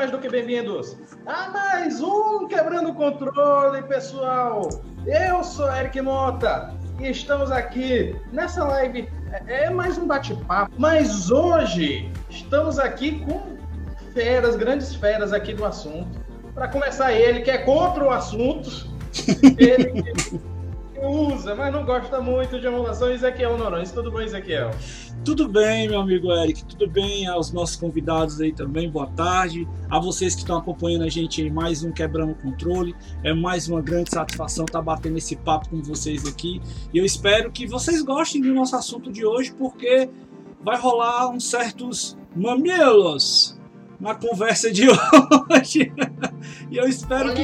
mais do que bem-vindos a mais um Quebrando o Controle, pessoal. Eu sou Eric Mota e estamos aqui nessa live. É, é mais um bate-papo, mas hoje estamos aqui com feras, grandes feras aqui do assunto. Para começar, ele que é contra o assunto, ele que usa, mas não gosta muito de emulação, Ezequiel Norões. Tudo bom, Ezequiel? Tudo bem, meu amigo Eric, tudo bem aos nossos convidados aí também, boa tarde. A vocês que estão acompanhando a gente em mais um Quebrando o Controle. É mais uma grande satisfação estar batendo esse papo com vocês aqui. E eu espero que vocês gostem do nosso assunto de hoje, porque vai rolar uns certos mamilos na conversa de hoje. e eu espero que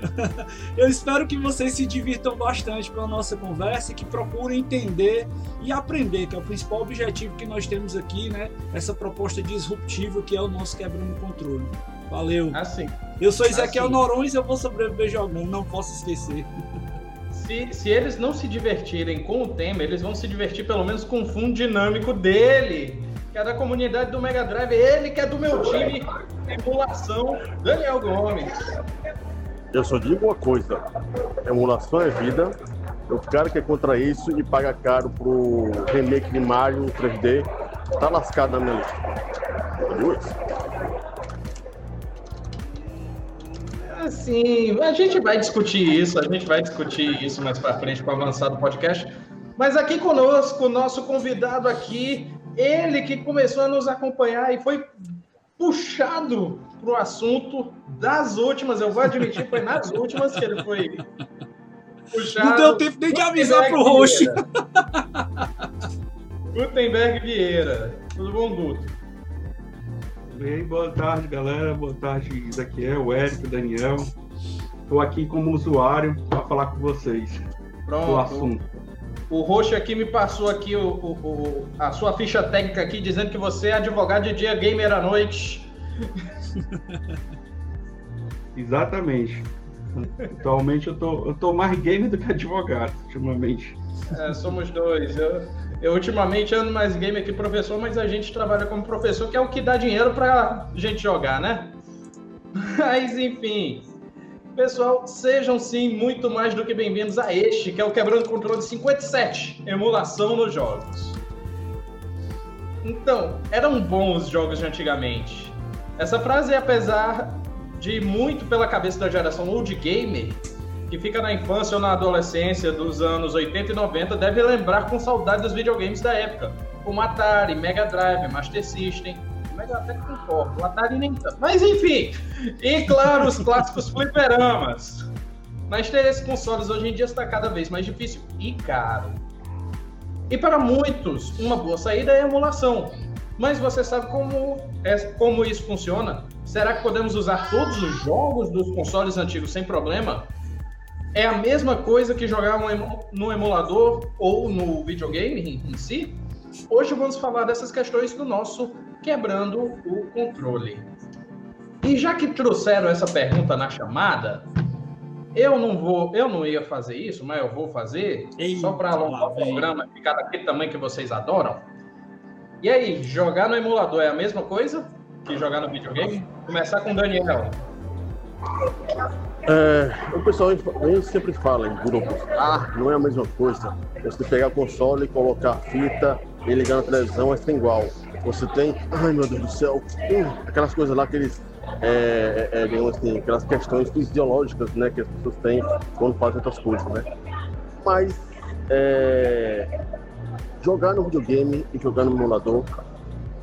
Eu espero que vocês se divirtam bastante com a nossa conversa e que procurem entender e aprender, que é o principal objetivo que nós temos aqui, né? Essa proposta disruptiva que é o nosso quebrando controle. Valeu. Assim. Eu sou Ezequiel assim. Norões e eu vou sobreviver jogando, não posso esquecer. Se, se eles não se divertirem com o tema, eles vão se divertir pelo menos com o fundo dinâmico dele, que é da comunidade do Mega Drive, ele que é do meu time, emulação, Daniel Gomes. Eu só digo uma coisa: emulação é vida. O cara que é contra isso e paga caro pro remake de Mario 3D tá lascado na minha lista. Assim, a gente vai discutir isso, a gente vai discutir isso mais para frente com o avançado podcast. Mas aqui conosco, o nosso convidado aqui, ele que começou a nos acompanhar e foi puxado para o assunto das últimas. Eu vou admitir, foi nas últimas que ele foi puxado. Não deu tempo nem de avisar para o host. Gutenberg Vieira. Tudo bom, Guto? Bem, boa tarde, galera. Boa tarde, Ezequiel, o Érico, Daniel. Estou aqui como usuário para falar com vocês. Pronto. O assunto. O Roxo aqui me passou aqui o, o, o, a sua ficha técnica aqui, dizendo que você é advogado de dia, gamer à noite. Exatamente. Atualmente eu tô, eu tô mais gamer do que advogado, ultimamente. É, somos dois. Eu, eu ultimamente ando mais gamer que professor, mas a gente trabalha como professor, que é o que dá dinheiro pra gente jogar, né? Mas enfim. Pessoal, sejam sim muito mais do que bem-vindos a este, que é o Quebrando Controle 57, emulação nos jogos. Então, eram bons os jogos de antigamente. Essa frase, apesar de muito pela cabeça da geração old gamer, que fica na infância ou na adolescência dos anos 80 e 90, deve lembrar com saudade dos videogames da época, como Atari, Mega Drive, Master System. Mega até concordo, o Atari nem tanto. Mas enfim, e claro, os clássicos fliperamas. Mas ter esses consoles hoje em dia está cada vez mais difícil e caro. E para muitos, uma boa saída é a emulação, mas você sabe como, é, como isso funciona? Será que podemos usar todos os jogos dos consoles antigos sem problema? É a mesma coisa que jogar no emulador ou no videogame em si? Hoje vamos falar dessas questões do nosso Quebrando o Controle. E já que trouxeram essa pergunta na chamada, eu não vou, eu não ia fazer isso, mas eu vou fazer Ei, só para alongar o programa ficar daquele tamanho que vocês adoram. E aí, jogar no emulador é a mesma coisa que jogar no videogame? Começar com o Daniel. É, o pessoal sempre fala em grupos, ah, não é a mesma coisa. Você pegar o console, e colocar a fita e ligar na televisão é igual. Você tem, ai meu Deus do céu, hum, aquelas coisas lá, aqueles, é, é, é assim, aquelas questões fisiológicas né, que as pessoas têm quando fazem outras coisas, né? Mas é, jogar no videogame e jogar no emulador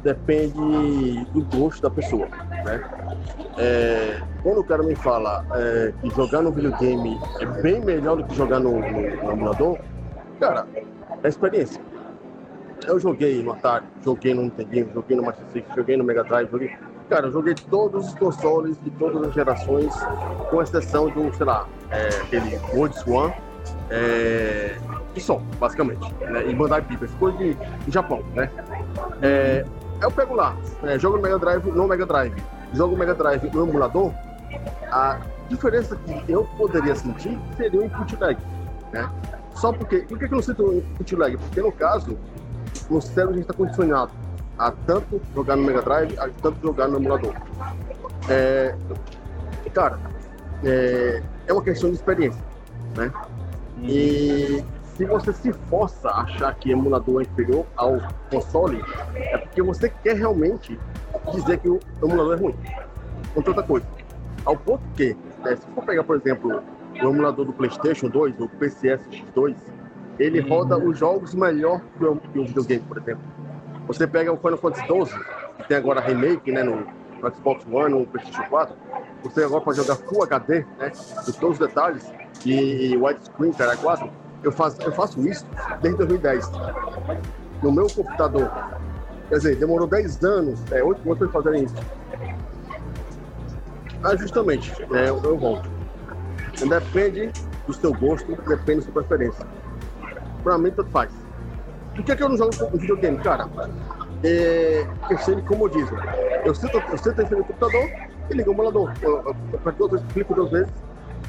depende do gosto da pessoa, né? É, quando o cara me fala é, que jogar no videogame é bem melhor do que jogar no, no, no emulador, cara, é experiência. Eu joguei no Atari, joguei no Nintendo, joguei no Master System, joguei no Mega Drive, joguei... Cara, eu joguei todos os consoles de todas as gerações, com exceção do, sei lá, é, aquele World Swan, é, e só, basicamente. Né? E Bandai Pipa, coisa de, Japão, né? É, eu pego lá, é, jogo no Mega Drive, no Mega Drive, jogo Mega Drive no emulador, a diferença que eu poderia sentir seria o input lag, né? Só porque, por que eu não sinto input lag? Porque no caso, no cérebro gente está condicionado a tanto jogar no Mega Drive, a tanto jogar no emulador. É, cara, é, é uma questão de experiência, né? E se você se força a achar que emulador é inferior ao console, é porque você quer realmente dizer que o emulador é ruim. Contra outra coisa. Ao ponto que, né, se for pegar, por exemplo, o emulador do PlayStation 2, o PCS X2, ele uhum. roda os jogos melhor que o videogame, por exemplo. Você pega o Final Fantasy XII, que tem agora remake né, no, no Xbox One, no PlayStation 4, você agora pode jogar Full HD, né, com todos os detalhes, e widescreen, cara, 4. Eu faço, eu faço isso desde 2010. No meu computador. Quer dizer, demorou 10 anos, é, 8 anos para fazer isso. Ah, justamente, é, eu, volto. Depende do seu gosto, depende da sua preferência. Pra mim, tanto faz. Por que, é que eu não jogo um videogame, cara? É questão de comodismo. Eu sinto, eu sinto em frente do computador e ligo o emulador. Eu, eu, eu, eu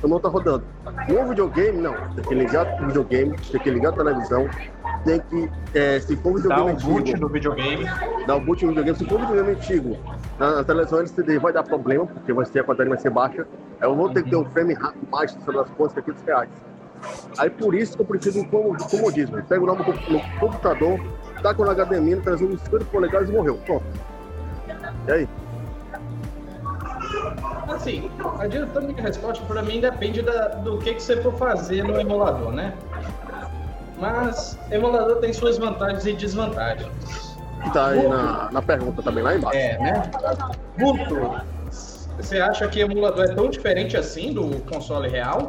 o não tá rodando. No videogame, não. Tem que ligar o videogame, tem que ligar a televisão, tem que, é, se for um videogame Dá um boot no videogame. Dá um boot no videogame. Se for um videogame antigo, na, na televisão LCD vai dar problema, porque vai ser, a qualidade vai ser baixa. Eu vou ter que ter um frame mais sobre as aqui dos reais. Aí por isso que eu preciso de comodismo. Pego lá no, no computador, tá com o HDMI, trazendo uns 50 polegadas e morreu. Pronto. E aí? Assim, adiantando minha resposta, para mim depende da, do que, que você for fazer no emulador, né? Mas emulador tem suas vantagens e desvantagens. Tá aí na, na pergunta também, lá embaixo. É, né? Guto, você acha que emulador é tão diferente assim do console real?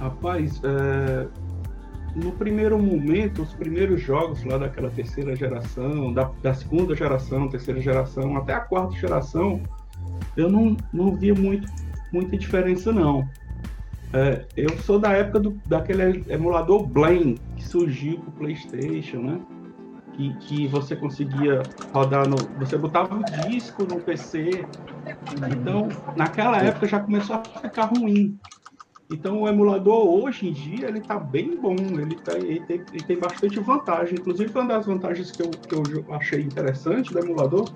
Rapaz, é... no primeiro momento, os primeiros jogos lá daquela terceira geração, da, da, segunda geração, terceira geração, até a quarta geração, eu não, não via muito, muita diferença não. É, eu sou da época do, daquele emulador Blame que surgiu pro PlayStation, né? Que, que você conseguia rodar no. Você botava o disco no PC. Então, naquela época já começou a ficar ruim. Então o emulador hoje em dia ele está bem bom, ele, tá, ele, tem, ele, tem, bastante vantagem. Inclusive uma das vantagens que eu, que eu achei interessante do emulador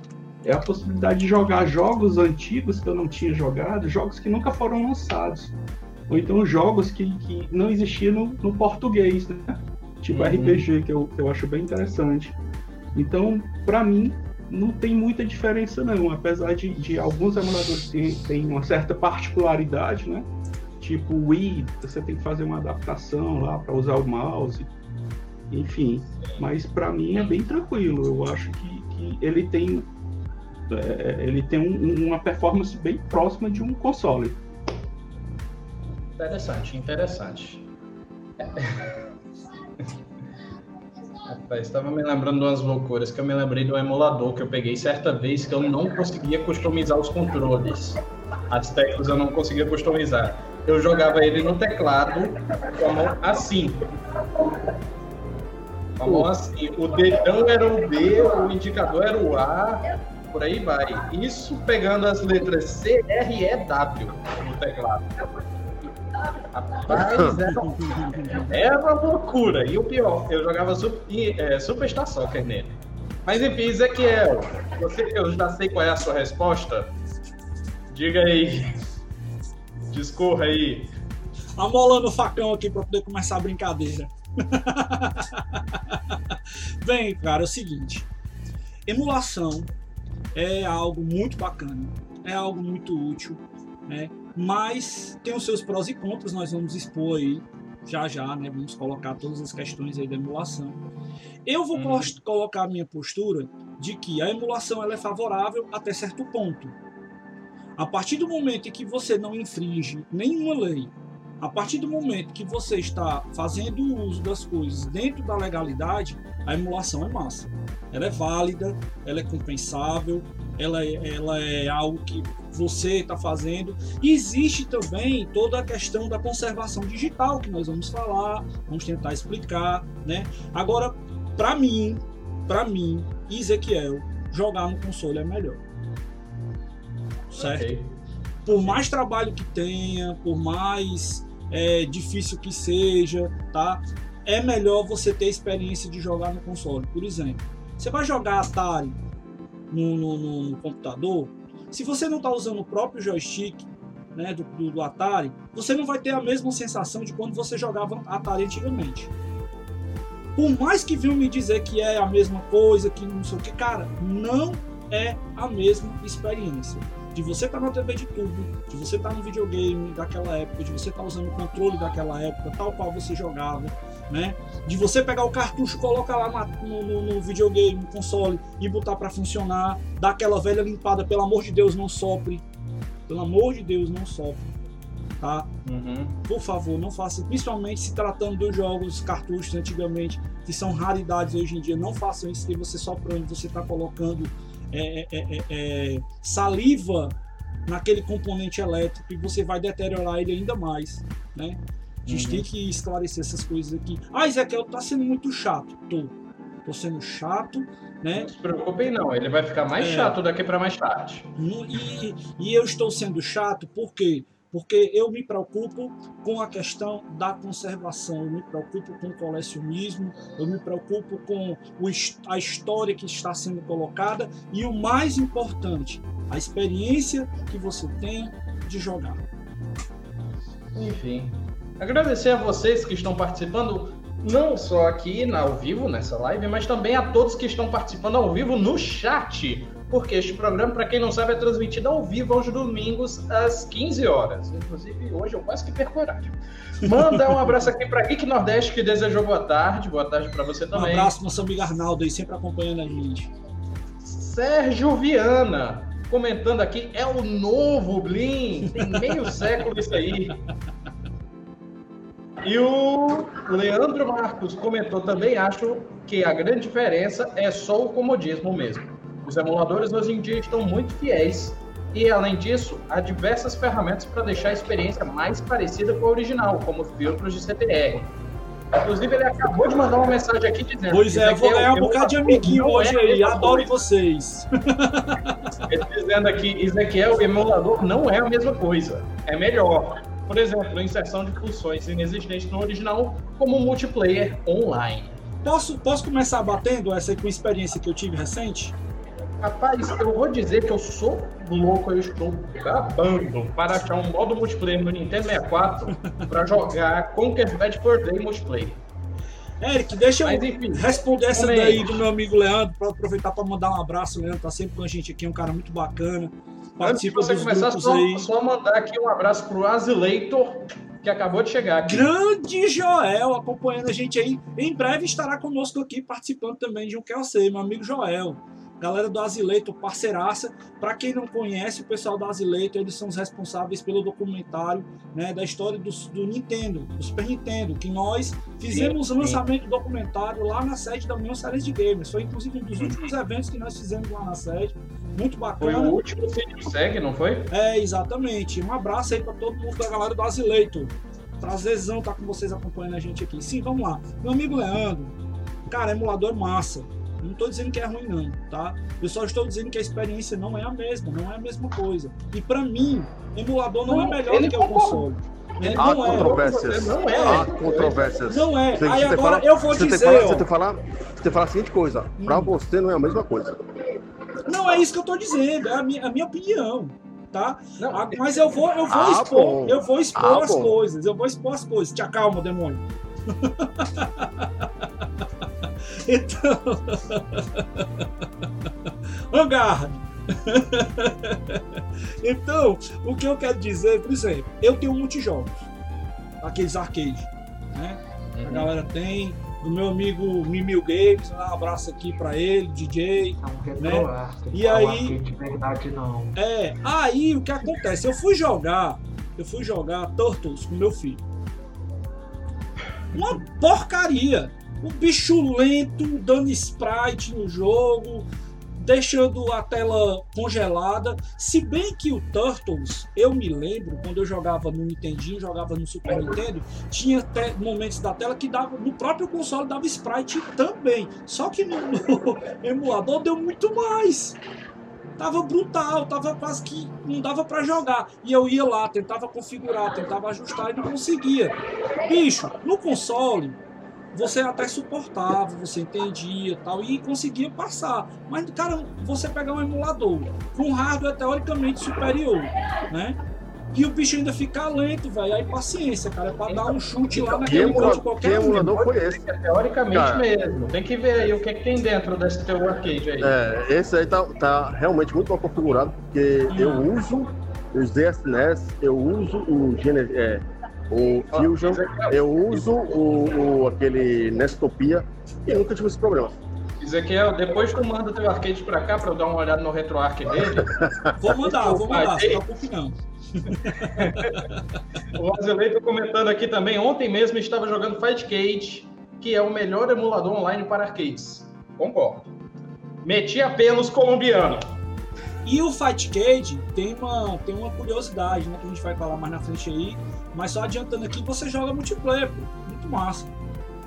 é a possibilidade de jogar jogos antigos que eu não tinha jogado, jogos que nunca foram lançados. Ou então jogos que, que não existiam no, no português, né? Tipo uhum. RPG, que eu, que eu acho bem interessante. Então, para mim, não tem muita diferença não, apesar de, de alguns emuladores terem uma certa particularidade, né? Tipo Wii, você tem que fazer uma adaptação lá para usar o mouse, enfim. Mas para mim é bem tranquilo. Eu acho que, que ele tem é, ele tem um, uma performance bem próxima de um console. Interessante, interessante. Rapaz, estava me lembrando de umas loucuras que eu me lembrei do emulador que eu peguei certa vez que eu não conseguia customizar os controles. As teclas eu não conseguia customizar eu jogava ele no teclado com a mão assim. Com a mão assim. O dedão era o D, o indicador era o A, por aí vai. Isso pegando as letras C, R, E, W no teclado. Rapaz, era, era uma loucura. E o pior, eu jogava super, é, Superstar Soccer nele. Mas enfim, Ezequiel, você, eu já sei qual é a sua resposta. Diga aí. Discorra aí. Amolando o facão aqui para poder começar a brincadeira. Bem, cara, é o seguinte: emulação é algo muito bacana, é algo muito útil, né? Mas tem os seus prós e contras, nós vamos expor aí já já, né? Vamos colocar todas as questões aí da emulação. Eu vou hum. colocar a minha postura de que a emulação ela é favorável até certo ponto. A partir do momento em que você não infringe nenhuma lei, a partir do momento que você está fazendo uso das coisas dentro da legalidade, a emulação é massa. Ela é válida, ela é compensável, ela é, ela é algo que você está fazendo. E existe também toda a questão da conservação digital que nós vamos falar, vamos tentar explicar, né? Agora, para mim, para mim, Ezequiel, jogar no console é melhor certo? Okay. Por mais trabalho que tenha, por mais é, difícil que seja, tá? é melhor você ter experiência de jogar no console. Por exemplo, você vai jogar Atari no, no, no, no computador, se você não está usando o próprio joystick né, do, do, do, Atari, você não vai ter a mesma sensação de quando você jogava Atari antigamente. Por mais que venham me dizer que é a mesma coisa, que não sei o que, cara, não é a mesma experiência. De você estar tá na TV de tubo, de você estar tá no videogame daquela época, de você estar tá usando o controle daquela época, tal qual você jogava, né? De você pegar o cartucho, colocar lá no, no, no videogame, no console e botar para funcionar, dar aquela velha limpada, pelo amor de Deus, não sopre. Pelo amor de Deus, não sopre. Tá? Uhum. Por favor, não faça, principalmente se tratando dos jogos cartuchos antigamente, que são raridades hoje em dia, não façam isso, que você soprando, você está colocando é, é, é, é, saliva naquele componente elétrico e você vai deteriorar ele ainda mais, né? A gente uhum. tem que esclarecer essas coisas aqui. Ah, Ezequiel, tá sendo muito chato. Tô. Tô sendo chato, né? Não se preocupem não, ele vai ficar mais é. chato daqui para mais tarde. E, e eu estou sendo chato por quê? Porque eu me preocupo com a questão da conservação, eu me preocupo com o colecionismo, eu me preocupo com a história que está sendo colocada e o mais importante, a experiência que você tem de jogar. Enfim, Agradecer a vocês que estão participando, não só aqui na, ao vivo, nessa live, mas também a todos que estão participando ao vivo no chat. Porque este programa, para quem não sabe, é transmitido ao vivo aos domingos às 15 horas. Inclusive, hoje eu quase que perco horário. Manda um abraço aqui para Geek Nordeste, que desejou boa tarde. Boa tarde para você também. Um abraço, nosso amigo Arnaldo aí, sempre acompanhando a gente. Sérgio Viana, comentando aqui, é o novo Blin. Tem meio século isso aí. E o Leandro Marcos comentou também, acho que a grande diferença é só o comodismo mesmo. Os emuladores hoje em dia estão muito fiéis e, além disso, há diversas ferramentas para deixar a experiência mais parecida com a original, como filtros de CTR. Inclusive, ele acabou de mandar uma mensagem aqui dizendo. Pois é, eu vou ganhar um bocado de amiguinho hoje é aí. Adoro coisa. vocês. Ele dizendo aqui, Ezequiel, o emulador não é a mesma coisa. É melhor. Por exemplo, inserção de funções inexistentes no original, como multiplayer online. Posso, posso começar batendo essa com a experiência que eu tive recente? Rapaz, eu vou dizer que eu sou louco, eu estou gabando para achar um modo multiplayer no Nintendo 64 para jogar Conquer Bad for Day multiplayer. Eric, deixa eu Mas, enfim, responder essa daí do meu amigo Leandro, para aproveitar para mandar um abraço. O Leandro tá sempre com a gente aqui, é um cara muito bacana. Participa Antes de você começar, só, aí. só mandar aqui um abraço pro Azileitor, que acabou de chegar aqui. Grande Joel acompanhando a gente aí. Em breve estará conosco aqui, participando também de um QLC, meu amigo Joel galera do Azileito, parceiraça. Para quem não conhece, o pessoal do Azileito, eles são os responsáveis pelo documentário né, da história do, do, Nintendo, do Super Nintendo, que nós fizemos o lançamento do documentário lá na sede da União Séries de Games. Foi inclusive um dos últimos eventos que nós fizemos lá na sede. Muito bacana. Foi o último que segue, não foi? É, exatamente. Um abraço aí para todo mundo da galera do Azileito. Prazerzão estar tá com vocês acompanhando a gente aqui. Sim, vamos lá. Meu amigo Leandro, cara, emulador massa não estou dizendo que é ruim, não, tá? Eu só estou dizendo que a experiência não é a mesma, não é a mesma coisa. E para mim, emulador não, é não é melhor do que o console. Ele há não é. controvérsias. Não é. Há controvérsias. Não é. Você, Aí agora falar, eu vou você dizer. Tem falar, você tem que falar, você tem falar a seguinte coisa: hum. para você não é a mesma coisa. Não é isso que eu estou dizendo, é a minha, a minha opinião. Tá? Não, mas eu vou, eu vou ah, expor, bom. eu vou expor ah, as bom. coisas, eu vou expor as coisas. Te acalma, demônio. Então. Agarre! então, o que eu quero dizer, por exemplo, eu tenho muitos jogos, aqueles arcade, né? Uhum. A galera tem, do meu amigo Mimil Games, um abraço aqui para ele, DJ, não, né? E aí, de verdade não. É, aí o que acontece? Eu fui jogar, eu fui jogar Turtles com meu filho. Uma porcaria o bicho lento, dando sprite no jogo, deixando a tela congelada. Se bem que o Turtles, eu me lembro, quando eu jogava no Nintendinho, jogava no Super Nintendo, tinha momentos da tela que dava, no próprio console dava sprite também. Só que no, no emulador deu muito mais. Tava brutal, tava quase que não dava para jogar. E eu ia lá, tentava configurar, tentava ajustar e não conseguia. Bicho, no console, você até suportava, você entendia tal, e conseguia passar. Mas, cara, você pegar um emulador com hardware teoricamente superior, né? E o bicho ainda fica lento, velho. Aí paciência, cara, é pra dar um chute lá naquele emula- canto qualquer que um. emulador foi esse? É teoricamente Cara. mesmo. Tem que ver aí o que, que tem dentro desse teu arcade aí. É, esse aí tá, tá realmente muito mal configurado, porque eu uso os DSNES, eu uso o Gene, é, o Fusion, Ezequiel, eu uso o, o- aquele Nestopia e nunca tive esse problema. Ezequiel, depois tu manda teu arcade pra cá pra eu dar uma olhada no RetroArch dele. Vou mandar, vou mandar, preocupe não. O Azelei comentando aqui também. Ontem mesmo estava jogando Fight Cage, que é o melhor emulador online para arcades. Concordo. Meti a pelos colombiano. E o Fight Cage tem uma, tem uma curiosidade, né? Que a gente vai falar mais na frente aí. Mas só adiantando aqui, você joga multiplayer, pô. Muito massa.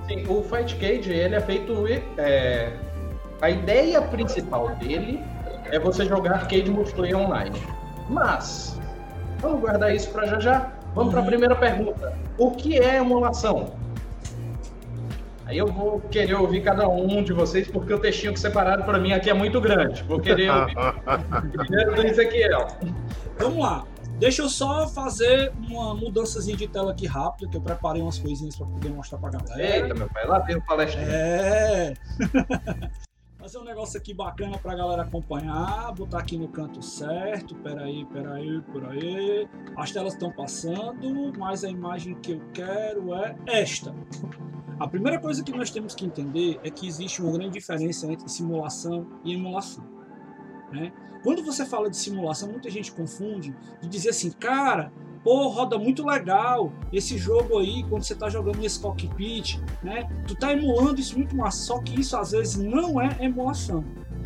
Sim, o Fight Cage, ele é feito... é, a ideia principal dele é você jogar arcade multiplayer online. Mas, vamos guardar isso para já já. Vamos para a Uhum. primeira pergunta. O que é emulação? Aí eu vou querer ouvir cada um de vocês, porque o textinho que separaram para mim aqui é muito grande. Vou querer ouvir primeiro do Ezequiel. Vamos lá. Deixa eu só fazer uma mudançazinha de tela aqui rápida, que eu preparei umas coisinhas para poder mostrar pra galera. Eita, meu pai, lá vem o palestrinho. É. Fazer um negócio aqui bacana pra galera acompanhar. Botar aqui no canto certo. Peraí, peraí, por aí. As telas estão passando, mas a imagem que eu quero é esta. A primeira coisa que nós temos que entender é que existe uma grande diferença entre simulação e emulação. Né? Quando você fala de simulação, muita gente confunde de dizer assim, cara, pô, roda muito legal esse jogo aí, quando você está jogando nesse cockpit, né? Tu tá emulando isso muito massa, só que isso às vezes não é emulação,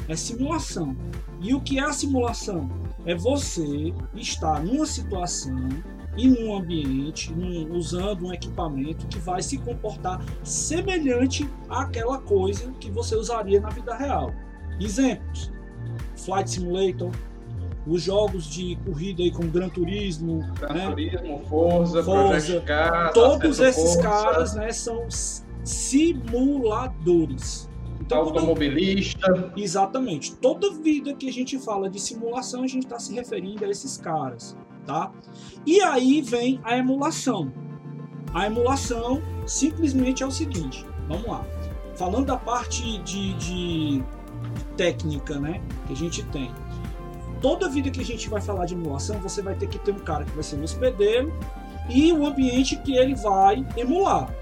é simulação. E o que é a simulação? É você estar numa situação e num ambiente, num- usando um equipamento que vai se comportar semelhante àquela coisa que você usaria na vida real. Exemplos: Flight Simulator, os jogos de corrida aí como Gran Turismo, Gran né? Turismo, Forza, Forza, Project todos esses Corsa, caras né, são simuladores. Então, automobilista. exatamente. Toda vida que a gente fala de simulação, a gente está se referindo a esses caras, tá? E aí vem a emulação. A emulação simplesmente é o seguinte, vamos lá. Falando da parte de, de técnica, né, que a gente tem. Toda vida que a gente vai falar de emulação, você vai ter que ter um cara que vai ser um hospedeiro e o ambiente que ele vai emular,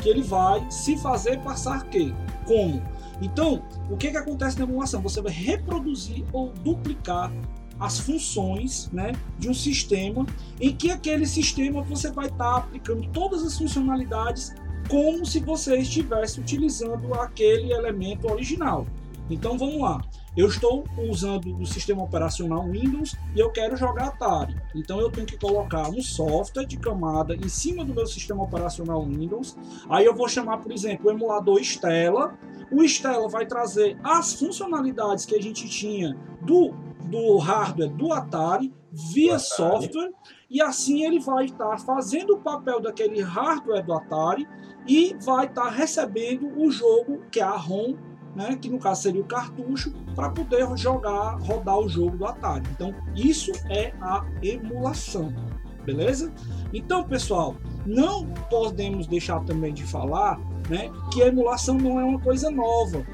que ele vai se fazer passar que, como. Então, o que, que acontece na emulação? Você vai reproduzir ou duplicar as funções né, de um sistema em que aquele sistema você vai estar aplicando todas as funcionalidades como se você estivesse utilizando aquele elemento original. Então vamos lá. Eu estou usando o sistema operacional Windows e eu quero jogar Atari. Então eu tenho que colocar um software de camada em cima do meu sistema operacional Windows. Aí eu vou chamar, por exemplo, o emulador Stella. O Stella vai trazer as funcionalidades que a gente tinha do, do hardware do Atari via Atari. software e assim ele vai estar fazendo o papel daquele hardware do Atari e vai estar recebendo o jogo que é a ROM né, que no caso seria o cartucho, para poder jogar, rodar o jogo do Atari. Então, isso é a emulação, beleza? Então, pessoal, não podemos deixar também de falar né, que a emulação não é uma coisa nova.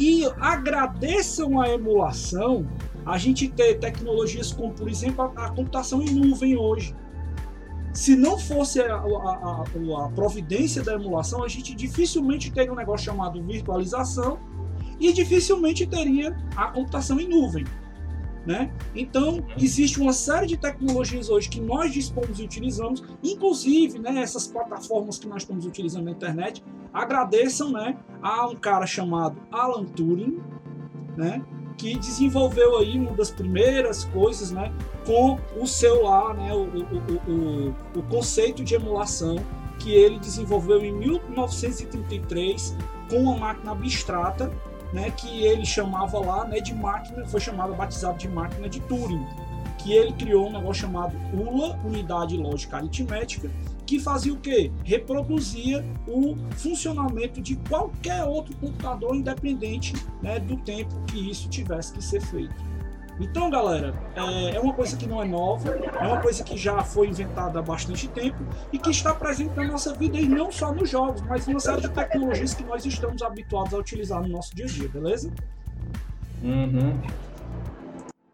E agradeçam a emulação a gente ter tecnologias como, por exemplo, a, a computação em nuvem hoje. Se não fosse a, a- a- providência da emulação, a gente dificilmente teria um negócio chamado virtualização e dificilmente teria a computação em nuvem. Né? Então, existe uma série de tecnologias hoje que nós dispomos e utilizamos, inclusive né, essas plataformas que nós estamos utilizando na internet, agradeçam né, a um cara chamado Alan Turing, né, que desenvolveu aí uma das primeiras coisas né, com o lá, né, o, o, o, o conceito de emulação que ele desenvolveu em 1933 com uma máquina abstrata né, que ele chamava lá né, de máquina, foi chamada, batizado de máquina de Turing, que ele criou um negócio chamado ULA, Unidade Lógica Aritmética, que fazia o quê? Reproduzia o funcionamento de qualquer outro computador independente né, do tempo que isso tivesse que ser feito. Então, galera, é, é uma coisa que não é nova, é uma coisa que já foi inventada há bastante tempo e que está presente na nossa vida e não só nos jogos, mas em uma série de tecnologias que nós estamos habituados a utilizar no nosso dia a dia, beleza? Uhum.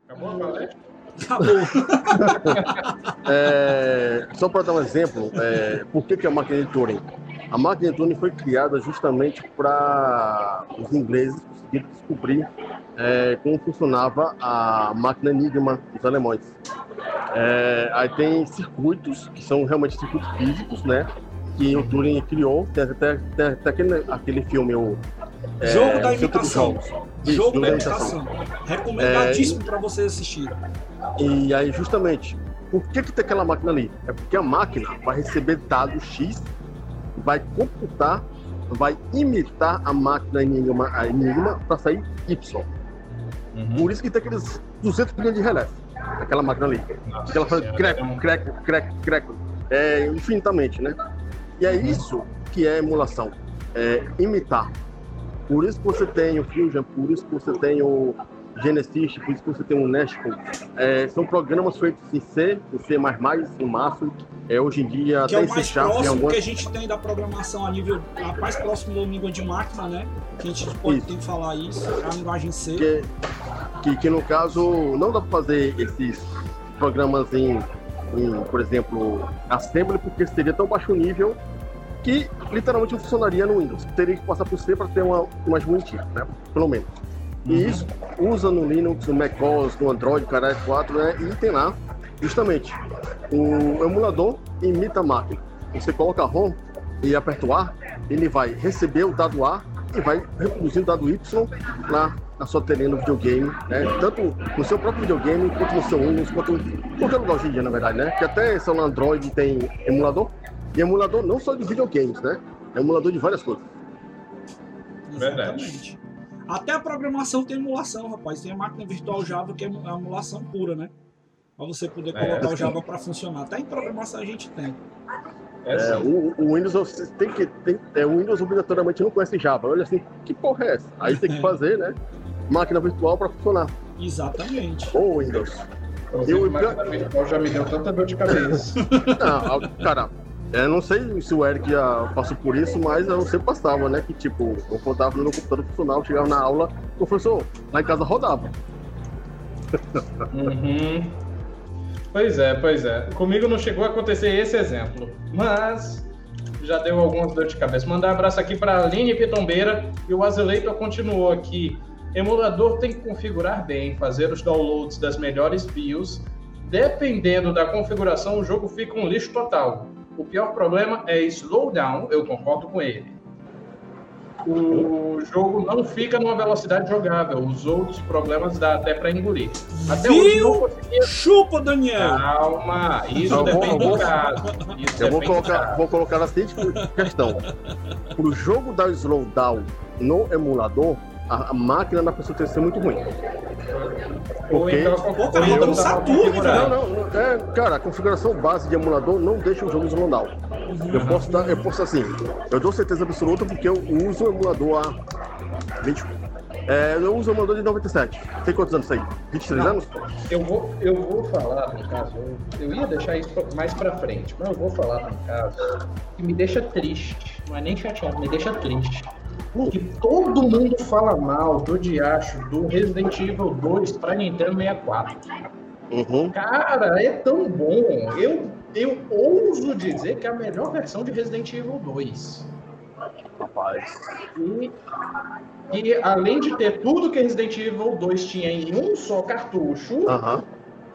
Acabou a palestra? Acabou. É, só para dar um exemplo, é, por que, que a máquina de Turing? A máquina de Turing foi criada justamente para os ingleses conseguirem descobrir é, como funcionava a máquina Enigma dos alemães. É, aí tem circuitos, que são realmente circuitos físicos, né? Que o Turing criou. Tem até, tem até aquele, aquele filme, o. é, Jogo da imitação. Jogo da da imitação. Recomendadíssimo para vocês assistirem. E aí, justamente, por que, que tem aquela máquina ali? É porque a máquina vai receber dados X, vai computar, vai imitar a máquina Enigma, a Enigma para sair Y. Uhum. Por isso que tem aqueles 200 bilhões de relés, aquela máquina ali. Nossa Que ela faz creco, um- creco, creco, creco, é, infinitamente, né? E é isso que é emulação, é imitar. Por isso que você tem o Fusion, por isso que você tem o Genesis, por isso que você tem o Nashcom. É, são programas feitos em C, em C++, em Maço, é, hoje em dia que é até o em C mais Sharp, em próximo algumas... que a gente tem da programação a nível a mais próximo da língua de máquina, né? Que a gente pode Isso. falar isso, é a linguagem C. que, que, que no caso não dá para fazer esses programas em, em, por exemplo, Assembly, porque seria tão baixo nível que literalmente não funcionaria no Windows. Teria que passar por C para ter uma mais bonitinha, né? Pelo menos. E Uhum. isso usa no Linux, no macOS, no Android, caralho 4, né? E tem lá, justamente, o emulador imita a máquina. Você coloca ROM e aperta o A, ele vai receber o dado A e vai reproduzir o dado Y na, na sua telinha no videogame, né? Tanto no seu próprio videogame, quanto no seu Windows, quanto em qualquer lugar hoje em dia, na verdade, né? Que até celular Android tem emulador. E emulador não só de videogames, né? É emulador de várias coisas. Verdade. Até a programação tem emulação, rapaz. Tem a máquina virtual Java que é a emulação pura, né? Pra você poder É, colocar o sim. Java para funcionar. Até em programação a gente tem. É, É, o, o Windows você tem que tem, é, o Windows obrigatoriamente não conhece Java. Olha assim, que porra é essa? Aí tem que fazer, né? Máquina virtual para funcionar. Exatamente. Ou Windows. Inclusive, eu- máquina virtual já me deu tanta dor de cabeça. Não, cara, eu não sei se o Eric já passou por isso, mas eu sempre passava, né? Que tipo, eu rodava no computador funcional, chegava na aula, professor, lá em casa rodava. Uhum. Pois é, pois é. Comigo não chegou a acontecer esse exemplo, mas já deu algumas dor de cabeça. Mandar um abraço aqui para a Aline Pitombeira e o Azeleitor continuou aqui. Emulador tem que configurar bem, fazer os downloads das melhores BIOS. Dependendo da configuração, o jogo fica um lixo total. O pior problema é slowdown, eu concordo com ele. O jogo não fica numa velocidade jogável. Os outros problemas dá até para engolir. Até hoje não conseguia Chupa, Daniel! Calma, isso vou- depende eu do vou- caso. Isso Eu vou colocar, caso. vou colocar a seguinte questão. Pro jogo dar slowdown no emulador, a, a máquina da pessoa que ser muito ruim. Porque- então, Pô, cara, eu roda no tava Saturn, configurado. Não, não, não, é, cara, a configuração base de emulador não deixa o jogo slowdown. Eu posso dar, eu posso assim, eu dou certeza absoluta porque eu uso o emulador há 20, é, eu uso o emulador de 97. Tem quantos anos isso aí? 23 Não. anos? Eu vou, eu vou falar no caso, eu, eu ia deixar isso mais pra frente, mas eu vou falar no caso que me deixa triste, não é nem chateado, me deixa triste. Que todo mundo fala mal do diacho do Resident Evil 2 pra Nintendo 64. Uhum. Cara, é tão bom. Eu, eu ouso dizer que é a melhor versão de Resident Evil 2. Rapaz. E, e além de ter tudo que Resident Evil 2 tinha em um só cartucho, Aham.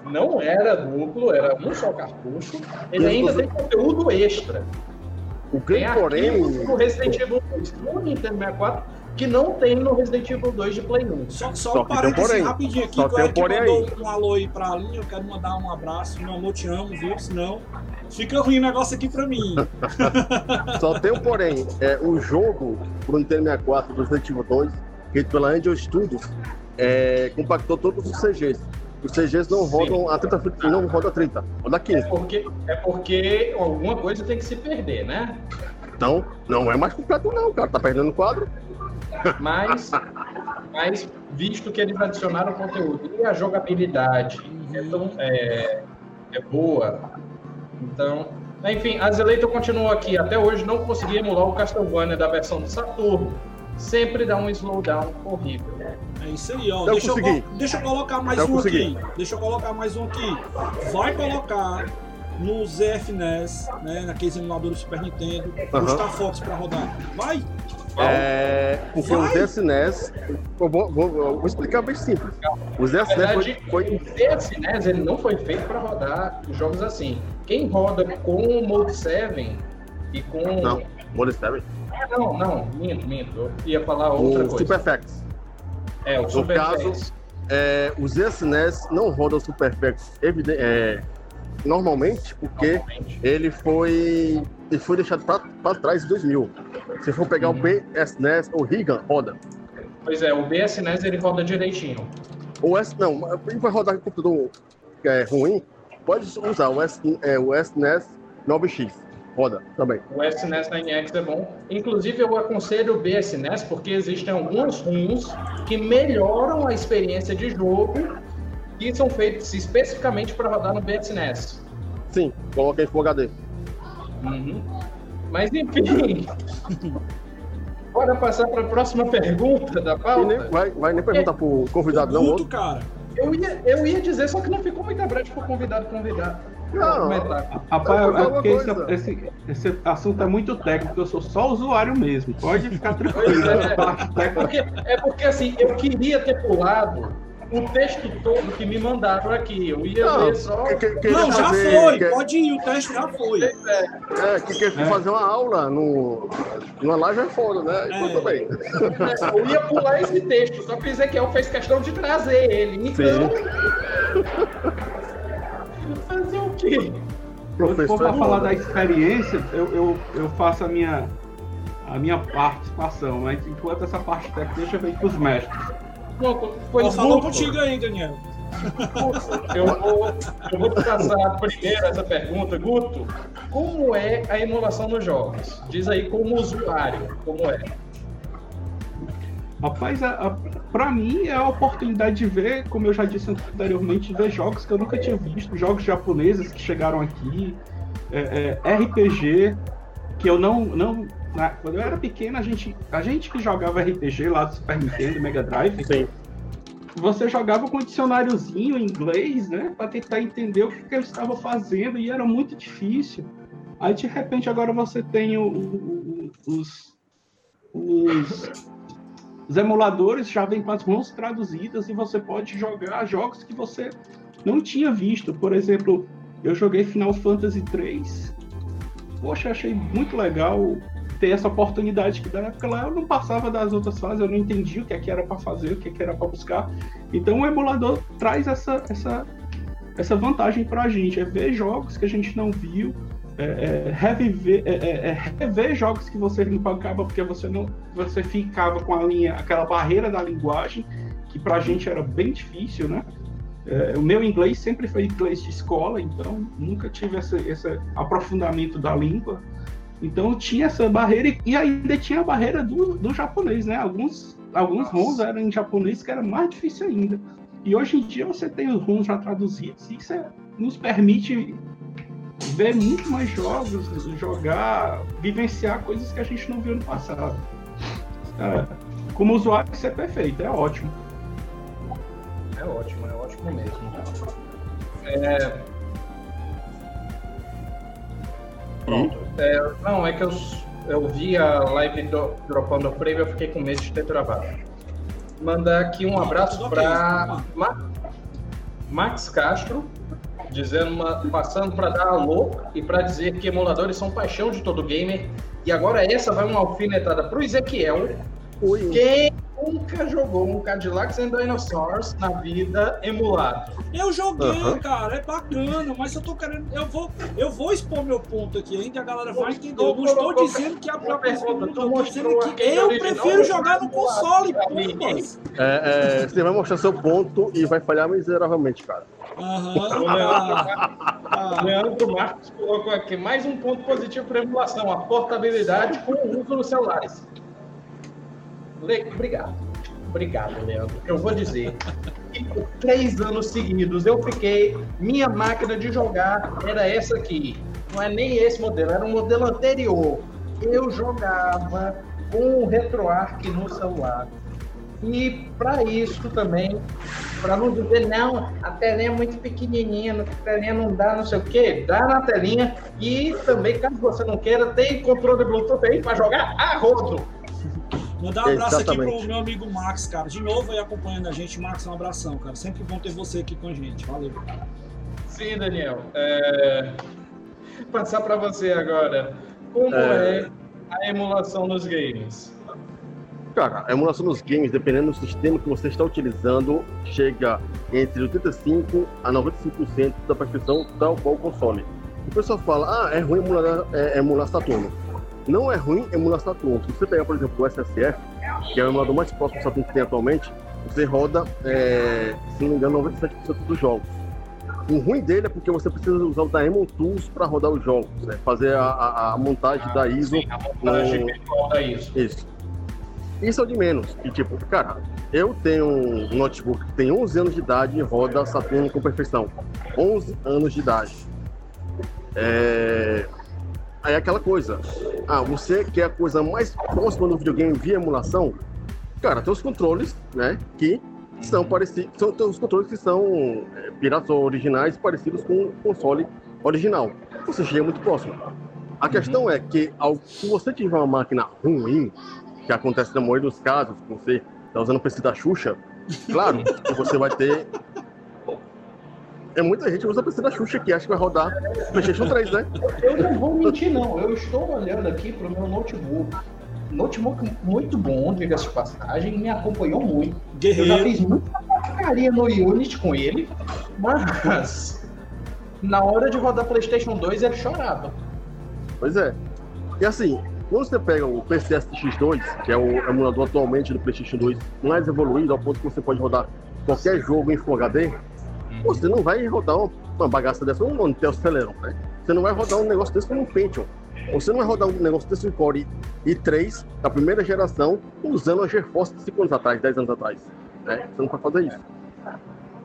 não era duplo, era um só cartucho, ele ainda tem conteúdo extra. O grande porém. do Resident Evil 2 no Nintendo 64 que não tem no Resident Evil 2 de Play 1. Só, só, Só um um parênteses porém. rapidinho aqui, Só que o Eric mandou aí. um alô aí pra Aline, eu quero mandar um abraço. Meu amor, te amo, viu? Senão fica ruim o negócio aqui pra mim. Só tem um porém. É, o jogo pro Nintendo 64 do Resident Evil 2, feito pela Angel Studios, é, compactou todos os CGs. Os CGs não rodam a 30 não roda 30, roda 15. É porque, é porque alguma coisa tem que se perder, né? Então, não é mais completo não, cara. Tá perdendo o quadro. Mas, mas visto que eles adicionaram conteúdo e a jogabilidade é, tão, é, é boa, então enfim, a Zeleito continua aqui. Até hoje não consegui emular o Castlevania da versão do Saturno. Sempre dá um slowdown horrível. É isso aí, ó. Deixa eu, deixa eu, colocar mais eu um consegui. aqui. Deixa eu colocar mais um aqui. Vai colocar no ZFNES, né, naqueles emuladores Super Nintendo, uhum. o Star Fox pra rodar. Vai! É, porque Vai. o ZSNES, vou, vou, vou, explicar bem simples. O ZSNES foi, foi... O ZSNES ele não foi feito para rodar jogos assim. Quem roda com o Mode 7 e com. Não, Mode 7? Ah, não, não, minto, minto. Eu ia falar outra o coisa. Super Effects. É, o Super no caso, é, o ZSNES não roda o Super Effects é, normalmente, porque normalmente. ele foi ele foi deixado para trás em 2000. Se for pegar uhum. o BSNES ou Rigan, roda. Pois é, o BSNES ele roda direitinho. O S, não, ele vai rodar com computador é, ruim, pode usar o, S, é, o SNES 9X. Roda também. O SNES 9X é bom. Inclusive, eu aconselho o BSNES porque existem alguns ROMs que melhoram a experiência de jogo que são feitos especificamente para rodar no BSNES. Sim, coloquei Full HD. Uhum. Mas enfim. Bora passar para a próxima pergunta da pauta. Nem, vai, vai nem perguntar para o convidado, não. Muito, cara. Eu ia, eu ia dizer, só que não ficou muita brecha para o convidado convidar. Não, rapaz, é porque esse, esse, esse, assunto é muito técnico, eu sou só usuário mesmo. Pode ficar tranquilo. É, é, porque, é porque assim, eu queria ter pulado o texto todo que me mandaram aqui. Eu ia não, ver só. Que, que, não, já fazer, foi. Que... Pode ir, o teste já foi. É, que quer é. fazer uma aula no, numa live é foda, né? Então, é. também. É, eu ia pular esse texto, só que o Ezequiel fez questão de trazer ele. Então. Fazer o quê? Se for para falar da experiência, eu, eu, eu faço a minha, a minha participação, mas enquanto essa parte técnica deixa ver com os mestres. Pois falou contigo aí, Daniel. Eu vou, eu vou traçar primeiro essa pergunta, Guto. Como é a emulação nos jogos? Diz aí como usuário, como é? Rapaz, para mim é a oportunidade de ver, como eu já disse anteriormente, ver jogos que eu nunca tinha visto, jogos japoneses que chegaram aqui, é, é, RPG que eu não, não na, quando eu era pequeno, a gente, a gente que jogava RPG lá do Super Nintendo, Mega Drive, Sim. você jogava com um dicionáriozinho em inglês, né? Para tentar entender o que, que ele estava fazendo e era muito difícil. Aí de repente agora você tem o, o, os, os, os emuladores já vêm com as mãos traduzidas e você pode jogar jogos que você não tinha visto. Por exemplo, eu joguei Final Fantasy 3. Poxa, achei muito legal ter essa oportunidade que na época lá eu não passava das outras fases, eu não entendia o que, é que era para fazer, o que, é que era para buscar. Então o emulador traz essa, essa, essa vantagem para a gente, é ver jogos que a gente não viu, é, é, reviver, é, é, é rever jogos que você não porque você não você ficava com a linha, aquela barreira da linguagem que para a gente era bem difícil, né? O meu inglês sempre foi inglês de escola, então nunca tive esse, esse aprofundamento da língua. Então tinha essa barreira e ainda tinha a barreira do, do japonês, né? Alguns, alguns ROMs eram em japonês que era mais difícil ainda. E hoje em dia você tem os ROMs já traduzidos e isso nos permite ver muito mais jogos, jogar, vivenciar coisas que a gente não viu no passado. É, como usuário, isso é perfeito, é ótimo. É ótimo, é ótimo mesmo. É, Pronto. É, não, é que eu, eu vi a live do, dropando o frame eu fiquei com medo de ter travado. Mandar aqui um abraço para Ma, Max Castro, dizendo uma, passando para dar alô e para dizer que emuladores são paixão de todo gamer. E agora essa vai uma alfinetada para o Ezequiel. Oi. Quem nunca jogou um Cadillacs and Dinosaurs na vida emulado. Eu joguei, cara, é bacana, mas eu tô querendo. Eu vou, eu vou expor meu ponto aqui ainda, a galera vai entender. Eu não estou dizendo que a própria eu tô dizendo que eu prefiro jogar no console, pumas. É, é, você vai mostrar seu ponto e vai falhar miseravelmente, cara. O Aham. Leandro, ah, o ah. Leandro Marcos colocou aqui mais um ponto positivo para emulação, a portabilidade com o uso nos celulares. Le... Obrigado. Obrigado, Leandro. Eu vou dizer que por três anos seguidos eu fiquei. Minha máquina de jogar era essa aqui. Não é nem esse modelo, era um modelo anterior. Eu jogava com o RetroArch no celular. E para isso também, para não dizer, não, a telinha é muito pequenininha, a telinha não dá, não sei o quê, dá na telinha. E também, caso você não queira, tem controle Bluetooth aí para jogar a rodo. Mandar um abraço aqui Exatamente. pro meu amigo Max, cara. De novo aí acompanhando a gente. Max, um abração, cara. Sempre bom ter você aqui com a gente. Valeu. Sim, Daniel. É... Passar para você agora. Como É. é a emulação nos games? Cara, a emulação dos games, dependendo do sistema que você está utilizando, chega entre 85% a 95% da perfeição tal qual o console. O pessoal fala, ah, é ruim emular, é, emular Saturno. Não é ruim emular Saturno. Se você pegar, por exemplo, o SSF, que é o emulador mais próximo do Saturno que tem atualmente, você roda, é, se não me engano, 97% dos jogos. O ruim dele é porque você precisa usar o Daemon Tools para rodar os jogos, né? fazer a, a- a montagem da ISO Sim, a montagem virtual da ISO. isso. Isso é o de menos. E tipo, cara, eu tenho um notebook que tem 11 anos de idade e roda Saturno com perfeição. 11 anos de idade. É... Aí é aquela coisa. Ah, você quer a coisa mais próxima do videogame via emulação? Cara, tem os controles, né? Que são parecidos. São os controles que são é, piratas originais parecidos com o console original. Você chega muito próximo. A questão é que ao, se você tiver uma máquina ruim, que acontece na maioria dos casos, que você está usando o PC da Xuxa, claro que você vai ter. É muita gente que usa o PC da Xuxa que acha que vai rodar PlayStation 3, né? Eu não vou mentir, não. Eu estou olhando aqui para o meu notebook. Notebook muito bom, diga-se de passagem, me acompanhou muito. Eu já Guerreiro. fiz muita porcaria no Unity com ele, mas na hora de rodar PlayStation 2 ele chorava. Pois é. E assim, quando você pega o PCS X2, que é o emulador atualmente do PlayStation 2 mais evoluído, ao ponto que você pode rodar qualquer jogo em Full HD, você não vai rodar uma, bagaça dessa um Intel Celeron, né? Você não vai rodar um negócio desse um Pentium. Você não vai rodar um negócio desse com Core i3 da primeira geração usando a GeForce de 5 anos atrás, 10 anos atrás. Né? Você não vai fazer isso.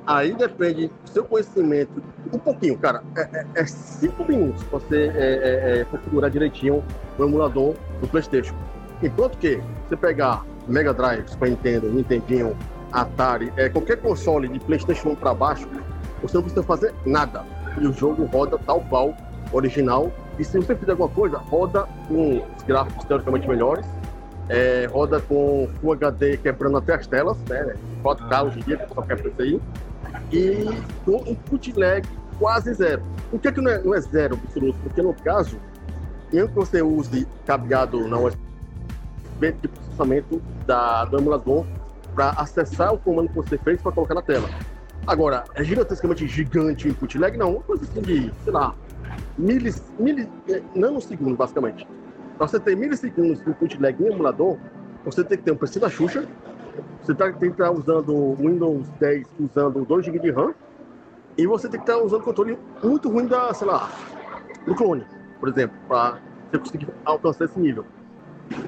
Aí depende do seu conhecimento, um pouquinho, cara. É, é, é cinco minutos pra você é, é, é, configurar direitinho o emulador do PlayStation. Enquanto que você pegar Mega Drive, Super Nintendo, Nintendinho, Atari, é, qualquer console de PlayStation 1 para baixo, você não precisa fazer nada. E o jogo roda tal qual original. E se você fizer alguma coisa, roda com os gráficos teoricamente melhores. é, roda com Full HD quebrando até as telas, né? 4K hoje em dia, aí e com input lag quase zero. Por que, que não, é, não é zero absoluto? Porque no caso, mesmo que você use cabeado na USB de processamento da, do emulador para acessar o comando que você fez para colocar na tela. Agora, é gigantescamente gigante o input lag? Não, uma coisa assim de, sei lá, milis, milis, eh, nanosegundos, basicamente. Para você ter milissegundos de input lag em emulador, você tem que ter um PC da Xuxa, você tá, tem que estar usando o Windows 10 usando 2 GB de RAM, e você tem que estar usando controle muito ruim da, sei lá, do clone, por exemplo, para você conseguir alcançar esse nível.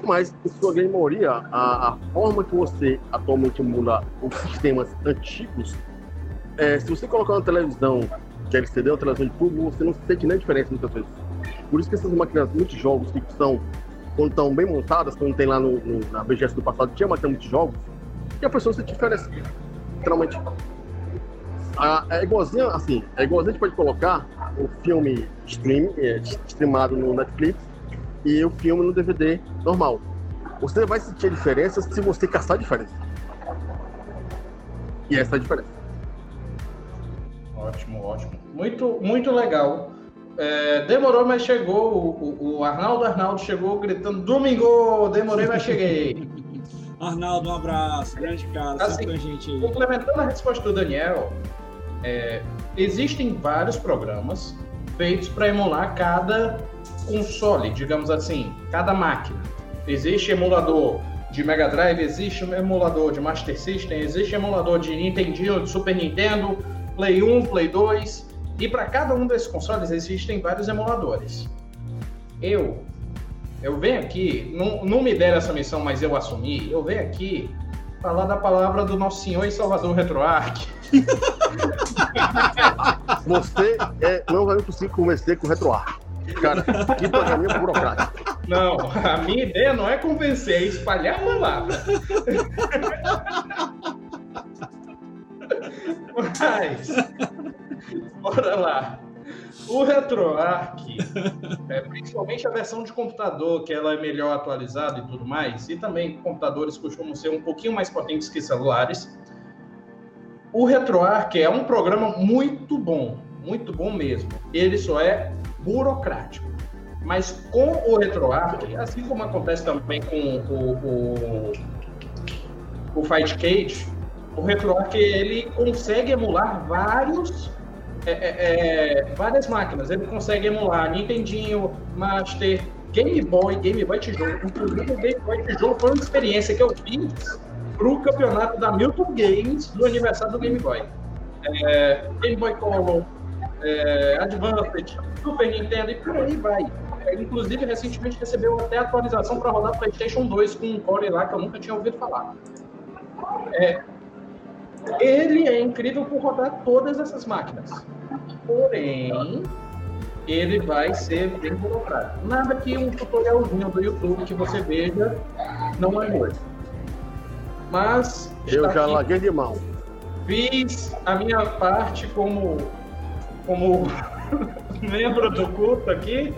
Mas, em sua grande maioria, a, a forma que você atualmente emula os sistemas antigos, é, se você colocar uma televisão que é LCD, uma televisão de tubo, você não sente nem diferença muitas vezes. Por isso que essas máquinas, muitos jogos que são, quando estão bem montadas, quando tem lá no, no- na BGS do passado, tinha máquina muitos jogos, e a pessoa sente diferença. Literalmente. É igualzinho, assim, é igualzinho a gente pode colocar o filme stream, é, streamado no Netflix e o filme no DVD normal. Você vai sentir a diferença se você caçar a diferença. E essa é a diferença. Ótimo, ótimo. Muito, muito legal. É, demorou, mas chegou. O, o- Arnaldo Arnaldo chegou gritando: Domingo! Demorei, mas cheguei. Arnaldo, um abraço. Grande cara, Assim, com a gente aí. Complementando a resposta do Daniel, é, existem vários programas feitos para emular cada console, digamos assim, cada máquina. Existe emulador de Mega Drive, existe emulador de Master System, existe emulador de Nintendo, de Super Nintendo, Play 1, Play 2, e para cada um desses consoles existem vários emuladores. Eu, eu venho aqui, não, não me deram essa missão, mas eu assumi, eu venho aqui falar da palavra do nosso Senhor e Salvador RetroArch. Você é, não vai conseguir convencer com o RetroArch. Cara, que programinha burocrático. Não, a minha ideia não é convencer, é espalhar a palavra. Mas, bora lá. O RetroArch, é, principalmente a versão de computador, que ela é melhor atualizada e tudo mais, e também computadores costumam ser um pouquinho mais potentes que celulares. O RetroArch é um programa muito bom, muito bom mesmo. Ele só é burocrático. Mas com o RetroArch, assim como acontece também com o, o, o Fight Cage, o RetroArch ele consegue emular vários é, é, é, várias máquinas. Ele consegue emular Nintendinho, Master, Game Boy, Game Boy Tijolo. Inclusive, o Game Boy Tijolo foi uma experiência que eu fiz para o campeonato da Milton Games do aniversário do Game Boy. É, Game Boy Color, é, Advanced, Super Nintendo e por aí vai. É, inclusive, recentemente recebeu até atualização para rodar PlayStation 2 com um core lá que eu nunca tinha ouvido falar. É, ele é incrível por rodar todas essas máquinas. Porém, ele vai ser bem burocrático. Nada que um tutorialzinho do YouTube que você veja não é muito. Mas Eu já aqui, larguei de mão. fiz a minha parte como como membro do culto aqui.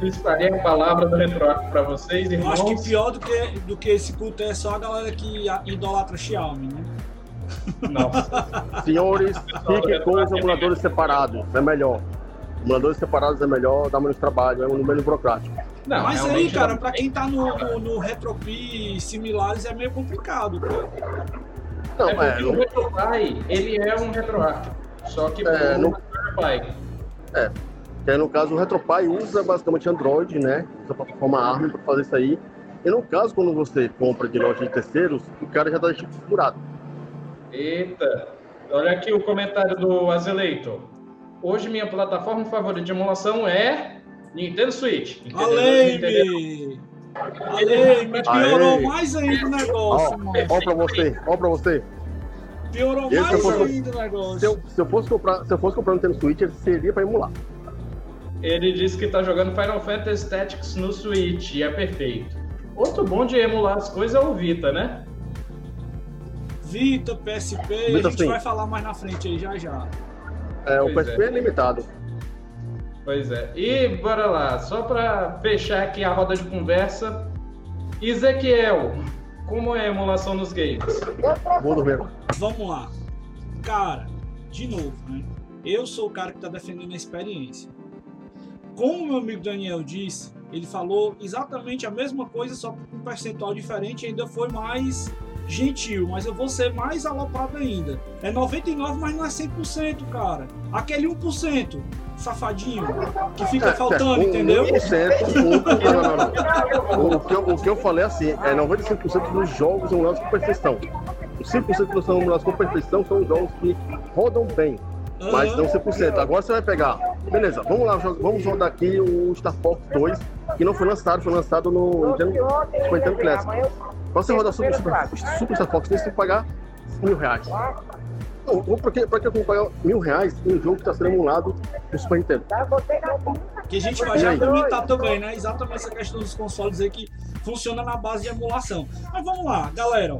Espalhei a palavra do RetroArch para vocês, Eu irmãos. acho que pior do que, do que esse culto é só a galera que idolatra Xiaomi, né? Nossa. Senhores, fiquem com os emuladores separados. É melhor. Emuladores separados é melhor, dá menos trabalho, é um menos burocrático. Não, Mas aí, cara, não- pra quem tá no, no, no RetroPie e similares é meio complicado, cara. Não, é é, o RetroPie, ele é um RetroArch. Só que É, um RetroPie. que no caso o RetroPie usa basicamente Android, né? Usa a plataforma ARM para fazer isso aí. E no caso, quando você compra de loja de terceiros, o cara já tá tipo configurado. Eita, olha aqui o comentário do Azeleito. Hoje minha plataforma favorita de emulação é Nintendo Switch. Aleme! Aleme, piorou Aê. mais ainda o Ó, negócio, mano. ó pra você, ó pra você. Piorou Esse mais eu fosse- ainda o negócio. Se eu, se eu fosse comprar, se eu fosse comprar um Nintendo Switch, ele seria para emular. Ele disse que tá jogando Final Fantasy Tactics no Switch e é perfeito. Outro bom de emular as coisas é o Vita, né? Vita, PSP, a Vita, gente sim. vai falar mais na frente aí já já. É, o Pois PSP é. limitado. Pois é. E bora lá, só para fechar aqui a roda de conversa. Ezequiel, como é a emulação nos games? Vou dormir. Vamos lá. Cara, de novo, né? Eu sou o cara que tá defendendo a experiência. Como o meu amigo Daniel disse, ele falou exatamente a mesma coisa, só com um percentual diferente, ainda foi mais gentil, mas eu vou ser mais aloprado ainda. É 99, mas não é 100%, cara. Aquele 1%, safadinho, que fica faltando, entendeu? 1%, um, não, não, não. O que, eu, o que eu falei assim, é 95% dos jogos emulados com perfeição. Os 5% que são emulados com perfeição são jogos que rodam bem, mas não 100%. Agora você vai pegar, beleza, vamos lá, vamos rodar aqui o Star Fox 2, que não foi lançado, foi lançado no Nintendo Classic. Pra você rodar Super, Super, Super Star Fox 2, você tem que pagar mil reais. Pra que, pra que eu vou pagar mil reais em um jogo que está sendo emulado no Super Nintendo? Que a gente vai já comentar também, né? Exatamente essa questão dos consoles aí que funciona na base de emulação. Mas vamos lá, galera.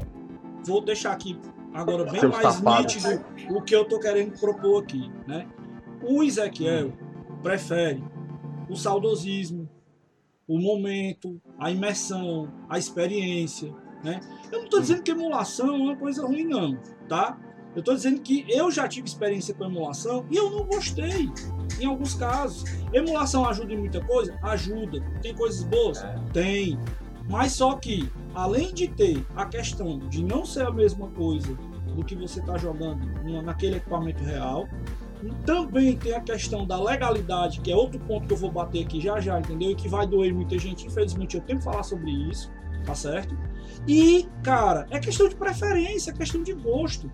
Vou deixar aqui agora bem Seu mais safado. nítido o que eu tô querendo propor aqui, né? O Ezequiel prefere o saudosismo, o momento, a imersão, a experiência, né? Eu não tô dizendo que emulação é uma coisa ruim, não, tá? Eu tô dizendo que eu já tive experiência com emulação e eu não gostei em alguns casos. Emulação ajuda em muita coisa? Ajuda. Tem coisas boas? Tem. Mas só que além de ter a questão de não ser a mesma coisa do que você está jogando naquele equipamento real, também tem a questão da legalidade, que é outro ponto que eu vou bater aqui já já, entendeu? E que vai doer muita gente, infelizmente eu tenho que falar sobre isso, tá certo? E, cara, é questão de preferência, é questão de gosto.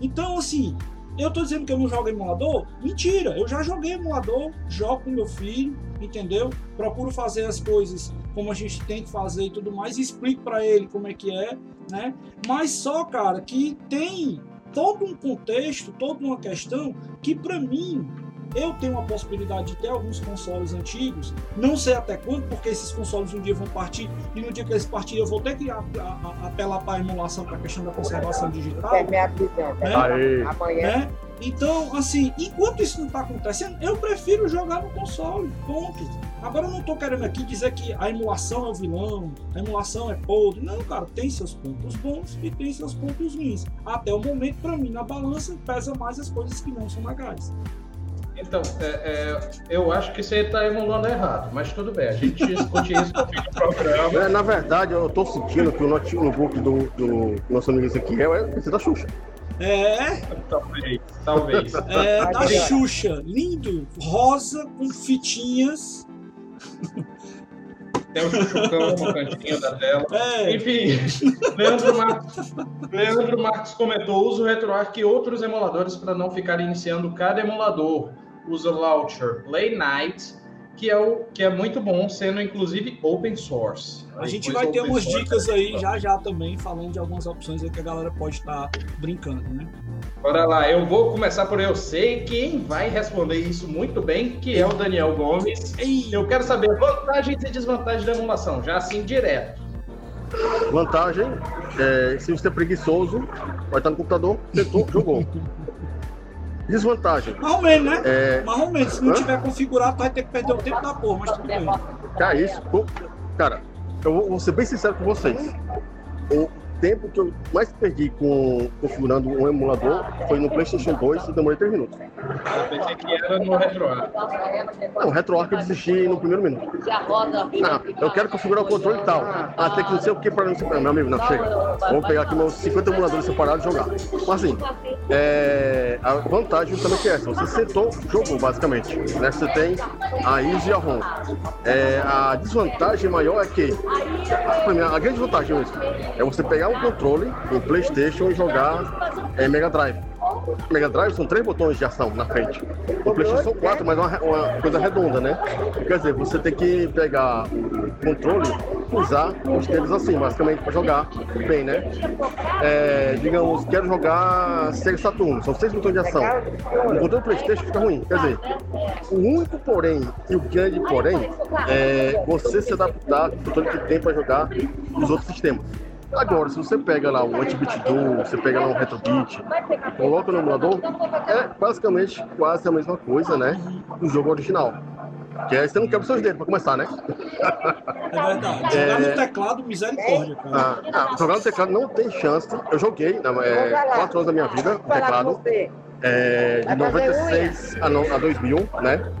Então, assim, eu tô dizendo que eu não jogo emulador? Mentira, eu já joguei emulador, jogo com meu filho, entendeu? Procuro fazer as coisas como a gente tem que fazer e tudo mais, explico para ele como é que é, né? Mas só, cara, que tem todo um contexto, toda uma questão que para mim eu tenho a possibilidade de ter alguns consoles antigos, não sei até quando, porque esses consoles um dia vão partir, e no dia que eles partirem eu vou ter que apelar para a emulação para a questão da conservação digital. É minha visão, né? Amanhã. Né? Então, assim, enquanto isso não está acontecendo, eu prefiro jogar no console, ponto. Agora eu não estou querendo aqui dizer que a emulação é o vilão, a emulação é podre. Não, cara, tem seus pontos bons e tem seus pontos ruins. Até o momento, para mim, na balança, pesa mais as coisas que não são legais. Então, é, é, eu acho que você está emulando errado, mas tudo bem, a gente discute isso no programa. É, na verdade, eu estou sentindo que o notebook do, do nosso amigo Ezequiel é esse da Xuxa. É. Talvez, talvez. É da Xuxa. Lindo, rosa, com fitinhas. Tem um chuchucão no cantinho da tela. É. Enfim, Leandro Marcos, Leandro Marcos comentou: usa o RetroArch e outros emuladores para não ficar iniciando cada emulador usa o launcher Play Night, que é, o, que é muito bom, sendo inclusive open source. A gente vai ter umas dicas aí já já também, falando de algumas opções aí que a galera pode estar tá brincando, né? Bora lá, eu vou começar por eu sei quem vai responder isso muito bem, que é o Daniel Gomes. Ei. Eu quero saber vantagens e desvantagens da emulação, já assim direto. Vantagem, é, se você é preguiçoso, vai estar no computador, sentou, jogou. Desvantagem. Mais ou menos, né? É... Mais ou menos. Se não Hã? tiver configurado, vai ter que perder o tempo da porra, mas tudo bem. Cara, isso. Cara, eu vou ser bem sincero com vocês. Tempo que eu mais perdi com configurando um emulador foi no PlayStation 2 e demorei 3 minutos. Eu pensei que era no RetroArch. Não, RetroArch eu desisti no primeiro minuto. Não, eu quero configurar o controle e tal. Ah, tem que não sei o que para não. Meu amigo, não, chega. Vou pegar aqui meus 50 emuladores separados e jogar. Mas assim, é, a vantagem justamente é essa. Você sentou, jogou basicamente. Né? Você tem a Easy e a ROM. É, a desvantagem maior é que, a grande vantagem mesmo, é você pegar um controle, um PlayStation e jogar é, Mega Drive. Mega Drive são três botões de ação na frente. O PlayStation são quatro, mas é uma, uma, coisa redonda, né? Quer dizer, você tem que pegar o controle, usar os dedos assim, basicamente, para jogar bem, né? É, digamos, quero jogar Sega Saturn, são seis botões de ação. O controle do PlayStation fica ruim. Quer dizer, o único porém e o grande porém é você se adaptar com o controle que tem para jogar os outros sistemas. Agora, se você pega lá um Anti-Beat Duo, você pega lá um Retrobit e coloca no emulador, é basicamente quase a mesma coisa, né? Do jogo original. Que aí você não quebra os seus dedos pra começar, né? É verdade. Jogar é... no teclado, misericórdia, cara. Ah, ah, jogar no teclado não tem chance. Eu joguei né, é, quatro anos da minha vida no teclado. É, de 96 a, a 2000, né?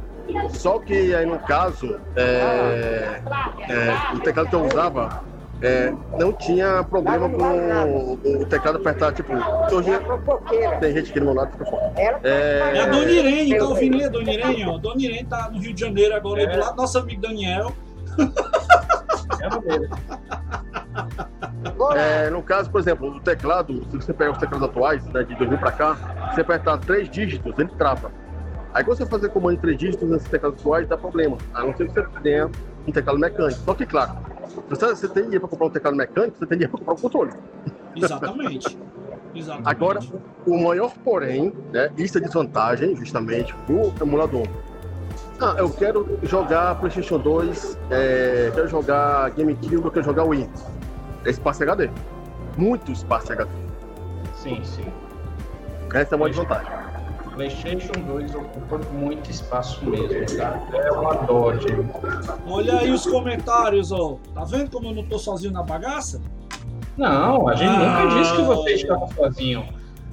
Só que aí no caso, é, é, o teclado que eu usava é, não tinha problema com o teclado apertar, tipo, tem gente aqui no meu lado fica fora. É, é a Dona Irene, tá ouvindo aí, Dona Irene, ó. Dona Irene tá no Rio de Janeiro agora, é. do lado do nosso amigo Daniel. É, no caso, por exemplo, o teclado, se você pegar os teclados atuais, né, de 2000 para cá, você apertar três dígitos, ele trava. Aí quando você fazer comando de três dígitos nesses teclados atuais, dá problema. A não ser que você tenha um teclado mecânico. Só que, claro, você, você tem dinheiro para comprar um teclado mecânico, você tem dinheiro para comprar um controle. Exatamente. Exatamente. Agora, o maior porém, né, isso é desvantagem, justamente, o emulador. Ah, eu quero jogar PlayStation 2, é, quero jogar GameCube, eu quero jogar Wii. É espaço HD. Muito espaço HD. Sim, sim. Essa é uma desvantagem. PlayStation 2 ocupa muito espaço mesmo, tá? É uma Dodge. Olha aí os comentários, ó. Tá vendo como eu não tô sozinho na bagaça? Não, a gente ah, nunca disse que você estava sozinho.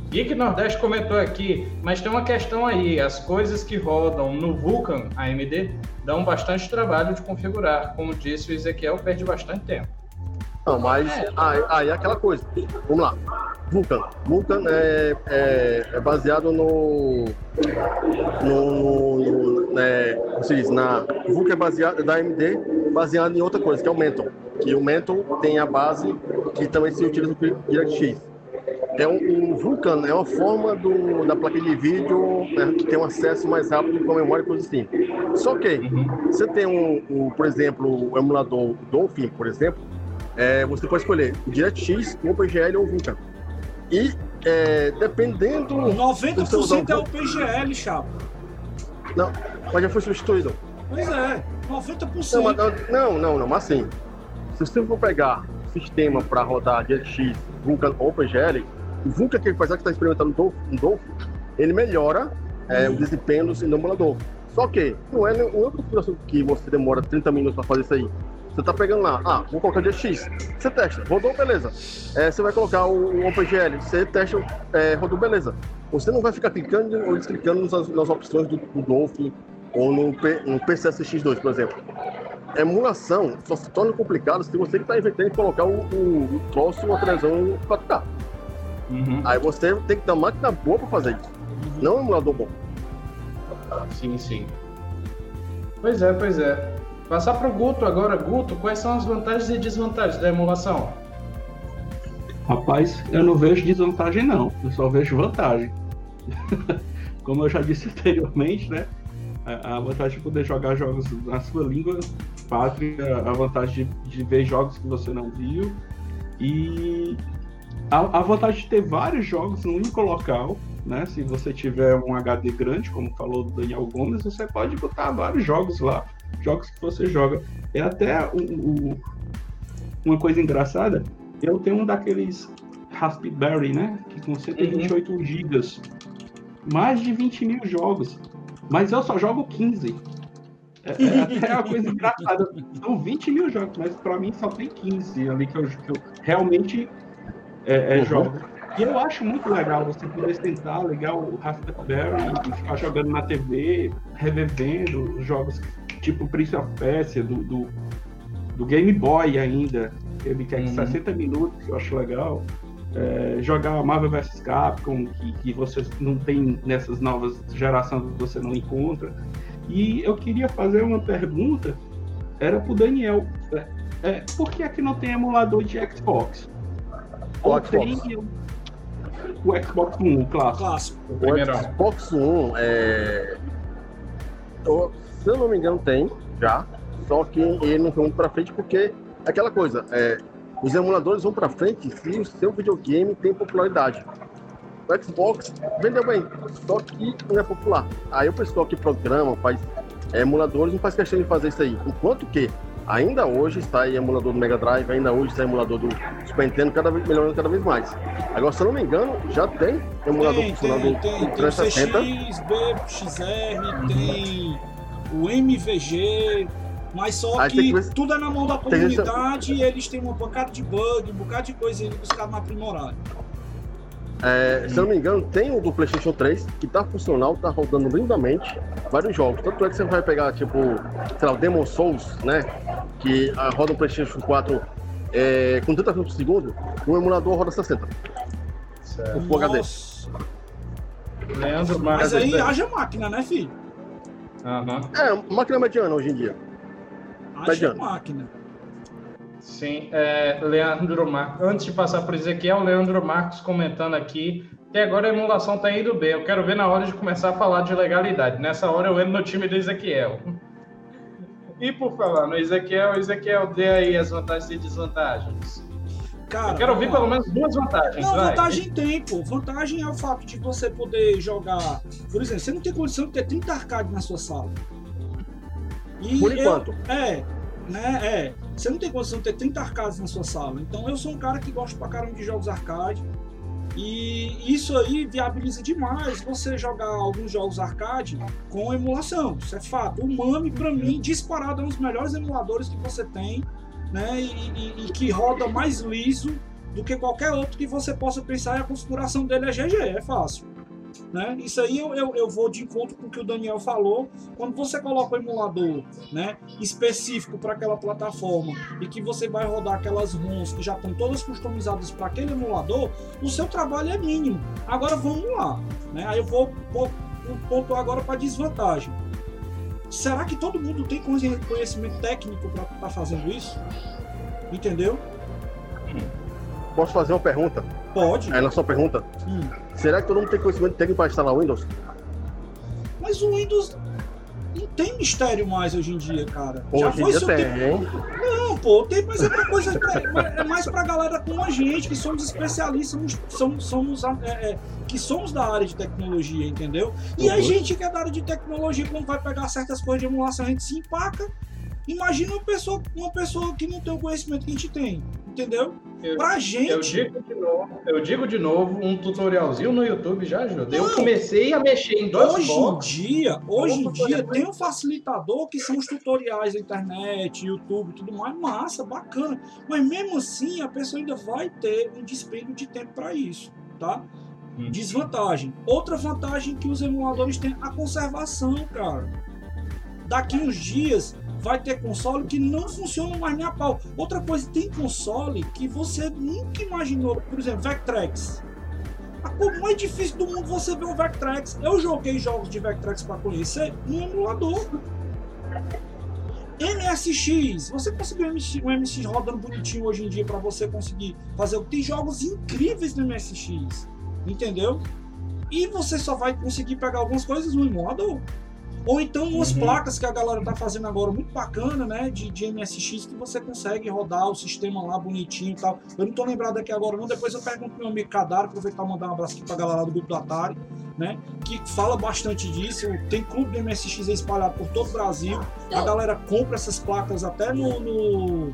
Geek Nordeste comentou aqui, mas tem uma questão aí. As coisas que rodam no Vulkan AMD dão bastante trabalho de configurar. Como disse o Ezequiel, perde bastante tempo. Não, mas aí, é aquela coisa. Vamos lá. Vulcan. Vulcan é, é, é baseado no. no, no né, como se diz, na. Vulcan é baseado da AMD, baseado em outra coisa, que é o Menton. Que o Menton tem a base que também se utiliza no DirectX. É um, um Vulcan é uma forma do, da placa de vídeo né, que tem um acesso mais rápido com a memória e coisa assim. Só que você tem um, um, por exemplo, o emulador Dolphin, por exemplo, é, você pode escolher DirectX, OpenGL ou Vulkan. E é, dependendo. 90% é o PGL, Chapa. Não, mas já foi substituído. Pois é, 90%. Não, mas, não, não, não, mas assim, se você for pegar sistema para rodar DirectX, Vulkan ou OpenGL, o Vulkan que ele faz, que está experimentando no Dolphin, ele melhora é, hum. o desempenho do emulador. Só que não é, não é que você demora 30 minutos para fazer isso aí. Você tá pegando lá, ah, vou colocar DX. Você testa, rodou, beleza. É, você vai colocar o, o OpenGL, você testa, é, rodou, beleza. Você não vai ficar clicando ou desclicando nas, nas opções do, do Dolphin ou no, P, no PCSX2, por exemplo. Emulação só se torna complicado se você está inventando colocar o, o, o troço uma televisão 4K. Uhum. Aí você tem que ter uma máquina boa para fazer isso, não um emulador bom. Sim, sim. Pois é, pois é. Passar para o Guto agora. Guto, quais são as vantagens e desvantagens da emulação? Rapaz, eu não vejo desvantagem não, eu só vejo vantagem. Como eu já disse anteriormente, né? A vantagem de poder jogar jogos na sua língua pátria, a vantagem de, de ver jogos que você não viu e a, a, vantagem de ter vários jogos no único local, né? Se você tiver um HD grande, como falou o Daniel Gomes, você pode botar vários jogos lá jogos que você joga. É até um, um, uma coisa engraçada. Eu tenho um daqueles Raspberry, né? Que com 128 uhum. GB. Mais de 20 mil jogos. Mas eu só jogo 15. É, é até uma coisa engraçada. São 20 mil jogos, mas para mim só tem 15 ali que eu, que eu realmente é, é, uhum. jogo. E eu acho muito legal você poder sentar, ligar o Raspberry e ficar jogando na TV, revivendo os jogos tipo Prince of Persia, do, do, do Game Boy ainda, ele quer uhum. 60 minutos, que eu acho legal. É, jogar Marvel vs Capcom, que, que você não tem nessas novas gerações, você não encontra. E eu queria fazer uma pergunta, era pro Daniel. É, é por que aqui não tem emulador de Xbox? O Ou Xbox. tem o Xbox One, o clássico? clássico. O Xbox One é se eu não me engano, tem já. Só que ele não foi muito para frente porque é aquela coisa, é, os emuladores vão para frente se o seu videogame tem popularidade. O Xbox vendeu bem, só que não é popular. Aí o pessoal que programa, faz é, emuladores, não faz questão de fazer isso aí. Enquanto que ainda hoje está emulador do Mega Drive, ainda hoje está emulador do Super Nintendo, cada vez melhorando cada vez mais. Agora, se eu não me engano, já tem emulador tem, funcionando tem, tem, tem, 360. Tem CX, BXR, uhum. tem o MVG, mas só Aí que, que tudo é na mão da comunidade e eles têm uma bancada de bug, um bocado de coisa aí que os caras não aprimoraram. É, se eu não me engano, tem o do PlayStation 3 que tá funcional, tá rodando lindamente vários jogos. Tanto é que você vai pegar, tipo, sei lá, o Demon Souls, né? Que uh, roda no PlayStation 4 é, com 30 frames por segundo, o emulador roda 60. Certo. O Full HD. Leandro, mas aí haja máquina, né, filho? Uhum. É, máquina mediana hoje em dia. Acho mediana. máquina. Sim, é, Leandro Marcos. Antes de passar para o Ezequiel, Leandro Marcos comentando aqui que agora a emulação está indo bem. Eu quero ver na hora de começar a falar de legalidade. Nessa hora eu entro no time do Ezequiel. E por falar no Ezequiel, Ezequiel, dê aí as vantagens e desvantagens. Cara, eu quero ouvir pelo menos duas vantagens. Não, vai. vantagem tem, pô. Vantagem é o fato de você poder jogar. Por exemplo, você não tem condição de ter 30 arcades na sua sala. E Por enquanto. Eu, é, né? É. Você não tem condição de ter 30 arcades na sua sala. Então eu sou um cara que gosta pra caramba de jogos arcade. E isso aí viabiliza demais você jogar alguns jogos arcade com emulação. Isso é fato. O Mami, para mim, disparado é um dos melhores emuladores que você tem né, e, e, e, que roda mais liso do que qualquer outro que você possa pensar e a configuração dele é GG, é fácil. Né? Isso aí eu, eu, eu, vou de encontro com o que o Daniel falou. Quando você coloca o emulador né, específico para aquela plataforma e que você vai rodar aquelas ROMs que já estão todas customizadas para aquele emulador, o seu trabalho é mínimo. Agora vamos lá. Né? Aí eu vou, vou pontuar agora para desvantagem. Será que todo mundo tem conhecimento técnico para estar tá fazendo isso? Entendeu? Posso fazer uma pergunta? Pode. Na sua pergunta. Hum. Será que todo mundo tem conhecimento técnico para instalar o Windows? Mas o Windows não tem mistério mais hoje em dia, cara. Hoje Já foi seu tem, tempo. Não, pô, tem, mas é uma coisa. é mais pra galera como a gente, que somos especialistas, somos, somos é, é, que somos da área de tecnologia, entendeu? E uhum. a gente que é da área de tecnologia, quando vai pegar certas coisas de emulação, a gente se empaca. Imagina uma pessoa, uma pessoa que não tem o conhecimento que a gente tem, entendeu? Eu, pra gente. Eu digo, de novo, eu digo de novo, um tutorialzinho no YouTube já ajuda. Não, eu comecei a mexer em dois Hoje em dia, hoje em dia tem um facilitador que são os tutoriais da internet, YouTube, tudo mais, massa, bacana. Mas mesmo assim, a pessoa ainda vai ter um despego de tempo para isso, tá? Hum. Desvantagem. Outra vantagem que os emuladores têm a conservação, cara. Daqui uns dias vai ter console que não funciona mais nem a pau. Outra coisa, tem console que você nunca imaginou, por exemplo, Vectrex. A coisa mais difícil do mundo você ver o Vectrex. Eu joguei jogos de Vectrex para conhecer no emulador. MSX, você conseguiu um MSX rodando bonitinho hoje em dia para você conseguir fazer. Tem jogos incríveis no MSX, entendeu? E você só vai conseguir pegar algumas coisas no emulador. Ou então umas uhum. placas que a galera tá fazendo agora muito bacana, né? De, de MSX que você consegue rodar o sistema lá bonitinho e tal. Eu não tô lembrado aqui agora, não. Depois eu pergunto pro meu amigo Cadar, aproveitar e mandar um abraço aqui pra galera do grupo do Atari, né? Que fala bastante disso. Tem clube de MSX espalhado por todo o Brasil. A galera compra essas placas até no, no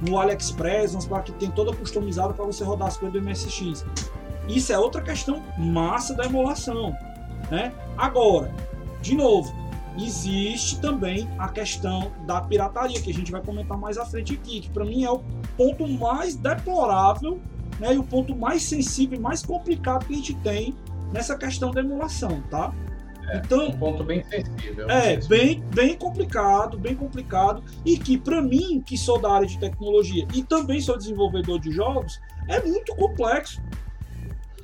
no AliExpress, umas placas que tem toda customizada para você rodar as coisas do MSX. Isso é outra questão massa da emulação, né? Agora, de novo, existe também a questão da pirataria, que a gente vai comentar mais à frente aqui, que para mim é o ponto mais deplorável né, e o ponto mais sensível e mais complicado que a gente tem nessa questão da emulação, tá? É, então, um ponto bem sensível. É, bem, bem complicado, bem complicado, e que para mim, que sou da área de tecnologia e também sou desenvolvedor de jogos, é muito complexo.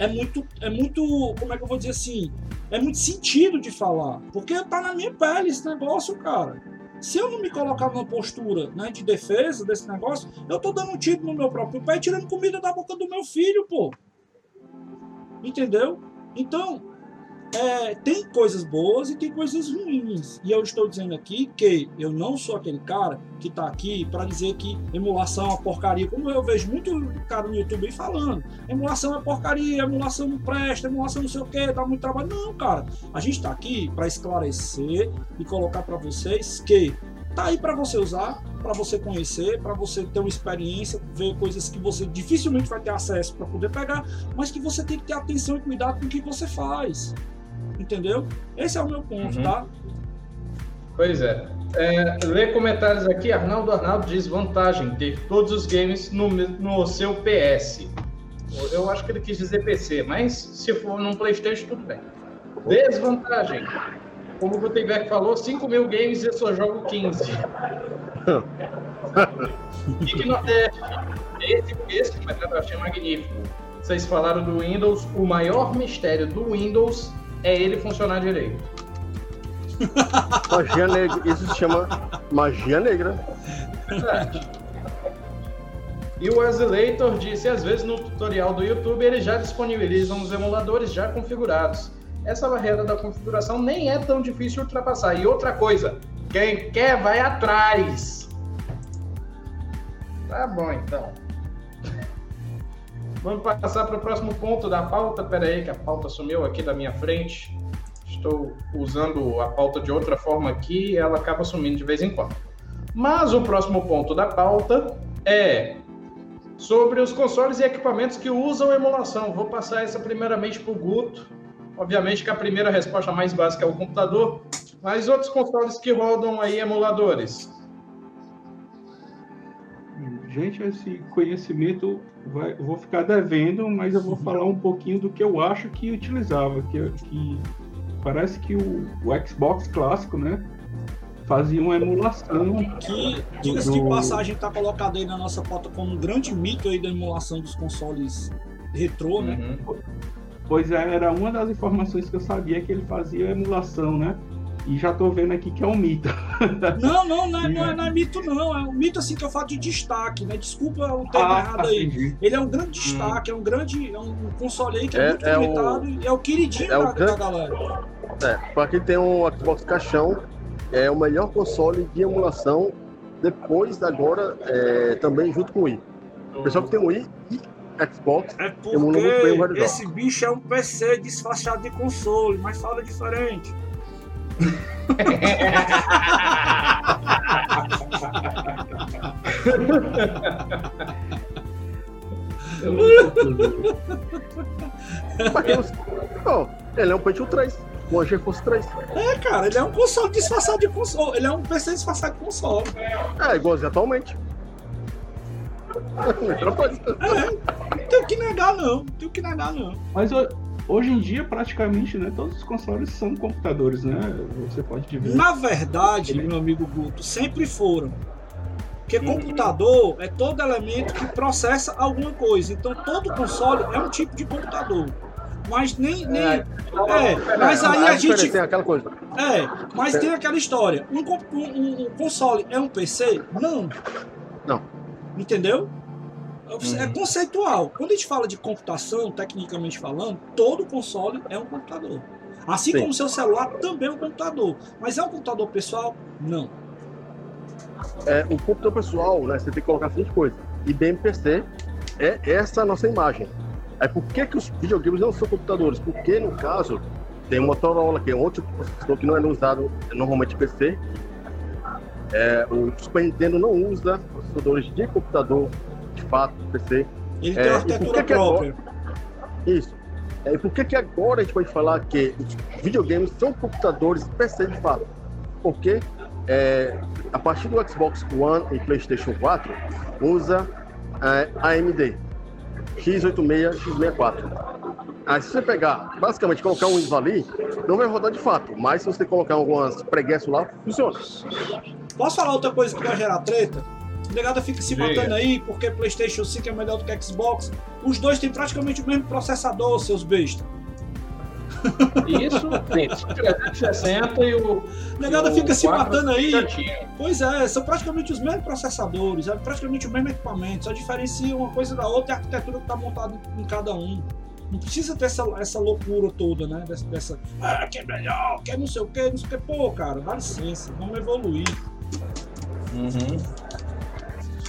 É muito, é muito, como é que eu vou dizer assim, é muito sentido de falar, porque tá na minha pele esse negócio, cara. Se eu não me colocar numa postura né, de defesa desse negócio, eu tô dando um tiro no meu próprio pé e tirando comida da boca do meu filho, pô. Entendeu? Então, é, tem coisas boas e tem coisas ruins. E eu estou dizendo aqui que eu não sou aquele cara que está aqui para dizer que emulação é porcaria, como eu vejo muito cara no YouTube falando. Emulação é porcaria, emulação não presta, emulação não sei o que, dá muito trabalho. Não, cara. A gente está aqui para esclarecer e colocar para vocês que tá aí para você usar, para você conhecer, para você ter uma experiência, ver coisas que você dificilmente vai ter acesso para poder pegar, mas que você tem que ter atenção e cuidado com o que você faz. Entendeu? Esse é o meu ponto, uhum. tá? Pois é. é. Lê comentários aqui. Arnaldo Arnaldo diz vantagem ter todos os games no, no seu PS. Eu acho que ele quis dizer PC, mas se for num PlayStation, tudo bem. Desvantagem. Como o Gutenberg falou, 5 mil games e eu só jogo 15. Fique no teste. Esse, esse comentário eu achei magnífico. Vocês falaram do Windows. O maior mistério do Windows é ele funcionar direito. Magia negra. Isso se chama magia negra. Verdade. E o Azileitor disse, às vezes no tutorial do YouTube eles já disponibilizam os emuladores já configurados. Essa barreira da configuração nem é tão difícil de ultrapassar. E outra coisa, quem quer vai atrás. Tá bom então. Vamos passar para o próximo ponto da pauta. Espera aí que a pauta sumiu aqui da minha frente. Estou usando a pauta de outra forma aqui e ela acaba sumindo de vez em quando. Mas o próximo ponto da pauta é sobre os consoles e equipamentos que usam emulação. Vou passar essa primeiramente para o Guto. Obviamente que a primeira resposta mais básica é o computador, mas outros consoles que rodam aí emuladores. Gente, esse conhecimento vai, eu vou ficar devendo, mas eu vou falar um pouquinho do que eu acho que utilizava. Que, que parece que o, o Xbox clássico, né? Fazia uma emulação. Que, diga-se do... de passagem, está colocado aí na nossa pauta como um grande mito aí da emulação dos consoles retrô, né? Uhum. Pois é, era uma das informações que eu sabia que ele fazia emulação, né? E já tô vendo aqui que é um mito. Não, não, não é, não é, não é mito, não. É um mito assim que eu falo de destaque, né? Desculpa o termo ah, errado aí. Entendi. Ele é um grande hum. destaque, hum. é um grande. É um console aí que é, é muito é limitado o, e é o queridinho é o da, grande, da galera. É, pra quem tem um Xbox caixão, é o melhor console de emulação depois agora, é, também junto com o Wii. O pessoal que tem o Wii e Xbox é porque esse bicho é um PC disfarçado de console, mas fala diferente. Oh, ele é um Pentium 3. O Anjo fosse 3. É, cara, ele é um console disfarçado de console. Ele é um PC disfarçado de console. É, igualzinho atualmente. É, não tenho que negar, não. Não tenho que negar, não. Mas Hoje em dia, praticamente, né, todos os consoles são computadores, né? Você pode ver. Na verdade, meu amigo Guto, sempre foram. Porque uhum. computador é todo elemento que processa alguma coisa. Então, todo console é um tipo de computador. Mas nem. nem é, é mas aí a gente. Tem aquela coisa. É, mas tem aquela história. Um, um, um console é um PC? Não. Não. Entendeu? É uhum. conceitual. Quando a gente fala de computação, tecnicamente falando, todo console é um computador. Assim Sim. como o seu celular também é um computador. Mas é um computador pessoal? Não. É, o computador pessoal, né, você tem que colocar a seguinte coisa. IBM PC é essa nossa imagem. É por que, que os videogames não são computadores? Porque, no caso, tem uma Motorola, que é outro processador que não é usado normalmente PC. É, o Super Nintendo não usa processadores de computador fato, PC. Ele é, tem uma arquitetura própria. Agora... Isso. É, e por que, que agora a gente pode falar que os videogames são computadores PC de fato? Porque é, a partir do Xbox One e PlayStation 4 usa é, AMD x86, x64. Aí se você pegar, basicamente colocar um Windows ali, não vai rodar de fato, mas se você colocar algumas preguiços lá, funciona. Posso falar outra coisa que vai gerar treta? Negada fica se matando aí porque PlayStation 5 é melhor do que Xbox. Os dois têm praticamente o mesmo processador, seus bestas. Isso, tem 360 e o. Negada fica se matando aí. Pois é, são praticamente os mesmos processadores, é praticamente o mesmo equipamento, só diferencia uma coisa da outra e a arquitetura que está montada em cada um. Não precisa ter essa, essa loucura toda, né? Dessa, dessa ah, que é melhor, que é não sei o que, não sei o que. Pô, cara, dá licença, vamos evoluir. Uhum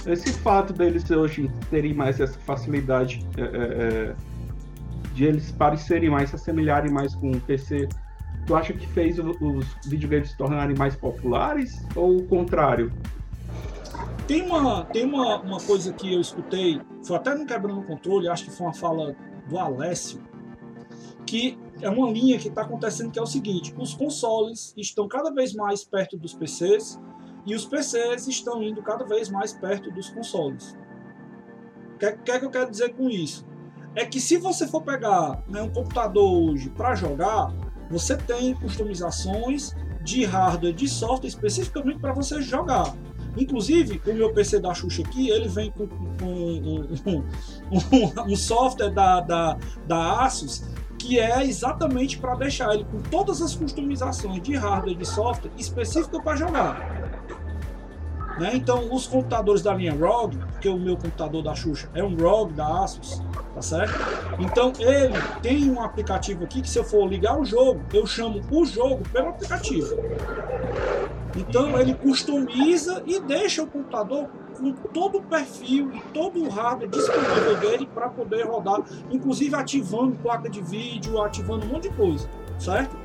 esse fato deles hoje terem mais essa facilidade é, é, é, de eles parecerem mais, se assemelharem mais com o PC, tu acha que fez os videogames se tornarem mais populares ou o contrário? Tem uma, tem uma, uma coisa que eu escutei, foi até no Quebrando o Controle, acho que foi uma fala do Alessio, que é uma linha que está acontecendo que é o seguinte: os consoles estão cada vez mais perto dos PCs e os PCs estão indo cada vez mais perto dos consoles. O que, que, é que eu quero dizer com isso? É que se você for pegar né, um computador hoje para jogar, você tem customizações de hardware, de software especificamente para você jogar. Inclusive, o meu PC da Xuxa aqui, ele vem com, com, com um, um, um, software da, da, da Asus que é exatamente para deixar ele com todas as customizações de hardware e de software específica para jogar. Né? Então, os computadores da linha ROG, porque o meu computador da Xuxa é um ROG da Asus, tá certo? Então, ele tem um aplicativo aqui que se eu for ligar o jogo, eu chamo o jogo pelo aplicativo. Então, ele customiza e deixa o computador com todo o perfil e todo o hardware disponível dele para poder rodar, inclusive ativando placa de vídeo, ativando um monte de coisa, certo?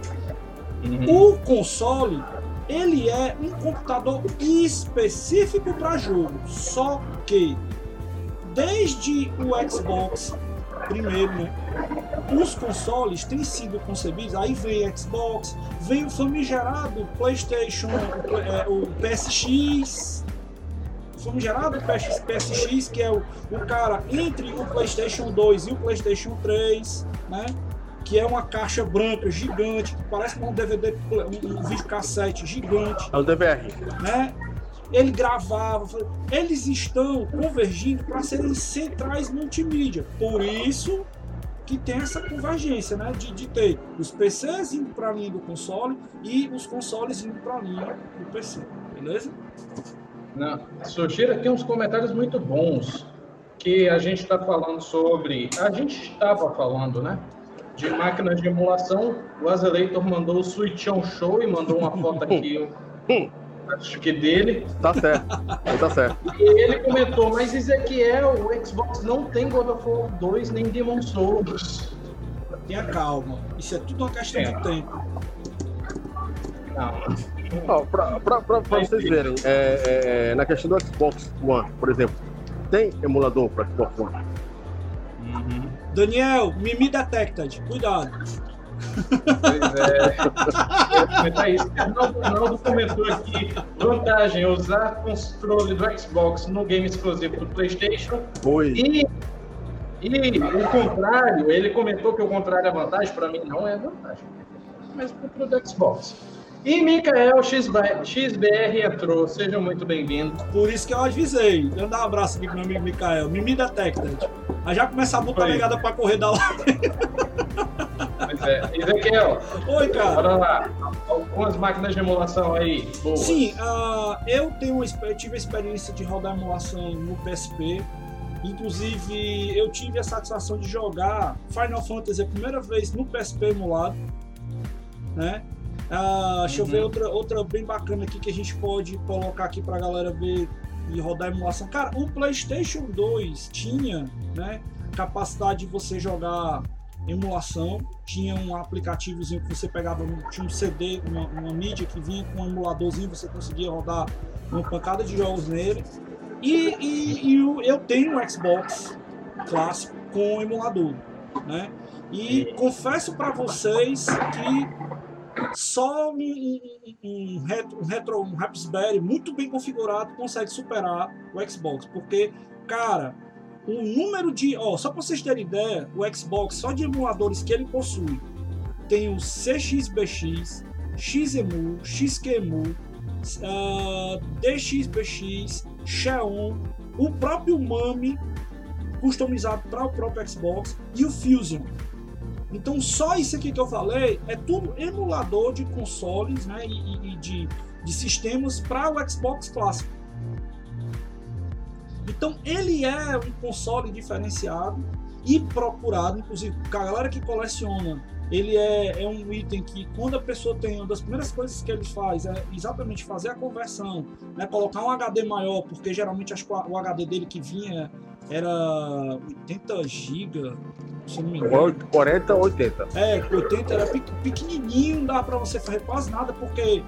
Uhum. O console ele é um computador específico para jogo. Só que desde o Xbox primeiro, né? Os consoles têm sido concebidos, aí vem Xbox, vem o famigerado PlayStation, o, é, o PSX, famigerado PS, PSX, que é o, o cara entre o PlayStation 2 e o PlayStation 3, né? Que é uma caixa branca gigante, que parece um DVD, um, videocassete gigante. É o DVR. Né? Ele gravava. Eles estão convergindo para serem centrais multimídia. Por isso que tem essa convergência, né? De, de ter os PCs indo para a linha do console e os consoles indo para a linha do PC. Beleza? Não. Tem uns comentários muito bons que a gente está falando sobre. A gente estava falando, né? De máquinas de emulação. O Azeleitor mandou o Switchão Show e mandou uma foto aqui. Acho que dele. Tá certo. tá certo. E ele comentou, mas Ezequiel, o Xbox não tem God of War 2 nem Demon Souls. Tenha calma. Isso é tudo uma questão É. de tempo. Não. Ó, pra, pra, pra, pra vocês verem, é, é, na questão do Xbox One, por exemplo, tem emulador para Xbox One? Daniel, Mimi Detected, cuidado. Pois é. Isso. O Arnaldo comentou aqui. Vantagem: usar controle do Xbox no game exclusivo do PlayStation. Foi. E, e o contrário, ele comentou que o contrário é vantagem. Para mim, não é vantagem. Mas pro do Xbox. E Mikael XBR, XBR entrou. Sejam muito bem-vindos. Por isso que eu avisei. Eu dar um abraço aqui pro meu amigo Mikael. Mimi Detected. Aí já começa a botar Oi. ligada pra correr da live. Pois é. Ezequiel, Oi, cara. bora lá. Algumas máquinas de emulação aí. Boas. Sim, ah, eu tenho eu tive a experiência de rodar emulação no PSP. Inclusive, eu tive a satisfação de jogar Final Fantasy a primeira vez no PSP emulado. Né? Ah, deixa eu Uhum. ver outra, outra bem bacana aqui que a gente pode colocar aqui pra galera ver e rodar emulação. Cara, o PlayStation 2 tinha né, capacidade de você jogar emulação. Tinha um aplicativozinho que você pegava, um- tinha um CD, uma, uma mídia que vinha com um emuladorzinho, você conseguia rodar uma pancada de jogos nele. E, e- e eu tenho um Xbox clássico com emulador, né? E confesso para vocês que só um, um, um, retro, um retro, um Raspberry muito bem configurado consegue superar o Xbox, porque, cara, o número de. Ó, só para vocês terem ideia, o Xbox, só de emuladores que ele possui, tem o CXBX, XEMU, XQEMU, ah, DXBX, Xeon, o próprio MAME, customizado para o próprio Xbox, e o Fusion. Então, só isso aqui que eu falei é tudo emulador de consoles né, e, e- de, de sistemas para o Xbox clássico. Então, ele é um console diferenciado e procurado, inclusive, a galera que coleciona. Ele é, é um item que, quando a pessoa tem, uma das primeiras coisas que ele faz é exatamente fazer a conversão, né, colocar um HD maior, porque geralmente que o HD dele que vinha era 80 GB, se não me engano. 40 ou 80. É, 80 era pe- pequenininho, não dava pra você fazer quase nada, porque.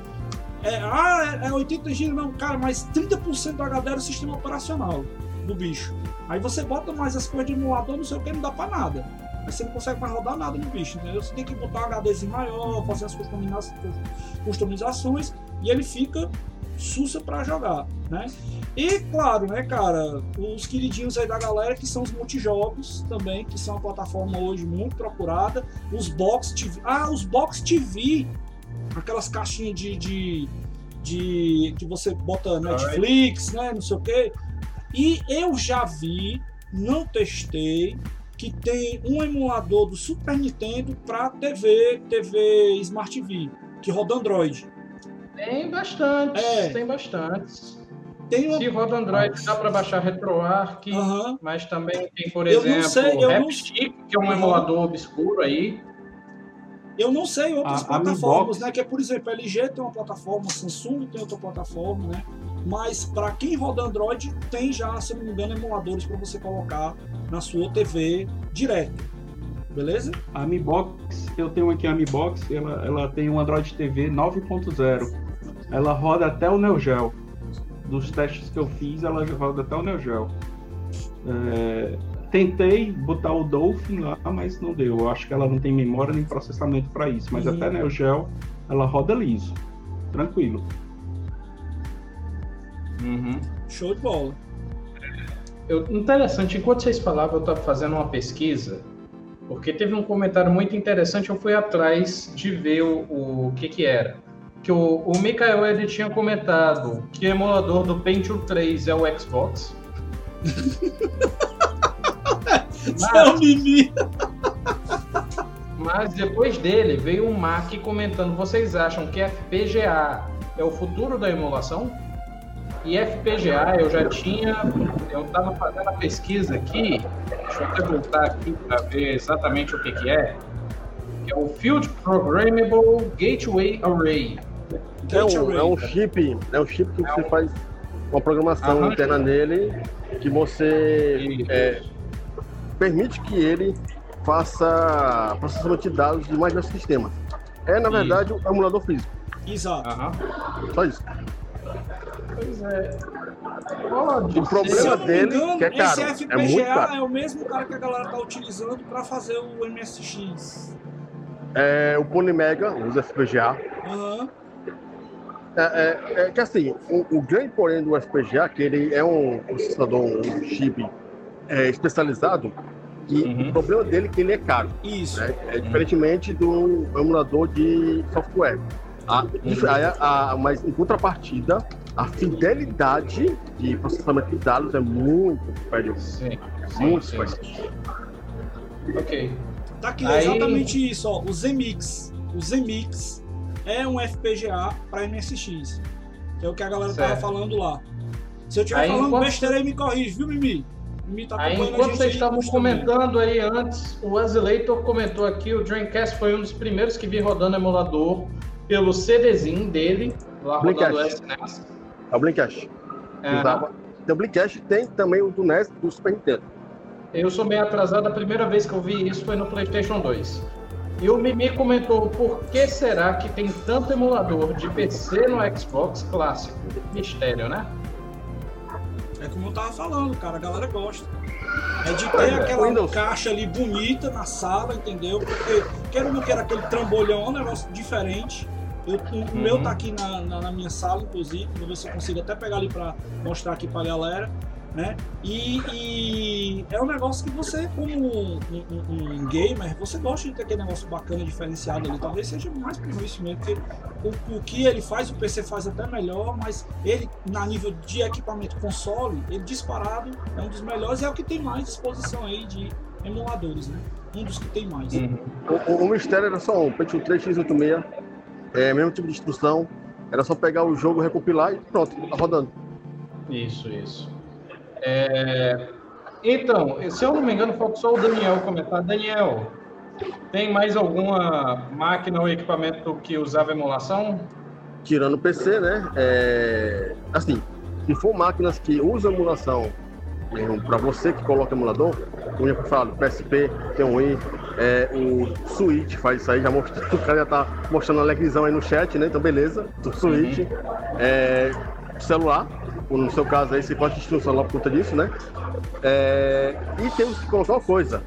É, ah, é é 80 GB, não, cara, mas 30% do HD era o sistema operacional do bicho. Aí você bota mais as coisas de emulador, não sei o que, não dá pra nada. Aí você não consegue mais rodar nada no bicho, entendeu? Você tem que botar um HDzinho maior, fazer as customiza- customizações e ele fica sussa pra jogar, né? E claro, né, cara, os queridinhos aí da galera que são os multijogos também, que são uma plataforma hoje muito procurada. Os Box TV. Ah, os Box TV. Aquelas caixinhas de. de, de que você bota Netflix, né? Não sei o quê. E eu já vi, não testei, que tem um emulador do Super Nintendo para TV, TV Smart TV, que roda Android. Tem bastante, É. tem bastante. Tem uma. Se roda Android, dá para baixar RetroArch, mas também tem, por Eu não exemplo, sei, eu não- Rapstick, que é um emulador obscuro aí. Eu não sei outras A- a plataformas, Box- né? Que é, por exemplo, a LG tem uma plataforma, a Samsung tem outra plataforma, né? Mas para quem roda Android, tem já, se não me engano, emuladores para você colocar na sua TV direto. Beleza? A Mi Box, eu tenho aqui a Mi Box, ela, ela tem um Android TV 9.0. Ela roda até o Neo Geo. Dos testes que eu fiz, ela já roda até o Neo Geo. É, tentei botar o Dolphin lá, mas não deu. Eu acho que ela não tem memória nem processamento para isso. Mas Uhum. até Neo Geo, ela roda liso. Tranquilo. Uhum. Show de bola. Eu, interessante, enquanto vocês falavam, eu estava fazendo uma pesquisa, porque teve um comentário muito interessante, eu fui atrás de ver o, o que que era. Que o, o Mikael ele tinha comentado que o emulador do Pentium 3 é o Xbox. Mimi. Mas depois dele veio um Mark comentando: vocês acham que FPGA é o futuro da emulação? E FPGA eu já tinha, eu estava fazendo a pesquisa aqui, deixa eu até voltar aqui para ver exatamente o que, que é, que é o Field Programmable Gateway Array. É um, é um chip, é um chip que você faz uma programação Aham. interna nele que você é, permite que ele faça processamento de dados de mais diversos sistemas. É, na verdade, um emulador físico. Exato. Aham. Só isso. Pois é. O problema Se ser. eu não me dele, engano, que é caro, esse é muito FPGA caro. é o mesmo cara que a galera tá utilizando para fazer o MSX. É, o Polymega usa FPGA. Aham. É, é- é que assim, o, o grande porém do FPGA, que ele é um processador, um chip é, especializado, que Uhum. o problema dele é que ele é caro. Isso. né? É diferentemente do emulador de software. A- a- a- mas em contrapartida, a fidelidade de processamento de dados é muito superior. Sim, sim, Muito sim. superior. Ok. Tá aqui, Aí- exatamente isso, ó. O Zemix. O Zemix é um FPGA para MSX. Que é o que a galera tava Certo. falando lá. Se eu estiver Aí, falando enquanto- besteira aí, me corrige, viu, Mimi? Mimi tá Aí, enquanto vocês estavam comentando aí antes, o Azileitor comentou aqui, o Dreamcast foi um dos primeiros que vi rodando emulador pelo CDzinho dele, lá rodando o Dreamcast. SNES. É o Blinkcast. É, Usava. Tem o Blinkcast tem também o do NES do Super Nintendo. eu sou meio atrasado, a primeira vez que eu vi isso foi no PlayStation 2. E o Mimi comentou, por que será que tem tanto emulador de PC no Xbox clássico? Mistério, né? É como eu tava falando, cara, a galera gosta. É de ter aquela Windows. caixa ali bonita na sala, entendeu? Porque quero ou não quero aquele trambolhão, é um negócio diferente. Eu- o o meu Uhum. tá aqui na, na- na minha sala, inclusive. Vou ver se eu consigo até pegar ali pra mostrar aqui pra galera. Né? E, e é um negócio que você, como um, um- um gamer, você gosta de ter aquele negócio bacana, diferenciado ali. Talvez seja mais por isso mesmo, porque o, o que ele faz, o PC faz até melhor, mas ele, na nível de equipamento console, ele disparado é um dos melhores e é o que tem mais disposição aí de emuladores, né? Um dos que tem mais. Uhum. O, o- mistério era só um, Pentium 3 x86, é, mesmo tipo de instrução, era só pegar o jogo, recompilar e pronto, tá rodando. Isso, isso. É, Então, se eu não me engano, falta só o Daniel comentar. Daniel, tem mais alguma máquina ou equipamento que usava emulação? Tirando o PC, né? É, assim, se for máquinas que usam emulação para você que coloca emulador, como eu falo, PSP, tem um i, é, o Switch faz isso aí, já mostrou, o cara já tá mostrando a alegrizão aí no chat, né? Então beleza, o Switch, é, celular, no seu caso aí você pode celular por conta disso, né? É, e temos que colocar uma coisa,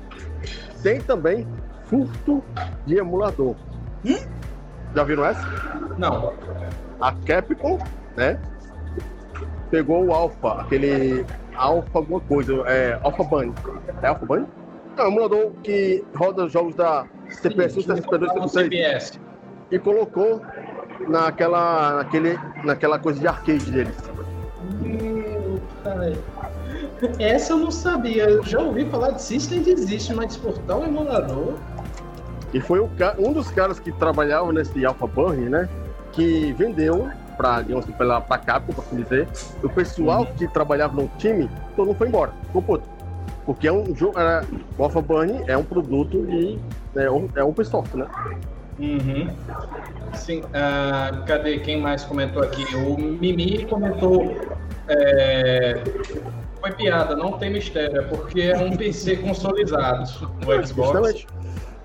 tem também furto de emulador. Já viram essa? Não. a Capcom, né? Pegou o Alpha, aquele Alpha alguma coisa, é Alpha Bunny. É Alpha Bunny? É um emulador que roda os jogos da CPS 1, CP2, No CP3 CBS. e colocou naquela, naquele, naquela coisa de arcade deles. Peraí. Essa eu não sabia. Eu já ouvi falar de System Existe, mas exportar um emulador. E foi ca- um dos caras que trabalhava nesse Alpha Bunny, né? Que vendeu para digamos assim, pela pra Capcom, para assim dizer. O pessoal que trabalhava no time, todo mundo foi embora, ficou puto. Porque é um jogo, era, o Alpha Bunny é um produto de é, um- é open source, né? Uhum. Sim. ah, cadê quem mais comentou aqui? O Mimi comentou. É, Foi piada, não tem mistério, é porque é um PC consolidado no Xbox.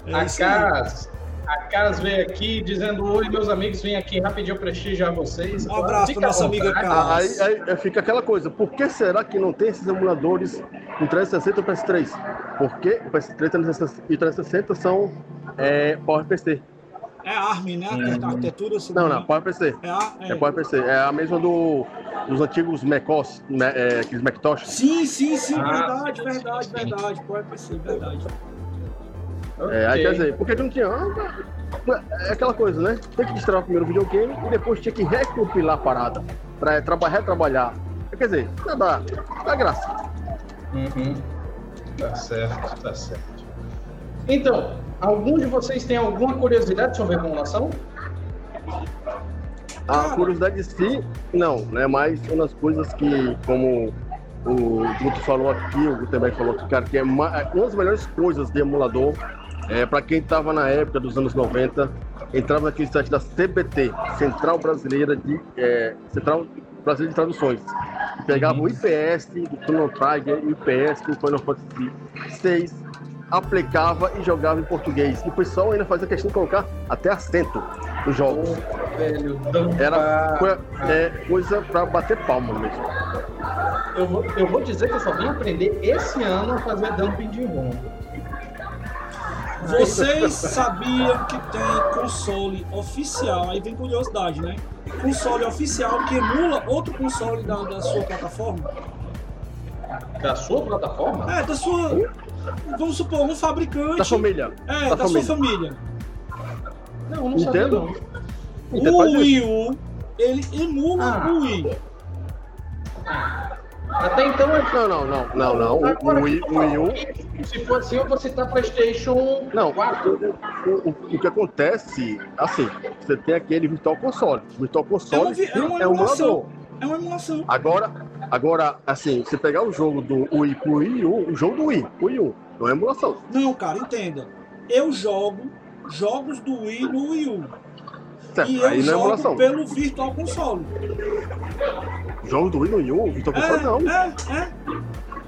É A isso aí. Cas, a Cas veio aqui dizendo: Oi, meus amigos, vim aqui rapidinho prestigiar vocês. Um abraço nossa amiga. Cas. Aí, aí- fica aquela coisa, por que será que não tem esses emuladores no 360 e PS3? Porque o PS3 e o 360 são é, PowerPC. É ARM, né? A arquitetura. se Não, não, pode PC. É, a, é. É pode PC. É a mesma do, dos antigos Macos, né, é, aqueles Macintosh. Sim, sim, sim, Ah, verdade, verdade, verdade. Pode PC, verdade. É, aí quer dizer, porque não tinha. ah, É aquela coisa, né? Tem que destravar primeiro o videogame e depois tinha que recompilar a parada pra trabalhar, retrabalhar. Quer dizer, não dá, dá graça. Uhum. Tá certo, tá certo. Então, algum de vocês tem alguma curiosidade sobre a emulação? A curiosidade em si, não, né? Mas uma das coisas que, como o Guto falou aqui, o Gutenberg falou aqui, cara, que é ma- uma das melhores coisas de emulador, é, para quem estava na época dos anos 90, entrava naquele site da CBT, Central Brasileira de é, Central Brasileira de Traduções. Pegava o IPS do Chrono Trigger, o IPS do Final Fantasy VI, aplicava e jogava em português. E o pessoal ainda fazia questão de colocar até acento nos jogos. Velho, Era pra- é, coisa pra bater palma mesmo. eu, vou, eu vou dizer que eu só vim aprender esse ano a fazer dumping de ROM. Vocês sabiam que tem console oficial? Aí vem curiosidade, né? Console oficial que emula outro console da, da sua plataforma? Da sua plataforma? É, da sua. Vamos supor, um fabricante. Da família. É, da da, sua família. família. Não, não sabia Nintendo? não. O. Wii U, ele emula Ah. o Wii. Até então é Não, não, não, não, não. O, o, Wii- o Wii U. Se for assim, eu vou citar PlayStation Não, 4. o, o, o que acontece, assim, você tem aquele Virtual Console. O Virtual É uma, Console vi- é uma é um emulação. emulador. É uma emulação. Agora, agora, assim, você pegar o jogo do Wii pro Wii U, o jogo do Wii, o Wii U, não é emulação. Não, cara, entenda. Eu jogo jogos do Wii no Wii U. Certo, E eu aí não é jogo emulação. pelo Virtual Console. Jogo do Wii no Wii U, Virtual Console não. É, é, é.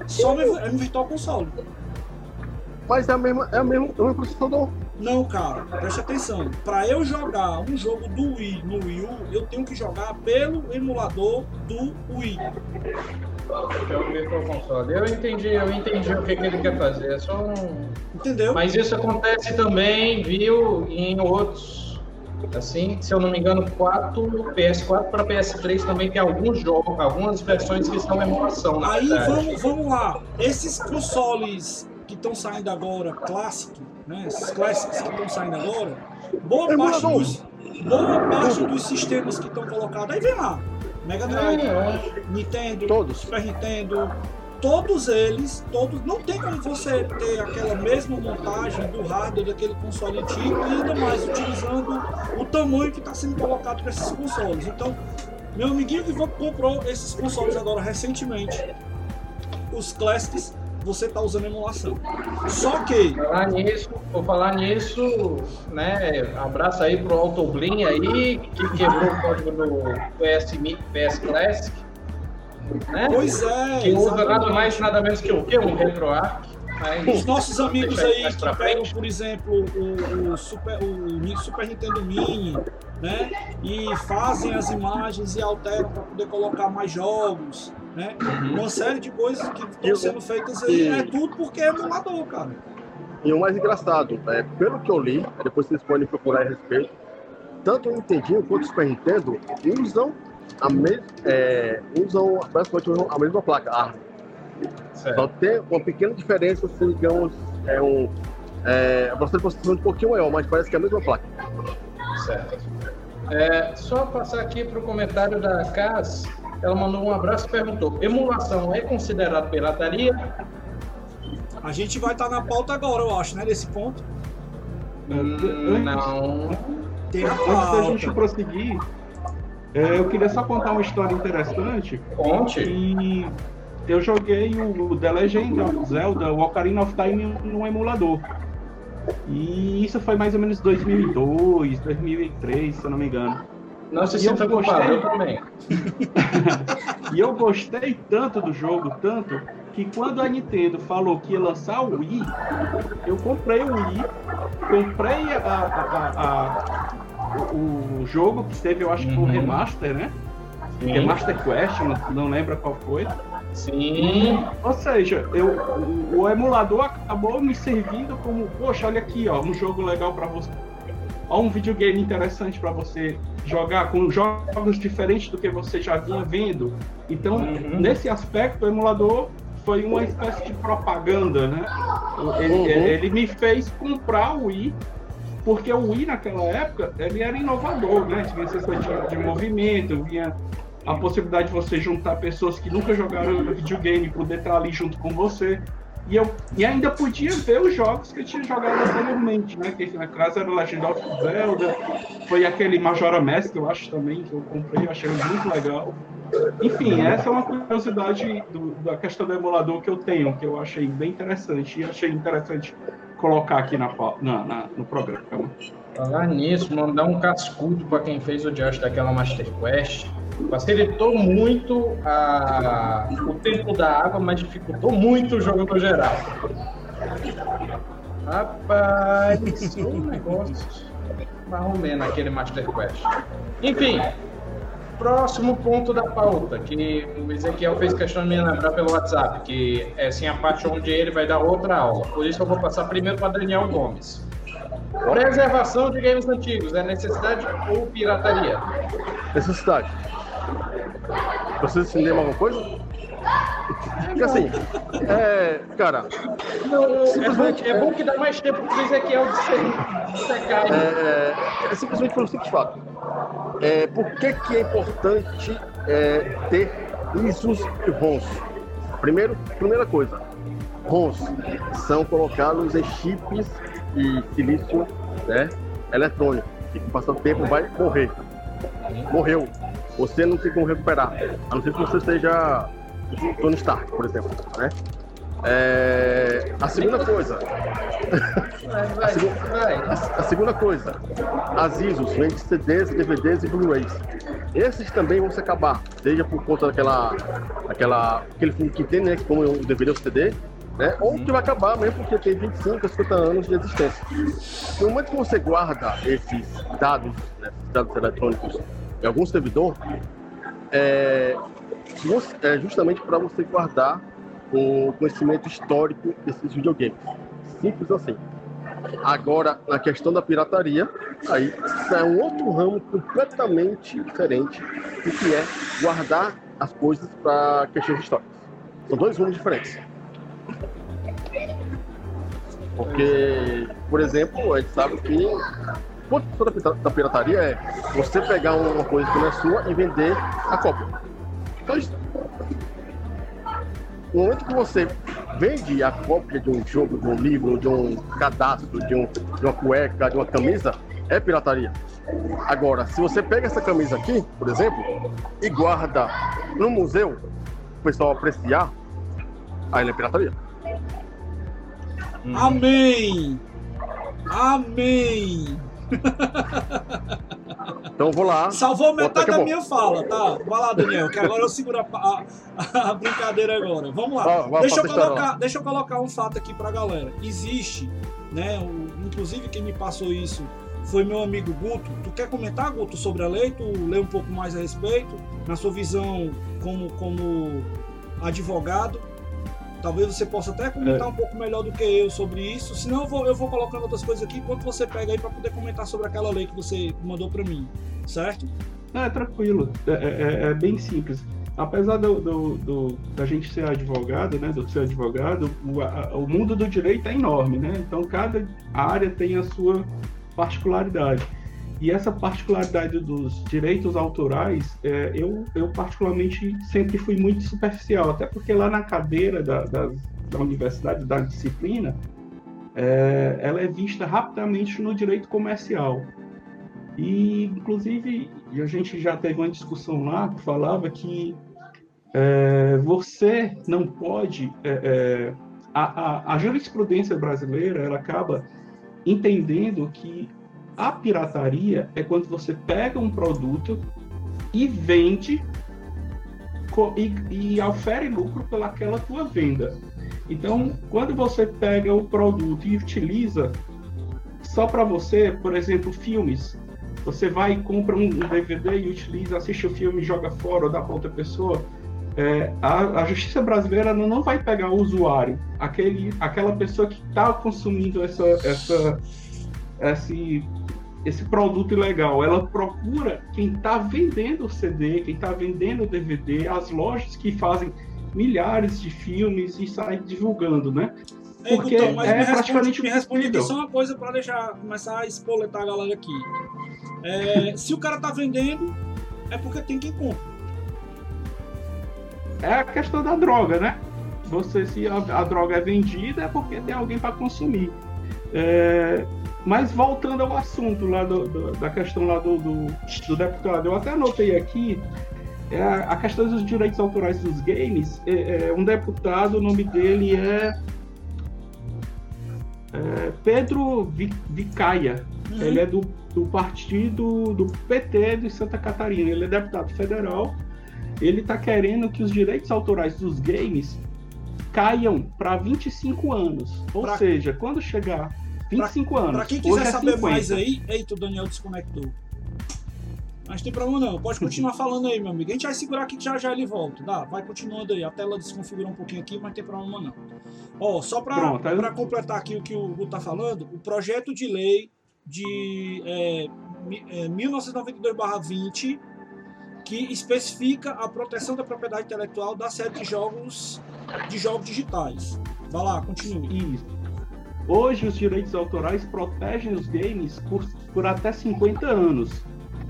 Só no, é no Virtual Console. Mas é a mesma, é a mesma, é o mesmo processador. Não, cara, preste atenção. Pra eu jogar um jogo do Wii no Wii U, eu tenho que jogar pelo emulador do Wii. Eu entendi, eu entendi o que, que ele quer fazer. É só um... Entendeu? Mas isso acontece também, viu, em outros. Assim, se eu não me engano, 4, PS4 para PS3 também tem alguns jogos, algumas versões que são emulação. na Aí verdade. vamos, vamos lá. Esses consoles que estão saindo agora, Classic, né? Esses Classics que estão saindo agora, boa parte, Emulador. dos, boa parte dos sistemas que estão colocados, aí vem lá. Mega Drive, É, Nintendo, Todos. Super Nintendo, todos eles, todos, não tem como você ter aquela mesma montagem do hardware daquele console antigo e ainda mais utilizando o tamanho que está sendo colocado para esses consoles. Então, meu amiguinho que comprou esses consoles agora recentemente, os Classics, você está usando emulação. Só que, Falar nisso, vou falar nisso, né? Abraço aí pro Autoblin aí, que quebrou o código do PS, PS Classic. Né? pois é, que usa nada mais nada menos que o quê? Um RetroArch. Os nossos amigos aí que pegam, frente. por exemplo, o, o Super, o Super Nintendo Mini, né? E fazem as imagens e alteram para poder colocar mais jogos, né? Uma série de coisas que estão sendo feitas aí. e- É tudo porque é emulador, cara. E o mais engraçado, é, pelo que eu li, depois vocês podem procurar a respeito, tanto o Nintendinho quanto o Super Nintendo usam a mesma, é, usam a mesma placa. Certo. Só tem uma pequena diferença, se digamos, é um é, a velocidade de um pouquinho maior, mas parece que é a mesma placa. Certo. É, só passar aqui para o comentário da Cas, ela mandou um abraço e perguntou: emulação é considerado pirataria? A gente vai estar na pauta agora, eu acho, né? Desse ponto. Hum, não. Tem a Antes da gente pauta. prosseguir, é, eu queria só contar uma história interessante. Conte. Eu joguei o The Legend of Zelda, o Ocarina of Time no emulador. E isso foi mais ou menos 2002, 2003, se eu não me engano. Não se eu sinta gostei. também. E eu gostei tanto do jogo, tanto, que quando a Nintendo falou que ia lançar o Wii, eu comprei o Wii, comprei a, a- a- o, o jogo que teve, eu acho que foi o Uhum. remaster, né? Sim. Remaster Quest, não, não lembro qual foi. Sim. Ou seja, eu, o, o emulador acabou me servindo como, poxa, olha aqui, ó, um jogo legal pra você. Ó, um videogame interessante para você jogar com jogos diferentes do que você já vinha vendo. Então, uhum. nesse aspecto, o emulador foi uma espécie de propaganda, né? Ele, uhum. ele me fez comprar o Wii porque o Wii naquela época ele era inovador, né? Tinha sessão de, de movimento, vinha a possibilidade de você juntar pessoas que nunca jogaram videogame, poder estar ali junto com você. E, eu, e ainda podia ver os jogos que eu tinha jogado anteriormente, né? Que na casa era Legend of Zelda, foi aquele Majora Mask, eu acho também, que eu comprei, achei muito legal. Enfim, essa é uma curiosidade do, da questão do emulador que eu tenho, que eu achei bem interessante, e achei interessante colocar aqui na, na, na no programa. Falar nisso, mandar um cascudo para quem fez o Josh daquela Master Quest Facilitou muito a, o tempo da água, mas dificultou muito o jogo no geral. Rapaz, um negócio marromeno aquele Master Quest. Enfim, próximo ponto da pauta, que o Ezequiel fez questão de me lembrar pelo WhatsApp, que é assim a parte onde ele vai dar outra aula. Por isso eu vou passar primeiro para Daniel Gomes. Preservação de games antigos, é necessidade ou pirataria? Necessidade. Precisa entender alguma coisa? Porque assim, é, cara. Não, simplesmente, é, bom, é bom que dá mais tempo pro Ezequiel de secar. É, é simplesmente pelo simples fato. É, por que, que é importante é, ter ISOs e ROMs? Primeiro, primeira coisa, ROMs são colocados em chips de silício né, eletrônico, que com o passar do tempo vai morrer. Morreu você não tem como recuperar. A não ser que você seja Tony Stark, por exemplo, né? É, a segunda coisa. a, segunda, a, segunda coisa. As ISOs vêm de CDs, DVDs e Blu-rays. Esses também vão se acabar, seja por conta daquela. aquela aquele filme que tem, né? Como o DVD ou CD, né? Ou que vai acabar mesmo porque tem 25, 50 anos de existência. No momento que você guarda esses dados, né, esses dados eletrônicos em algum servidor, é, é justamente para você guardar o conhecimento histórico desses videogames. Simples assim. Agora, na questão da pirataria, aí é um outro ramo completamente diferente do que é guardar as coisas para questões históricas. São dois rumos diferentes. Porque, por exemplo, a gente sabe que ponto da, pirataria é você pegar uma coisa que não é sua e vender a cópia. Então. No momento que você vende a cópia de um jogo, de um livro, de um cadastro, de, um, de uma cueca, de uma camisa, é pirataria. Agora, se você pega essa camisa aqui, por exemplo, e guarda no museu, o pessoal apreciar, aí é pirataria. Amém! Amém! Então vou lá. Salvou metade da minha fala, tá? Vai lá, Daniel, que agora eu seguro a, a, a brincadeira agora. Vamos lá. Ah, deixa, eu colocar, deixa eu colocar um fato aqui pra galera. Existe, né? O, inclusive quem me passou isso foi meu amigo Guto. Tu quer comentar, Guto, sobre a lei? Tu lê um pouco mais a respeito, na sua visão como, como advogado? Talvez você possa até comentar é. um pouco melhor do que eu sobre isso. Senão eu vou, eu vou colocando outras coisas aqui enquanto você pega aí para poder comentar sobre aquela lei que você mandou para mim, certo? É, tranquilo. É, é, é, é bem simples. Apesar do, do, do, da gente ser advogado, né, do ser advogado, o, a, o mundo do direito é enorme, né? Então cada área tem a sua particularidade. E essa particularidade dos direitos autorais, é, eu, eu particularmente sempre fui muito superficial, até porque lá na cadeira da, da, da universidade, da disciplina, é, ela é vista rapidamente no direito comercial. E, inclusive, a gente já teve uma discussão lá que falava que é, você não pode. É, é, a, a, a jurisprudência brasileira ela acaba entendendo que a pirataria é quando você pega um produto e vende e, e ofere lucro pelaquela tua venda. Então, quando você pega o produto e utiliza só para você, por exemplo, filmes, você vai e compra um DVD e utiliza, assiste o filme joga fora ou dá para outra pessoa, é, a, a, justiça brasileira não, não vai pegar o usuário, aquele, aquela pessoa que está consumindo essa, essa, esse esse produto ilegal, ela procura quem está vendendo o CD, quem está vendendo o DVD, as lojas que fazem milhares de filmes e saem divulgando, né? Porque então, mas é me praticamente me responde aqui só uma coisa para deixar começar a espoletar a galera aqui. É, se o cara tá vendendo, é porque tem quem compra. É a questão da droga, né? Você se a, a droga é vendida é porque tem alguém para consumir. É, mas voltando ao assunto lá do, do, da questão lá do, do, do, deputado, eu até anotei aqui é a questão dos direitos autorais dos games. É, é, um deputado, o nome dele é, é Pedro Vicaia. Uhum. Ele é do, do partido do PT de Santa Catarina. Ele é deputado federal. Ele está querendo que os direitos autorais dos games caiam para 25 anos. Ou pra... seja, quando chegar 25 pra, anos. Para quem quiser é saber 50. mais aí, eita, o Daniel desconectou. Mas tem problema não, pode continuar falando aí, meu amigo. A gente vai segurar aqui que já já ele volta. Dá, vai continuando aí. A tela desconfigurou um pouquinho aqui, mas não tem problema não. Ó, só para completar aqui o que o Gu tá falando, o projeto de lei de é, é, 1992-20 que especifica a proteção da propriedade intelectual da série de jogos de jogos digitais. Vai lá, continue. Isso. Hoje, os direitos autorais protegem os games por, por até 50 anos.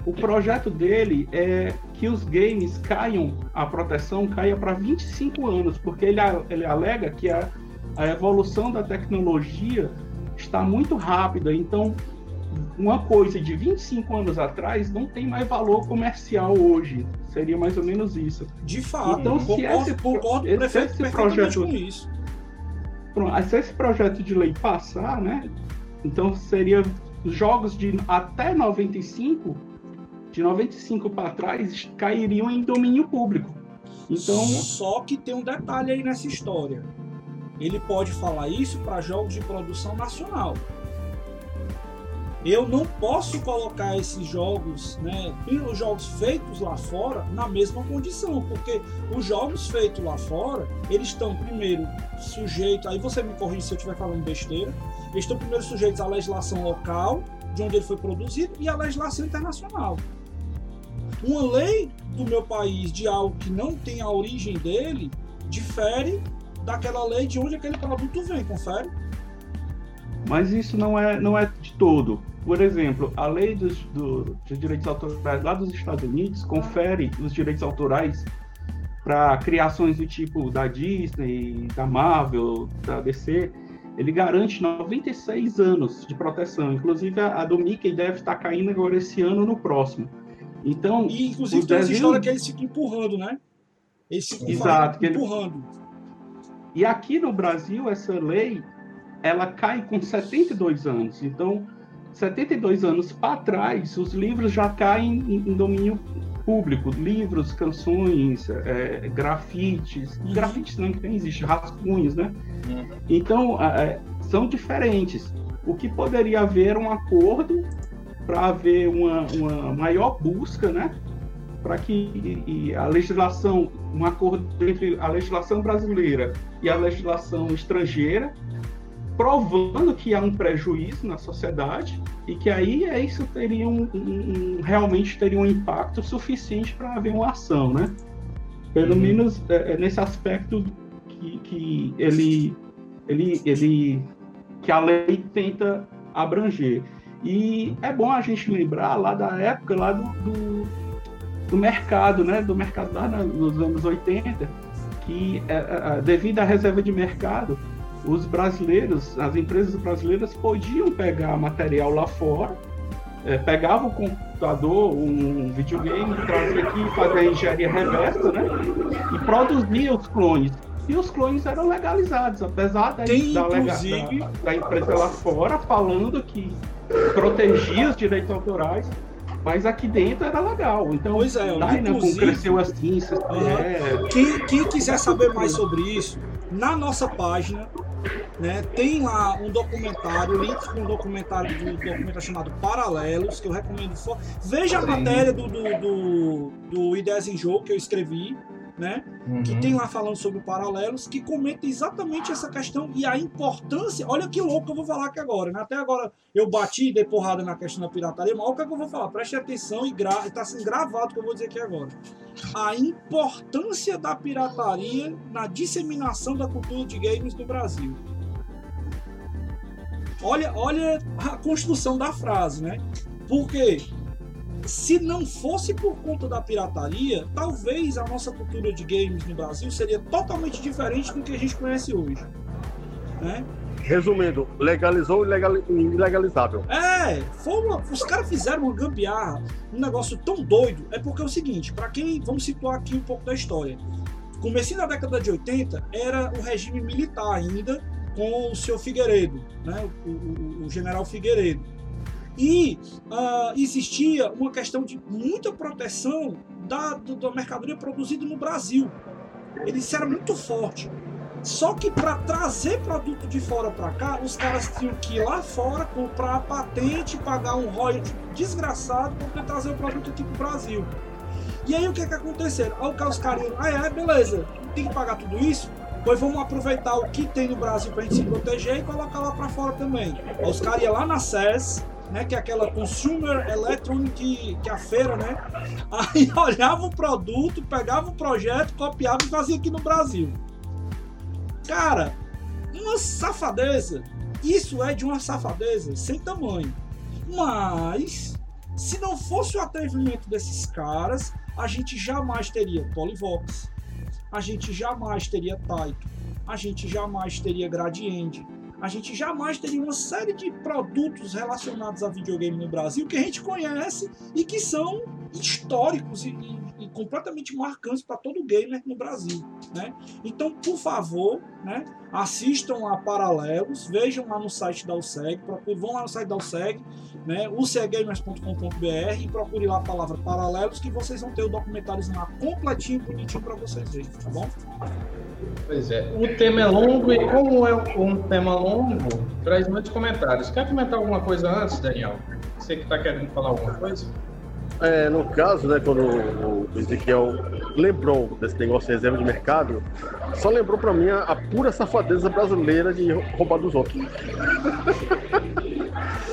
O projeto dele é que os games caiam, a proteção caia para 25 anos, porque ele, ele alega que a, a evolução da tecnologia está muito rápida. Então, uma coisa de 25 anos atrás não tem mais valor comercial hoje. Seria mais ou menos isso. De fato, então, se concordo, esse, concordo esse, esse projeto com isso Se esse projeto de lei passar, né? Então seria jogos de até 95, de 95 para trás, cairiam em domínio público. Então, só que tem um detalhe aí nessa história. Ele pode falar isso para jogos de produção nacional eu não posso colocar esses jogos, né, os jogos feitos lá fora, na mesma condição, porque os jogos feitos lá fora, eles estão primeiro sujeitos, aí você me corrige se eu estiver falando besteira, eles estão primeiro sujeitos à legislação local, de onde ele foi produzido, e à legislação internacional. Uma lei do meu país de algo que não tem a origem dele, difere daquela lei de onde aquele produto vem, confere? Mas isso não é, não é de todo. Por exemplo, a lei dos, do, dos direitos autorais lá dos Estados Unidos confere os direitos autorais para criações do tipo da Disney, da Marvel, da DC. Ele garante 96 anos de proteção. Inclusive, a, a do Mickey deve estar caindo agora esse ano no próximo. Então, e, inclusive, tem essa história que eles ficam empurrando, né? Eles ficam Exato, empurrando. Ele... E aqui no Brasil, essa lei ela cai com 72 anos. Então, 72 anos para trás, os livros já caem em, em domínio público. Livros, canções, é, grafites. Uhum. Grafites não, que nem existe, rascunhos, né? Uhum. Então, é, são diferentes. O que poderia haver um acordo para haver uma, uma maior busca, né? Para que a legislação, um acordo entre a legislação brasileira e a legislação estrangeira, provando que há um prejuízo na sociedade e que aí é isso teria um, um, realmente teria um impacto suficiente para haver uma ação, né? Pelo uhum. menos é, é, nesse aspecto que, que ele, ele, ele que a lei tenta abranger. E é bom a gente lembrar lá da época lá do, do, do mercado, né? Do mercado lá nos anos 80, que é, é, devido à reserva de mercado, os brasileiros, as empresas brasileiras podiam pegar material lá fora, é, pegavam o computador, um videogame, trazia aqui, fazia a engenharia reversa, né? E produzia os clones. E os clones eram legalizados, apesar da, Tem, da, inclusive... da, da empresa lá fora falando que protegia os direitos autorais, mas aqui dentro era legal. Então, pois é, Dynamo cresceu assim. Uhum. É... Quem, quem quiser saber mais sobre isso, na nossa página né? Tem lá um documentário, links com um documentário do um documentário chamado Paralelos, que eu recomendo. For... Veja a matéria do, do, do, do Ideias em Jogo que eu escrevi. Né? Uhum. Que tem lá falando sobre paralelos, que comenta exatamente essa questão e a importância. Olha que louco que eu vou falar aqui agora, né? Até agora eu bati e dei porrada na questão da pirataria, mas olha o que, é que eu vou falar. Preste atenção e gra... está sendo gravado o que eu vou dizer aqui agora. A importância da pirataria na disseminação da cultura de games no Brasil. Olha, olha a construção da frase, né? Porque se não fosse por conta da pirataria, talvez a nossa cultura de games no Brasil seria totalmente diferente do que a gente conhece hoje. Né? Resumindo, legalizou o ilegalizável. É, uma, os caras fizeram uma gambiarra, um negócio tão doido. É porque é o seguinte, para quem, vamos situar aqui um pouco da história. Comecinho da década de 80 era o regime militar ainda, com o seu Figueiredo, né? o, o, o general Figueiredo. E uh, existia uma questão de muita proteção da, da mercadoria produzida no Brasil. Ele era muito forte. Só que para trazer produto de fora para cá, os caras tinham que ir lá fora, comprar a patente, pagar um royalty desgraçado para poder trazer o produto aqui para o Brasil. E aí o que que aconteceu? Aí os caras, ah é, beleza, tem que pagar tudo isso? Pois vamos aproveitar o que tem no Brasil para a gente se proteger e colocar lá para fora também. Aí os caras iam lá na SES, né, que é aquela Consumer Electronic, que é a feira, né? Aí olhava o produto, pegava o projeto, copiava e fazia aqui no Brasil. Cara, uma safadeza. Isso é de uma safadeza sem tamanho. Mas, se não fosse o atrevimento desses caras, a gente jamais teria Polyvox, a gente jamais teria Taito, a gente jamais teria Gradiente, a gente jamais teria uma série de produtos relacionados a videogame no Brasil que a gente conhece e que são históricos e, e, completamente marcantes para todo gamer no Brasil, né? Então, por favor, né, assistam a Paralelos, vejam lá no site da USEG, procurem, vão lá no site da USEG, né, ucgamers.com.br e procure lá a palavra Paralelos que vocês vão ter o documentário lá completinho, bonitinho para vocês verem, tá bom? Pois é, o tema é longo e como é um tema longo, traz muitos comentários. Quer comentar alguma coisa antes, Daniel? Você que está querendo falar alguma coisa? É, no caso, né, quando o Ezequiel lembrou desse negócio de reserva de mercado, só lembrou para mim a, a, pura safadeza brasileira de roubar dos outros.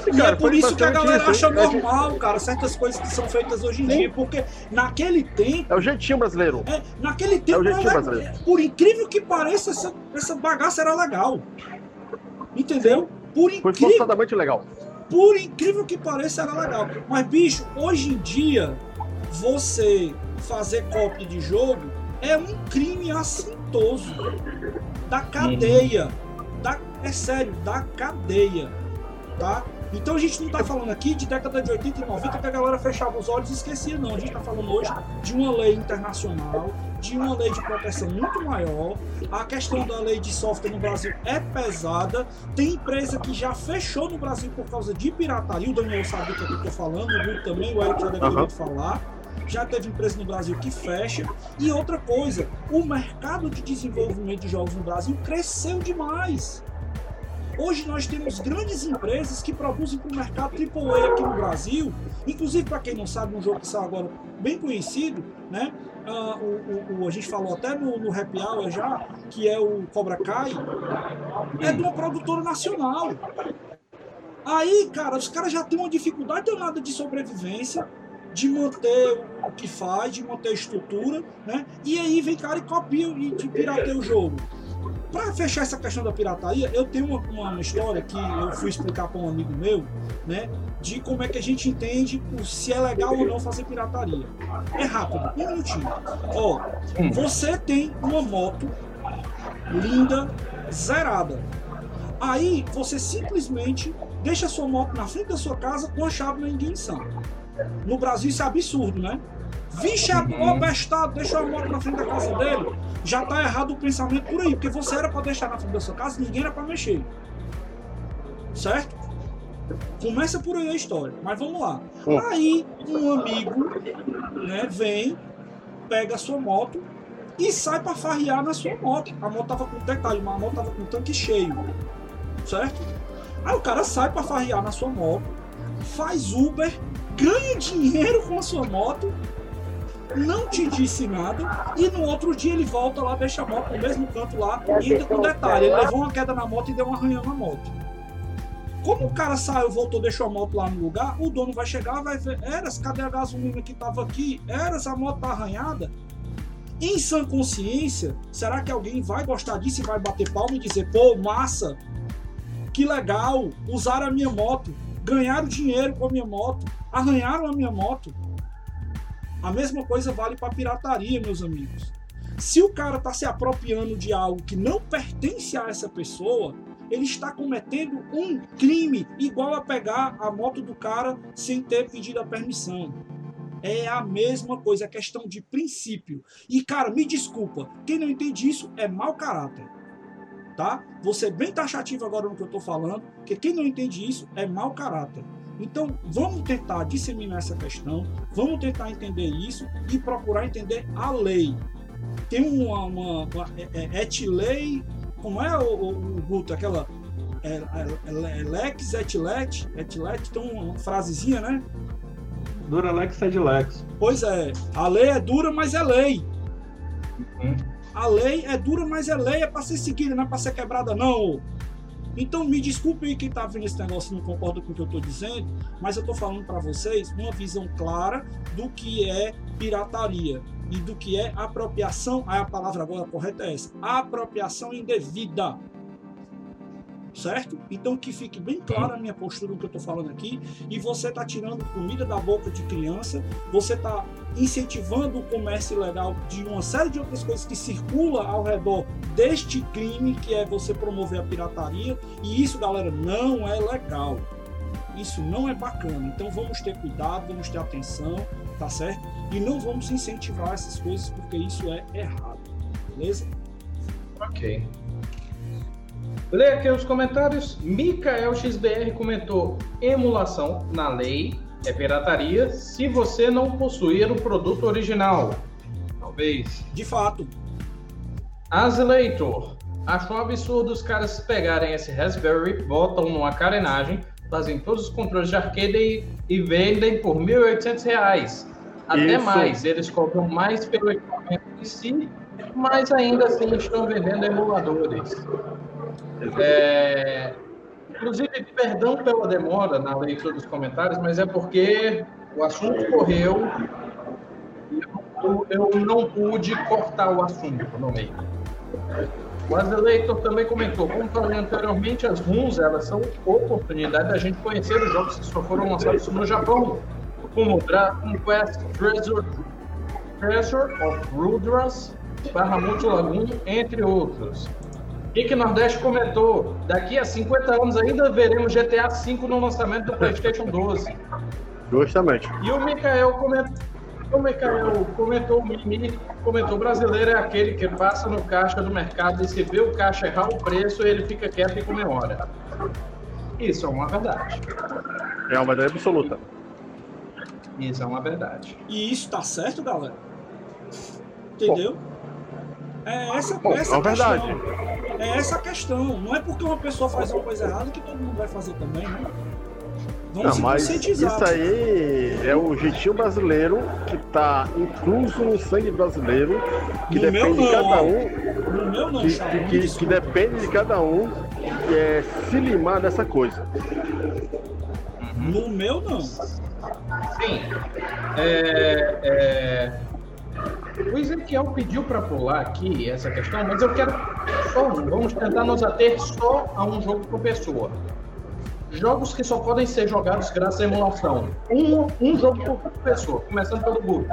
E cara, é por isso que a galera isso, acha é normal, cara, certas coisas que são feitas hoje em Sim. dia, porque naquele tempo. É o jeitinho brasileiro. É, naquele tempo, é o jeitinho era, brasileiro. por incrível que pareça, essa, essa bagaça era legal. Entendeu? Por incrível. Foi forçadamente legal. Por incrível que pareça, era legal. Mas, bicho, hoje em dia, você fazer cópia de jogo é um crime assintoso da cadeia. Da, é sério, da cadeia. Tá? Então a gente não está falando aqui de década de 80 e 90 que a galera fechava os olhos e esquecia, não. A gente está falando hoje de uma lei internacional, de uma lei de proteção muito maior. A questão da lei de software no Brasil é pesada. Tem empresa que já fechou no Brasil por causa de pirataria. O Daniel sabe do que eu estou falando, o Bruno também, o Eric já deveria uhum. falar já teve empresa no Brasil que fecha. E outra coisa, o mercado de desenvolvimento de jogos no Brasil cresceu demais. Hoje nós temos grandes empresas que produzem para o mercado AAA aqui no Brasil. Inclusive, para quem não sabe, um jogo que está agora bem conhecido, né? Uh, o, o, a gente falou até no, no Happy Hour já, que é o Cobra Kai, é de uma produtora nacional. Aí, cara, os caras já têm uma dificuldade danada de sobrevivência, de manter o que faz, de manter a estrutura, né? E aí vem cara e copia e pirateia o jogo. Para fechar essa questão da pirataria, eu tenho uma, uma história que eu fui explicar para um amigo meu, né? De como é que a gente entende se é legal ou não fazer pirataria. É rápido, um minutinho. Ó, hum. você tem uma moto linda, zerada. Aí você simplesmente deixa a sua moto na frente da sua casa com a chave na ignição. No Brasil isso é absurdo, né? Vixe, o bestado deixou a moto na frente da casa dele já tá errado o pensamento por aí, porque você era para deixar na frente da sua casa, ninguém era para mexer. Certo? Começa por aí a história, mas vamos lá. Aí um amigo, né, vem, pega a sua moto e sai para farrear na sua moto. A moto tava com detalhe, a moto tava com tanque cheio. Certo? Aí o cara sai para farrear na sua moto, faz Uber, ganha dinheiro com a sua moto não te disse nada e no outro dia ele volta lá, deixa a moto no mesmo canto lá e ainda com detalhe, ele levou uma queda na moto e deu um arranhão na moto. Como o cara saiu, voltou, deixou a moto lá no lugar, o dono vai chegar, vai ver, Eras, cadê a gasolina que tava aqui? Eras, a moto tá arranhada? Em sã consciência, será que alguém vai gostar disso e vai bater palma e dizer, pô, massa, que legal, usaram a minha moto, ganharam dinheiro com a minha moto, arranharam a minha moto? A mesma coisa vale para pirataria, meus amigos. Se o cara está se apropriando de algo que não pertence a essa pessoa, ele está cometendo um crime igual a pegar a moto do cara sem ter pedido a permissão. É a mesma coisa, é questão de princípio. E, cara, me desculpa, quem não entende isso é mau caráter. Tá? Vou ser bem taxativo agora no que eu estou falando, porque quem não entende isso é mau caráter. Então, vamos tentar disseminar essa questão, vamos tentar entender isso e procurar entender a lei. Tem uma, uma, uma é, é, etlei, como é o, o, Guto, aquela é, é, é, lex, etlet, etlet, tem uma frasezinha, né? Dura lex sed lex. Pois é, a lei é dura, mas é lei. Uhum. A lei é dura, mas é lei, é para ser seguida, não é para ser quebrada, não. Então, me desculpe aí quem está vendo esse negócio e não concorda com o que eu estou dizendo, mas eu estou falando para vocês uma visão clara do que é pirataria e do que é apropriação. a palavra agora correta é essa: apropriação indevida certo? Então que fique bem clara a minha postura no que eu estou falando aqui. E você está tirando comida da boca de criança, você está incentivando o comércio ilegal de uma série de outras coisas que circula ao redor deste crime que é você promover a pirataria. E isso, galera, não é legal. Isso não é bacana. Então vamos ter cuidado, vamos ter atenção, tá certo? E não vamos incentivar essas coisas porque isso é errado. Beleza? Ok. Leia aqui os comentários. Mikael XBR comentou: emulação na lei é pirataria se você não possuir o produto original. Talvez. De fato. Azileitor. Acho um absurdo os caras pegarem esse Raspberry, botam numa carenagem, fazem todos os controles de arcade e, e vendem por R$ 1.800. Até Isso. mais. Eles cobram mais pelo equipamento em si, mas ainda assim estão vendendo emuladores. É, inclusive, perdão pela demora na leitura dos comentários, mas é porque o assunto correu e eu, eu não pude cortar o assunto no meio. O Azeleitor também comentou, como falei anteriormente, as RUNs elas são oportunidade da gente conhecer os jogos que só foram lançados no Japão, como Dragon Quest Treasure, Treasure of Rudras, Bahamut Lagoon, entre outros. Rick Nordeste comentou: daqui a 50 anos ainda veremos GTA V no lançamento do PlayStation 12. Justamente. E o Mikael comentou. O Mikael comentou, o Mimi comentou, o brasileiro é aquele que passa no caixa do mercado e se vê o caixa errar o preço, ele fica quieto e comemora. Isso é uma verdade. É uma verdade absoluta. Isso é uma verdade. E isso tá certo, galera? Entendeu? Bom. É essa, Bom, essa é verdade. É essa a questão. Não é porque uma pessoa faz uma coisa errada que todo mundo vai fazer também, né? Vamos Não, mas isso aí é o jeitinho brasileiro que está incluso no sangue brasileiro, que no depende de cada um. No meu não, que, que, que, que, depende de cada um é, se limar dessa coisa. No meu não. Sim. É, é, o Ezequiel pediu para pular aqui essa questão, mas eu quero só vamos tentar nos ater só a um jogo por pessoa. Jogos que só podem ser jogados graças à emulação. Um, um jogo por pessoa, começando pelo Google.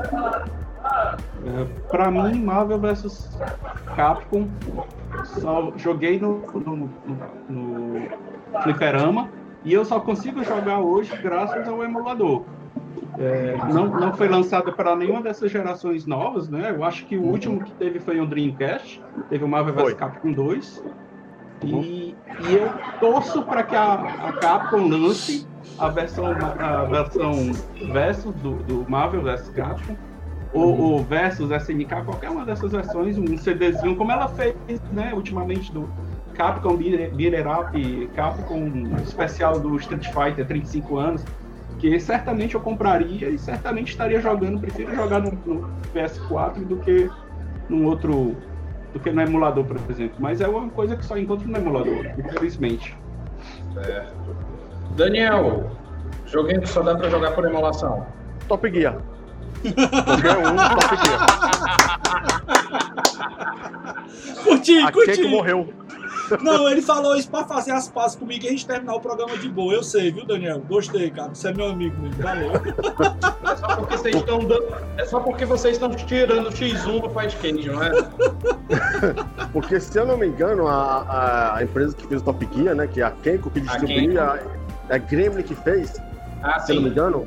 É, para mim, Marvel vs Capcom, só joguei no, no, no, no Fliperama e eu só consigo jogar hoje graças ao emulador. É, não, não foi lançada para nenhuma dessas gerações novas, né? Eu acho que o último que teve foi o Dreamcast, teve o Marvel vs Capcom 2. E, e eu torço para que a, a, Capcom lance a versão, a versão versus do, do Marvel vs Capcom, ou, ou versus SNK, qualquer uma dessas versões, um CDzinho, como ela fez né, ultimamente do Capcom Beater Up, Capcom especial do Street Fighter 35 anos que certamente eu compraria e certamente estaria jogando. Prefiro jogar no, no PS4 do que num outro. do que no emulador, por exemplo. Mas é uma coisa que só encontro no emulador, infelizmente. Certo. Daniel, joguinho que só dá pra jogar por emulação. Top Gear. Qualquer um, Top Gear. Curti, curti. Keiko morreu. Não, ele falou isso pra fazer as pazes comigo e a gente terminar o programa de boa. Eu sei, viu, Daniel? Gostei, cara. Você é meu amigo mesmo. Valeu. É só porque vocês estão dando. É só porque vocês estão tirando o X1 do Fight Cage, não é? Porque, se eu não me engano, a, a, a empresa que fez o Top Gear, né, que é a Kenko, que distribuía, a, a Gremlin que fez, Ah, se eu não me engano,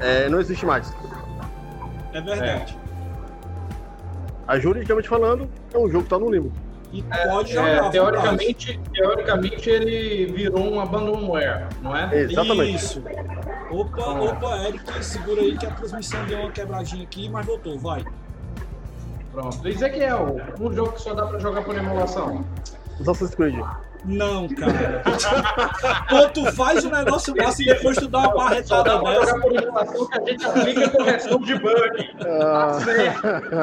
é, não existe mais. É verdade. A juridicamente falando, é um jogo que tá no limbo. E pode É, jogar. teoricamente, teoricamente, ele virou um abandonware, não é? Exatamente. Isso. Opa, opa, Eric, segura aí que a transmissão deu uma quebradinha aqui, mas voltou, vai. Pronto. Ezequiel, um jogo que só dá pra jogar por emulação. Assassin's Creed. Não, cara. Pô, tu faz o negócio massa e depois tu dá uma barretada dessa. que a gente aplica correção de bug. Ah,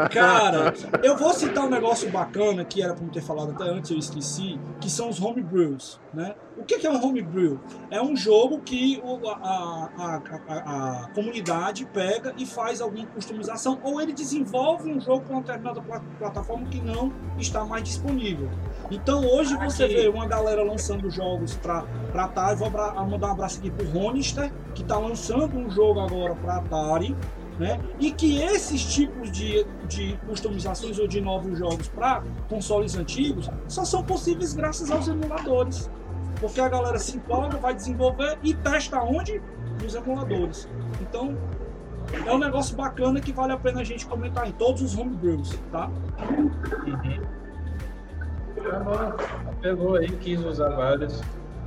Cara, eu vou citar um negócio bacana que era pra não ter falado até antes, eu esqueci, que são os homebrews, né? O que que é um homebrew? É um jogo que o- a, a- a- a- comunidade pega e faz alguma customização, ou ele desenvolve um jogo para uma determinada pla- plataforma que não está mais disponível. Então hoje você Aqui. vê uma galera lançando jogos para Atari, vou mandar um abraço aqui pro Ronister, que está lançando um jogo agora para Atari, né? E que esses tipos de, de customizações ou de novos jogos para consoles antigos só são possíveis graças aos emuladores. Porque a galera se empolga, vai desenvolver e testa onde? Nos emuladores. Então, é um negócio bacana que vale a pena a gente comentar em todos os homebrews, tá? Tá bom. Pegou aí, quis usar vários.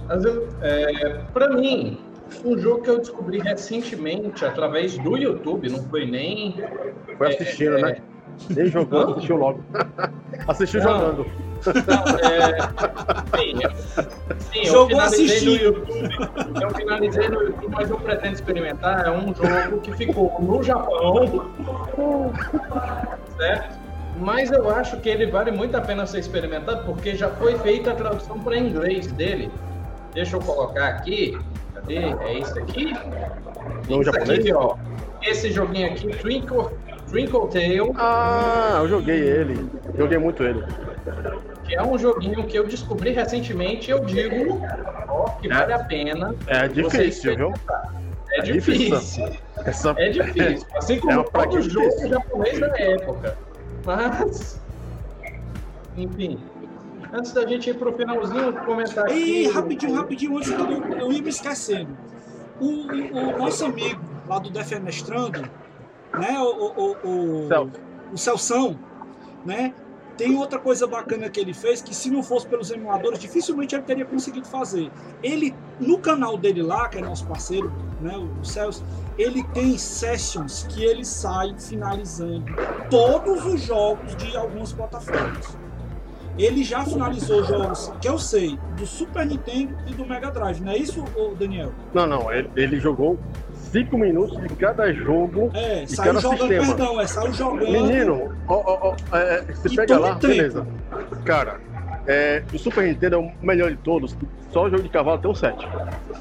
Às vezes, é, pra mim, um jogo que eu descobri recentemente através do YouTube, não foi nem. foi assistindo, né? Nem jogou, Não. assistiu logo. Assistiu Não. jogando. É, sim, eu, sim, eu Jogou no assistindo. YouTube. Eu finalizei no YouTube, mas eu pretendo experimentar. É um jogo que ficou no Japão. Certo? Mas eu acho que ele vale muito a pena ser experimentado porque já foi feita a tradução para inglês dele. Deixa eu colocar aqui. Cadê? É esse aqui? Não Esse japonês? aqui, ó. Esse joguinho aqui, Twinkle, Twinkle Tail. Ah, eu joguei ele. Joguei muito ele. que é um joguinho que eu descobri recentemente, eu digo ó, que vale a pena. É difícil, viu? É É difícil. difícil. Essa... É difícil. Assim É como uma todo jogo difícil. japonês da época. Mas. Enfim. Antes da gente ir pro finalzinho, comentar aqui. E rapidinho, rapidinho, antes eu, eu ia me esquecendo. O, o- o nosso amigo lá do Defenestrando, né? O, o, o, Celso. o Celção, né? Tem outra coisa bacana que ele fez que se não fosse pelos emuladores, dificilmente ele teria conseguido fazer. Ele, no canal dele lá, que é nosso parceiro, né, o Celso, ele tem sessions que ele sai finalizando todos os jogos de algumas plataformas. Ele já finalizou jogos que eu sei, do Super Nintendo e do Mega Drive, não é isso, Daniel? Não, não, ele, ele jogou 5 minutos de cada jogo. É, E saiu cada jogando, sistema. perdão, é, saiu jogando. Menino, ó, ó, ó, é, você E pega lá, tempo. beleza. Cara, é, o Super Nintendo é o melhor de todos. Só o jogo de cavalo tem um 7.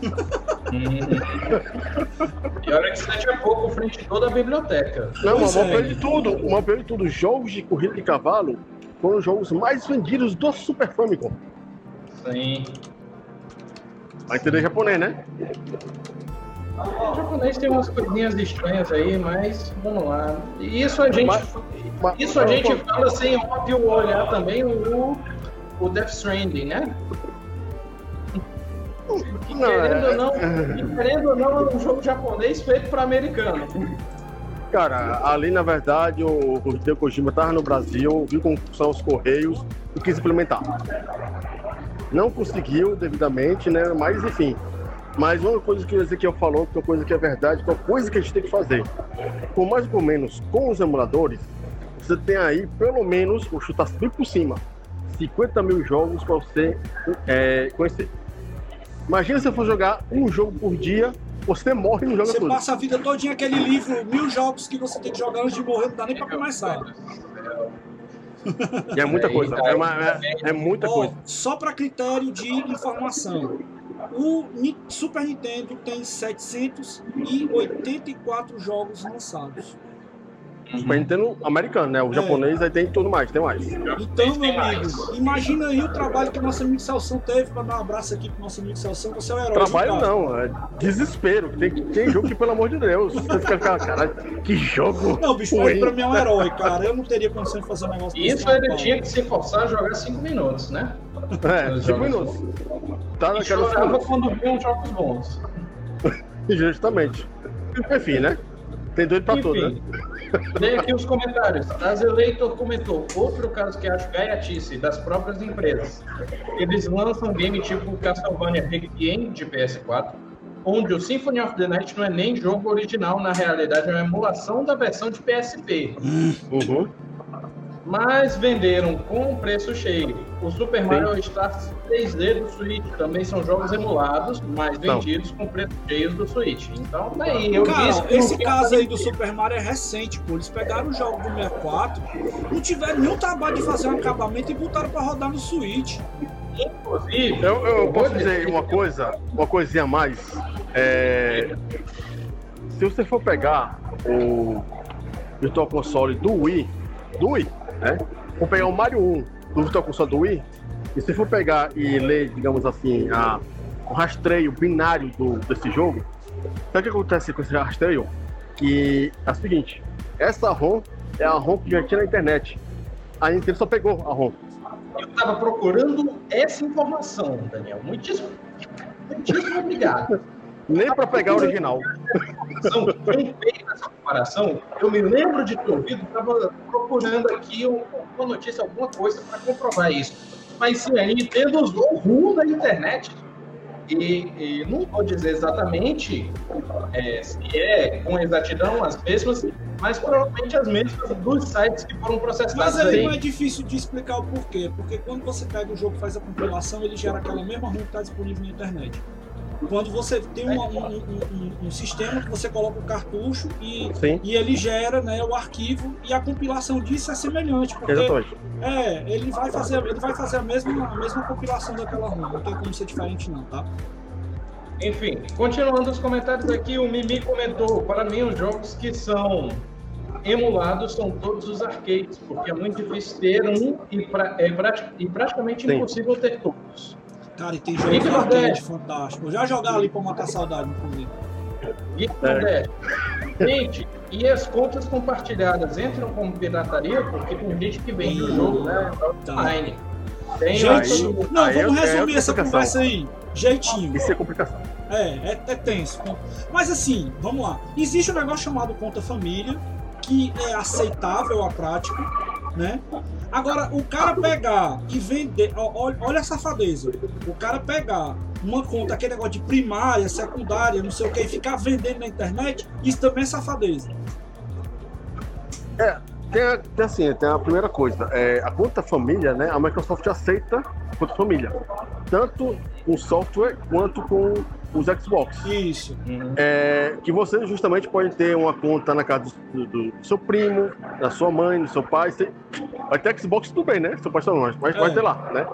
E olha que 7 é pouco frente a toda a biblioteca. Não, Pois mas o é. maior de tudo, o maior de tudo, jogos de corrida de cavalo foram os jogos mais vendidos do Super Famicom. Sim. Vai entender japonês, né? O japonês tem umas coisinhas estranhas aí, mas vamos lá. E Isso a gente, Mas- Mas- isso a mas- gente fala sem óbvio olhar também o, o Death Stranding, né? Que, Não, querendo, é- ou não, que, querendo ou não, é um jogo japonês feito para americano. Cara, ali na verdade o Hideo Kojima tava no Brasil, viu como são os correios e quis implementar. Não conseguiu devidamente, né? Mas enfim. Mas uma coisa que o Ezequiel falou, que é uma coisa que é verdade, que é uma coisa que a gente tem que fazer. Por mais ou menos, com os emuladores, você tem aí pelo menos, vou chutar bem por cima, 50 mil jogos para você é, conhecer. Imagina se eu for jogar um jogo por dia você morre no jogo Você tudo. passa a vida todinha aquele livro, mil jogos que você tem que jogar antes de morrer, não dá nem pra começar. E é muita coisa. É, uma- é- é muita Ó, coisa. só para critério de informação. O Super Nintendo tem 784 jogos lançados. Super Nintendo americano, né? O É. japonês aí tem tudo mais, tem mais. Então, meu amigo, imagina aí o trabalho que o nosso amigo Celção teve para dar um abraço aqui pro nosso amigo Celção. Você é o herói. Trabalho não, é desespero. Tem, tem jogo que, pelo amor de Deus, você fica cara, caralho, que jogo. Não, bicho, ele pra mim é um herói, cara. Eu não teria condição de fazer um negócio desse Isso ele tinha que se forçar a jogar 5 minutos, né? É, Os cinco jogos. minutos. Tá E naquela chorava quando viam jogos bons. Justamente. Enfim, né? Tem doido pra tudo, né? Leia aqui os comentários. Azeleitor comentou, outro caso que acho gaiatice das próprias empresas. Eles lançam game tipo Castlevania Requiem de PS4, onde o Symphony of the Night não é nem jogo original, na realidade é uma emulação da versão de PSP. Uhum. Mas venderam com preço cheio. O Super Mario Stars 3D do Switch também são jogos emulados, mas Não. vendidos com preços cheios do Switch. Então, tá aí. Eu Cara, disse que esse caso aí do Super Mario é recente, pô. Eles pegaram o jogo do 64, não tiveram nenhum trabalho de fazer um acabamento e botaram pra rodar no Switch. Inclusive, Eu, eu vou posso dizer uma coisa, uma coisinha a mais. É, se você for pegar o Virtual Console do Wii, do Wii, né? For pegar o Mario 1 do Virtual Console do Wii, e se for pegar e ler, digamos assim, a, o rastreio binário do, desse jogo, sabe o que acontece com esse rastreio? Que é o seguinte, essa ROM é a ROM que já tinha na internet. A Nintendo só pegou a ROM. eu estava procurando essa informação, Daniel. Muitíssimo, muitíssimo obrigado. Nem pra pegar a original. São bem feita essa comparação. Eu me lembro de ter ouvido, estava procurando aqui um- uma notícia, alguma coisa para comprovar isso. Mas sim, a Nintendo usou o rumo da internet. E, e não vou dizer exatamente é, se é com exatidão as mesmas, mas provavelmente as mesmas dos sites que foram processados. Mas aí aí. não é difícil de explicar o porquê. Porque quando você pega o jogo e faz a compilação, ele gera aquela mesma ROM que está disponível na internet. Quando você tem uma- um, um- um- sistema que você coloca o cartucho e, Sim, e ele gera né, o arquivo e a compilação disso é semelhante. Porque exatamente. é, ele vai fazer, ele vai fazer a, mesma, a mesma compilação daquela ROM. Não tem como ser diferente não, tá? Enfim, continuando os comentários aqui, o Mimi comentou: para mim, os jogos que são emulados são todos os arcades, porque é muito difícil ter um e, pra- é prati- e praticamente Sim. impossível ter todos. Cara, e tem jogos Fica de arcade fantástico. Já jogar ali pra matar saudade, inclusive. E É. Gente, e as contas compartilhadas entram como pirataria, porque tem gente que vende o jogo né, Tá. online. Tem Gente, outro- não, aí vamos resumir essa conversa aí. Jeitinho. Isso é complicação. É, é, é tenso. Mas assim, vamos lá. Existe um negócio chamado conta família, que é aceitável à prática, né? Agora, o cara pegar e vender. ó, Olha a safadeza. O cara pegar uma conta, aquele negócio de primária, secundária, não sei o que, e ficar vendendo na internet, isso também é safadeza. Tem, a- tem assim, tem a primeira coisa. É, a conta família, né? A Microsoft aceita conta família. Tanto com software quanto com os Xbox. Isso. É, que você justamente pode ter uma conta na casa do, do- do seu primo, da sua mãe, do seu pai. Você, vai ter Xbox tudo bem, né? Seu pai está longe, mas vai É. ter lá, né?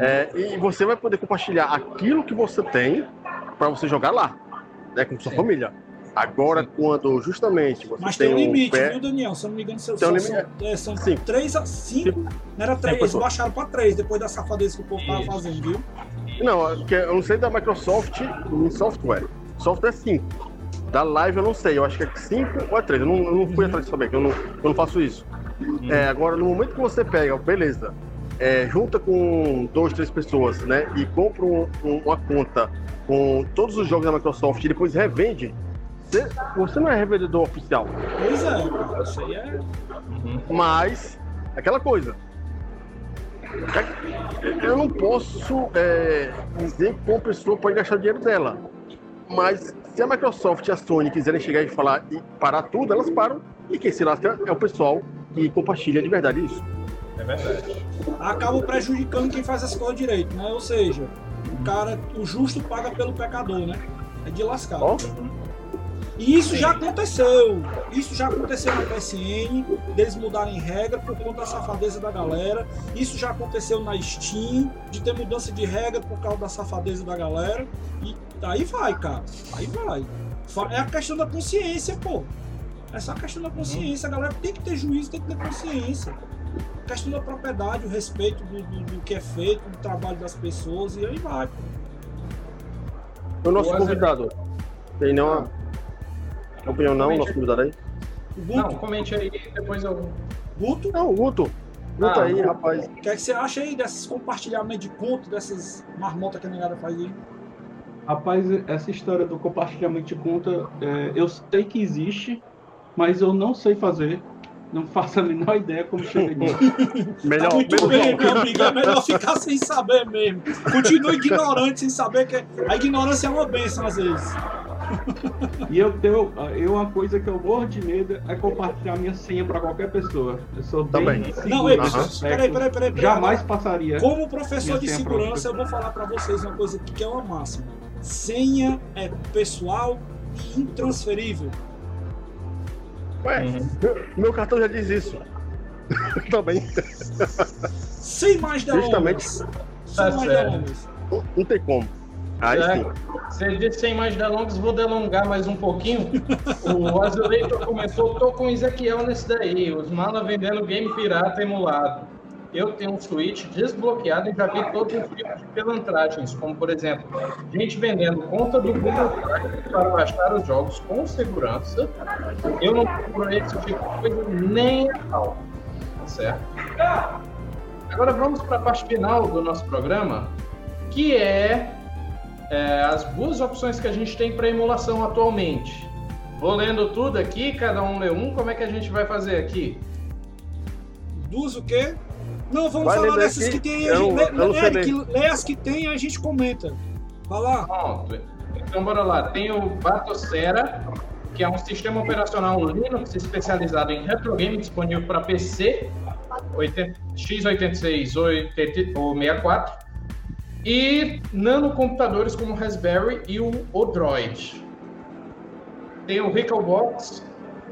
É, e você vai poder compartilhar aquilo que você tem para você jogar lá, né? Com sua Sim. família. Agora, quando justamente você Mas tem, tem um limite, pé, viu, Daniel? Se eu não me engano, são, são, é, são Cinco. 3 a 5. Não era 3, eles pessoas. baixaram pra 3 depois da safadeza que o povo tava Isso. fazendo, viu? Não, é que eu não sei da Microsoft em software. Software é 5. Da live eu não sei, eu acho que é 5 ou é 3. Eu não, eu não fui Uhum. atrás de saber, que eu não, eu não faço isso. É, agora, no momento que você pega, beleza, é, junta com duas, três pessoas, né? E compra um- um- uma conta com todos os jogos da Microsoft e depois revende, você, você não é revendedor oficial. Pois é, isso aí é. Mas, aquela coisa. Eu não posso é, dizer que uma pessoa pode gastar o dinheiro dela. Mas se a Microsoft e a Sony quiserem chegar e falar e parar tudo, elas param. E quem se lasca é o pessoal que compartilha de verdade isso. É verdade. Acaba prejudicando quem faz as coisas direito, né? Ou seja, o cara, o justo paga pelo pecador, né? É de lascar. Ó. E isso já aconteceu. Isso já aconteceu na PSN, deles mudarem regra por conta da safadeza da galera. Isso já aconteceu na Steam, de ter mudança de regra por causa da safadeza da galera. E aí vai, cara. Aí vai. É a questão da consciência, pô. É só a questão da consciência. A galera tem que ter juízo, tem que ter consciência. A questão da propriedade, o respeito do, do- do que é feito, do trabalho das pessoas, e aí vai. pô. O nosso Boa, Zé. convidado. Tem nenhuma opinião não, Comente. nosso convidado aí? O Não, Guto, comente aí, depois eu. Guto, Não, Guto. Guto Ah, aí, Guto. rapaz. o que é que você acha aí desses compartilhamentos de conto, dessas marmotas que a negada faz aí? Rapaz, essa história do compartilhamento de conta, é, eu sei que existe, mas eu não sei fazer. Não faço a menor ideia como chega nisso. Melhor, Tá muito bem, meu amigo. É melhor ficar sem saber mesmo. Continua ignorante, sem saber que a ignorância é uma bênção às vezes. E eu tenho. Eu, uma coisa que eu morro de medo é compartilhar minha senha para qualquer pessoa. Eu sou bem Também. seguro Não, ei, aspecto. peraí, peraí, peraí. peraí. Jamais passaria. Como professor de segurança, eu vou falar pra vocês uma coisa que é uma máxima. Senha é pessoal e intransferível. Ué, meu cartão já diz isso. Também. Sem mais delongas. Justamente. Sem Tá mais certo. delongas. Não tem como. Aí sim. Você disse sem mais delongas, vou delongar mais um pouquinho. O Azuleito comentou, tô com o Ezequiel nesse daí, os malas vendendo game pirata emulado. Eu tenho um Switch desbloqueado e já vi todos os tipos de pilantragens, como por exemplo, gente vendendo conta do Google para baixar os jogos com segurança. Eu não procuro esse tipo de coisa nem a pau. Certo? Agora vamos para a parte final do nosso programa, que é é, as boas opções que a gente tem para emulação atualmente. Vou lendo tudo aqui, cada um lê um, como é que a gente vai fazer aqui? Duas o quê? Não, vamos Vai falar dessas que tem. eu a gente, não- lê, Eric, lê as que tem e a gente comenta. Vai lá. Pronto. Então bora lá. Tem o Batocera, que é um sistema operacional Linux especializado em retro game disponível para PC, 80 x86 80 ou 64, e nanocomputadores como o Raspberry e o Odroid. Tem o Recalbox,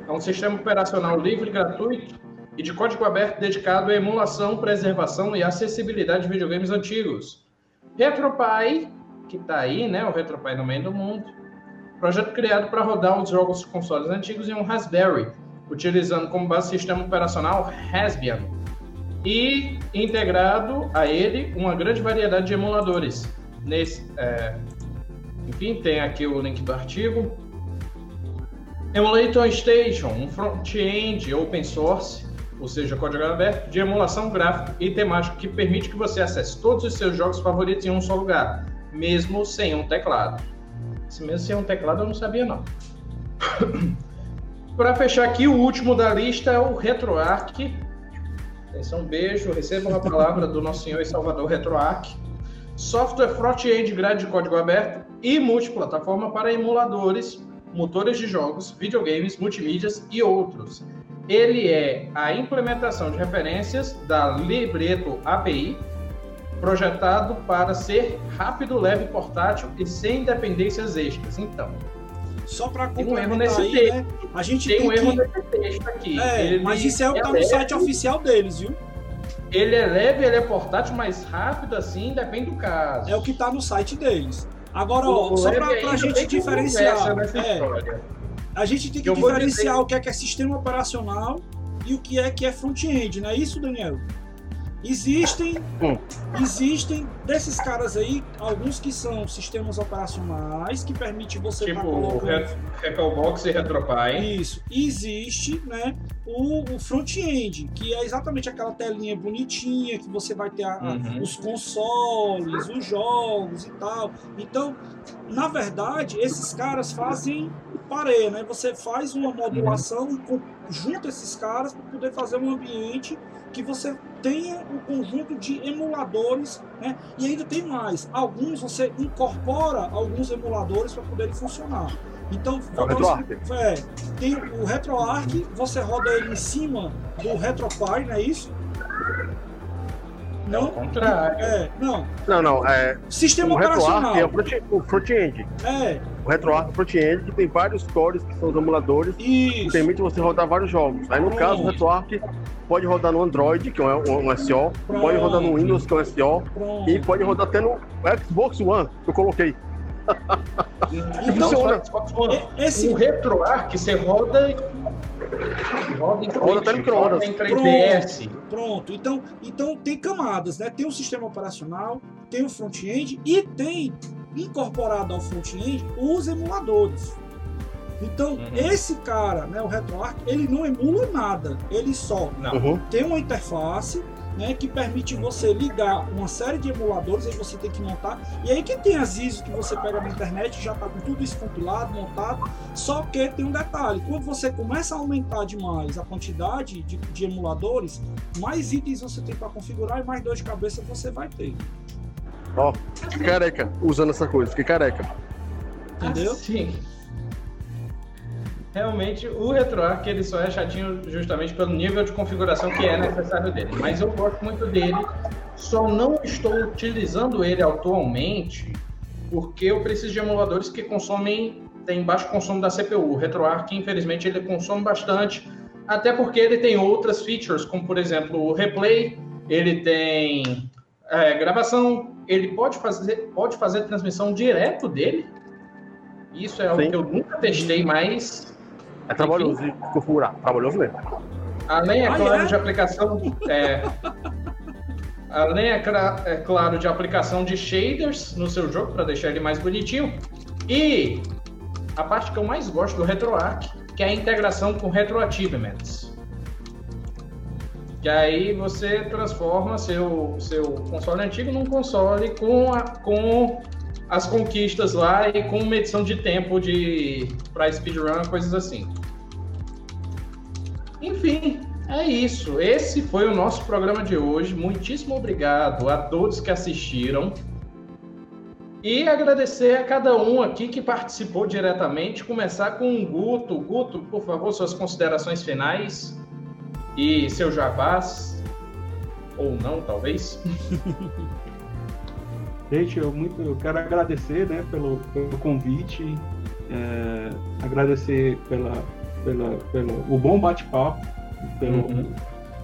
é um sistema operacional livre, gratuito e de código aberto dedicado à emulação, preservação e acessibilidade de videogames antigos. RetroPie, que está aí, né? O RetroPie no meio do mundo. Projeto criado para rodar os jogos de consoles antigos em um Raspberry, utilizando como base sistema operacional Raspbian. E integrado a ele uma grande variedade de emuladores. Nesse, é, enfim, tem aqui o link do artigo. Emulator Station, um front-end open source, ou seja, código aberto, de emulação gráfica e temática que permite que você acesse todos os seus jogos favoritos em um só lugar, mesmo sem um teclado. Se mesmo sem um teclado eu não sabia não. Para fechar aqui, o último da lista é o RetroArch. Atenção, um beijo, recebam a palavra do nosso senhor e salvador RetroArch. Software front-end grade de código aberto e multiplataforma para emuladores, motores de jogos, videogames, multimídias e outros. Ele é a implementação de referências da Libreto API, projetado para ser rápido, leve, portátil e sem dependências extras. Então, Só um erro complementar nesse aí, texto. né? A gente tem tem um erro que... nesse texto aqui. É, Ele mas isso é o que tá no site oficial deles, viu? Ele é leve, ele é portátil, mas rápido assim, depende do caso. É o que tá no site deles. Agora, ó, O só pra ainda gente diferenciar. é, a gente tem que Eu diferenciar dizer- o que é que é sistema operacional e o que é que é front-end, não é isso, Daniel? Existem, Hum. existem desses caras aí, alguns que são sistemas operacionais que permitem você estar Tipo o colocando Re- Recalbox e RetroPie. Isso. E existe, né, o, o front-end, que é exatamente aquela telinha bonitinha que você vai ter a- a- Uhum. os consoles, os jogos e tal. Então, na verdade, esses caras fazem pareia, né? Você faz uma modulação com- junta esses caras para poder fazer um ambiente que você tenha um conjunto de emuladores, né? E ainda tem mais. Alguns você incorpora alguns emuladores para poderem funcionar. Então, É o é, tem o RetroArch, você roda ele em cima do RetroPie, não é isso? É o Não? contrário. É, não. Não, não. É, Sistema o é operacional. o front- o front-end. É, o RetroArch Front-End, que tem vários cores que são os emuladores, que permite você rodar vários jogos. Aí no Pronto. caso, o RetroArch pode rodar no Android, que é um, um SO, Pronto. pode rodar no Windows, que é um SO, Pronto. e pode rodar até no Xbox One, que eu coloquei. Então, funciona. Esse... O RetroArch você roda roda em roda até microondas. Em 3DS. Pronto, pronto. Então, então tem camadas, né? Tem o sistema operacional, tem o front-end e tem incorporado ao front-end os emuladores. Então, uhum. esse cara, né, o RetroArch, ele não emula nada. Ele só uhum. tem uma interface né, que permite você ligar uma série de emuladores, aí você tem que montar. E aí que tem as ISO que você pega na internet, já está com tudo isso compilado, montado. Só que tem um detalhe: quando você começa a aumentar demais a quantidade de, de emuladores, mais itens você tem para configurar e mais dor de cabeça você vai ter. Ó, oh, que careca usando essa coisa, que careca. Entendeu? Sim. Realmente, o RetroArch ele só é chatinho justamente pelo nível de configuração que é necessário dele. Mas eu gosto muito dele, só não estou utilizando ele atualmente porque eu preciso de emuladores que consomem, tem baixo consumo da CPU. O RetroArch, infelizmente, ele consome bastante, até porque ele tem outras features, como por exemplo o replay, ele tem é, gravação, ele pode fazer, pode fazer transmissão direto dele. Isso é algo Sim. que eu nunca testei, mas é trabalhoso de configurar, trabalhoso mesmo. Além, é claro, é? de aplicação. É, além, é, é, claro, de aplicação de shaders no seu jogo para deixar ele mais bonitinho. E a parte que eu mais gosto do RetroArch, que é a integração com RetroAchievements. Que aí você transforma seu, seu console antigo num console com, a, com as conquistas lá e com medição de tempo de para speedrun, coisas assim. Enfim, é isso. Esse foi o nosso programa de hoje. Muitíssimo obrigado a todos que assistiram. E agradecer a cada um aqui que participou diretamente. Começar com o Guto. Guto, por favor, suas considerações finais e seu jabás. Ou não, talvez. Gente, eu, muito, eu quero agradecer né, pelo, pelo convite, é, agradecer pela, pela, pelo o bom bate-papo pelo, uhum.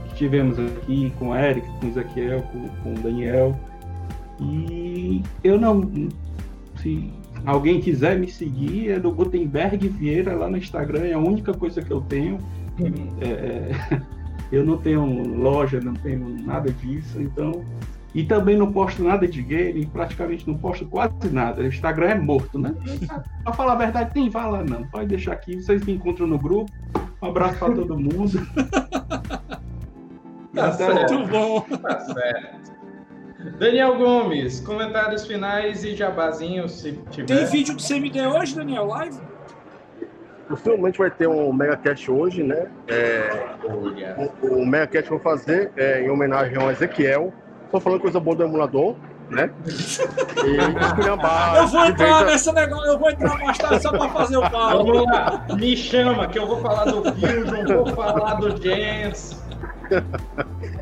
que tivemos aqui com o Eric, com o Ezequiel, com, com o Daniel. E eu não. Se alguém quiser me seguir, é do Gutenberg Vieira lá no Instagram, é a única coisa que eu tenho. Uhum. É, é eu não tenho loja, não tenho nada disso, então e também não posto nada de game, praticamente não posto quase nada. O Instagram é morto, né? pra falar a verdade, tem vala não. Pode deixar aqui, vocês me encontram no grupo. Um abraço para todo mundo. tá certo. Muito bom. Tá certo. Daniel Gomes, comentários finais e jabazinho, se tiver. Tem vídeo do CMD hoje, Daniel? Live? Possivelmente vai ter um Mega Cat hoje, né? É, o, o, o Mega Cat que eu vou fazer é em homenagem ao Ezequiel, Tô falando coisa boa do emulador, né? E Eu vou entrar nesse negócio, eu vou entrar mais tarde só pra fazer o pau. Vamos lá, me chama, que eu vou falar do Fusion, vou falar do Gens.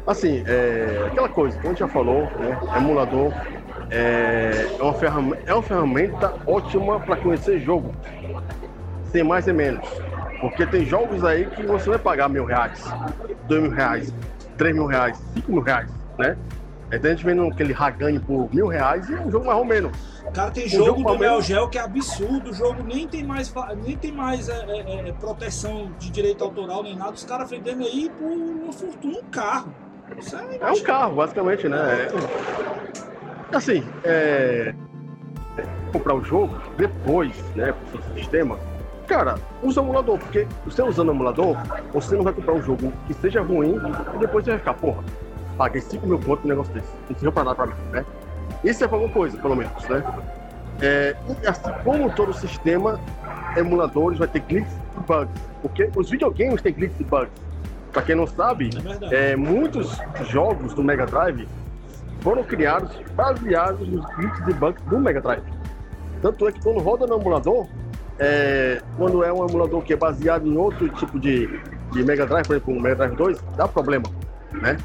Assim, é, aquela coisa que a gente já falou, né? Emulador é, é, uma ferramenta, é uma ferramenta ótima para conhecer jogo, sem mais e menos. Porque tem jogos aí que você vai pagar mil reais, dois mil reais, três mil reais, cinco mil reais, né? Então a gente vendo aquele Hagane por mil reais e é um jogo mais ou menos. Cara, tem um jogo, jogo do Neo Geo que é absurdo. O jogo nem tem mais, nem tem mais é, é, é, proteção de direito autoral nem nada. Os caras vendendo aí por uma fortuna um carro. É, é, um carro, basicamente, né? É... Assim, é... comprar o jogo depois, né, pro seu sistema, cara, usa o emulador, porque você usando o emulador, você não vai comprar um jogo que seja ruim e depois você vai ficar, porra, paguei 5 mil pontos no negócio desse. Não serviu pra nada pra mim, né? Isso é alguma coisa, pelo menos, né? É, e assim como todo sistema, emuladores vai ter glitches e bugs. Porque os videogames têm glitches e bugs. Pra quem não sabe, é, é muitos jogos do Mega Drive foram criados baseados nos glitches e bugs do Mega Drive. Tanto é que quando roda no emulador, é, quando é um emulador que é baseado em outro tipo de, de Mega Drive, por exemplo, o Mega Drive 2, dá problema, né?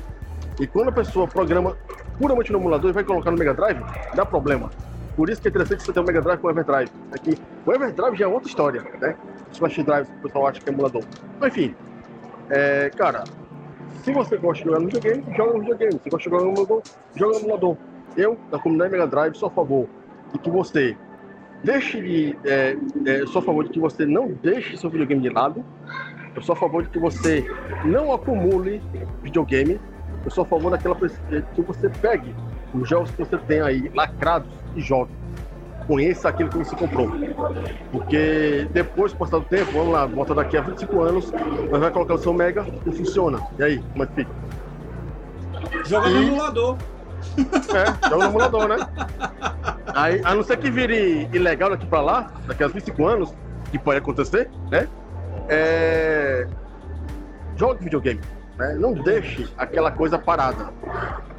E quando a pessoa programa puramente no emulador e vai colocar no Mega Drive, dá problema. Por isso que é interessante você ter o Mega Drive com o Everdrive. Aqui, o Everdrive já é outra história, né? Os Flash Drives, o pessoal acha que é emulador. Mas enfim, é, cara, se você gosta de jogar no videogame, joga no videogame. Se gosta de jogar no emulador, joga no emulador. Eu, da comunidade Mega Drive, sou a favor de que você deixe de. É, é, sou a favor de que você não deixe seu videogame de lado. Eu sou a favor de que você não acumule videogame. Eu sou a favor daquela que você pegue os jogos que você tem aí lacrados e jogue. Conheça aquilo que você comprou. Porque depois, passar do tempo, vamos lá, volta daqui a 25 anos, você vai colocar o seu Mega e funciona. E aí, como é que fica? Joga e... no emulador. É, joga no emulador, né? Aí, a não ser que vire ilegal daqui pra lá, daqui a 25 anos, que pode acontecer, né? É... Jogue videogame. Né? Não deixe aquela coisa parada.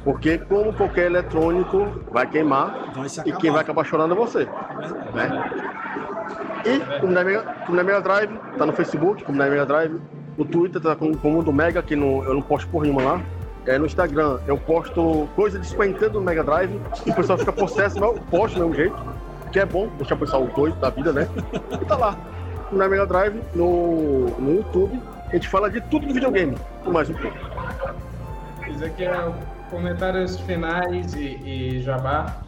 Porque, como qualquer eletrônico, vai queimar vai e quem vai acabar chorando é você. É né? E, como na Mega, como na Mega Drive, tá no Facebook, como na Mega Drive, no Twitter tá com, o Mundo Mega, que no, eu não posto por nenhuma lá. É, no Instagram eu posto coisa de Super Nintendo no Mega Drive, e o pessoal fica possesso, mas eu posto do mesmo jeito, que é bom deixar o pessoal doido da vida, né? E tá lá, na Mega Drive, no, no YouTube, a gente fala de tudo do videogame, com mais um pouco. Isso aqui é comentários finais e, e jabá.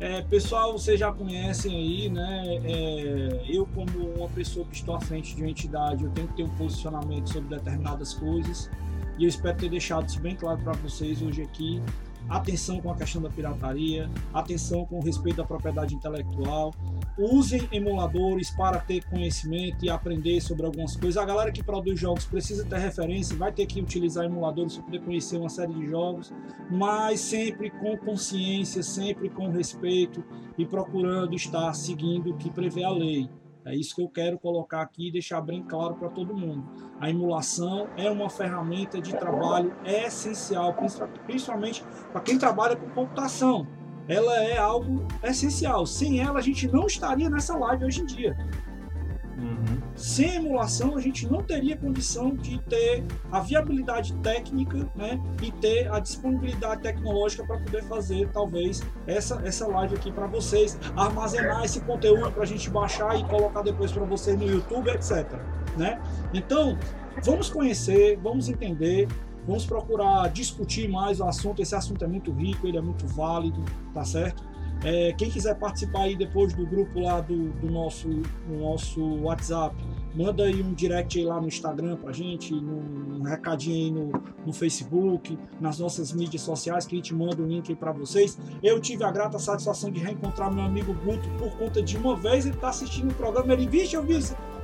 É, pessoal, vocês já conhecem aí, né? É, eu, como uma pessoa que estou à frente de uma entidade, eu tenho que ter um posicionamento sobre determinadas coisas. E eu espero ter deixado isso bem claro para vocês hoje aqui atenção com a questão da pirataria, atenção com o respeito à propriedade intelectual, usem emuladores para ter conhecimento e aprender sobre algumas coisas. A galera que produz jogos precisa ter referência, vai ter que utilizar emuladores para poder conhecer uma série de jogos, mas sempre com consciência, sempre com respeito e procurando estar seguindo o que prevê a lei. É isso que eu quero colocar aqui e deixar bem claro para todo mundo. A emulação é uma ferramenta de trabalho essencial, principalmente para quem trabalha com computação. Ela é algo essencial. Sem ela, a gente não estaria nessa live hoje em dia. Uhum. Sem emulação, a gente não teria condição de ter a viabilidade técnica né, e ter a disponibilidade tecnológica para poder fazer, talvez, essa, essa live aqui para vocês, armazenar esse conteúdo para a gente baixar e colocar depois para vocês no YouTube, etc. Né? Então, vamos conhecer, vamos entender, vamos procurar discutir mais o assunto. Esse assunto é muito rico, ele é muito válido, tá certo? É, quem quiser participar aí depois do grupo lá do, do nosso, do nosso WhatsApp, manda aí um direct aí lá no Instagram pra gente, um, um recadinho aí no, no Facebook, nas nossas mídias sociais, que a gente manda o um link aí pra vocês. Eu tive a grata satisfação de reencontrar meu amigo Guto por conta de uma vez ele tá assistindo o programa, ele, vixe, eu vi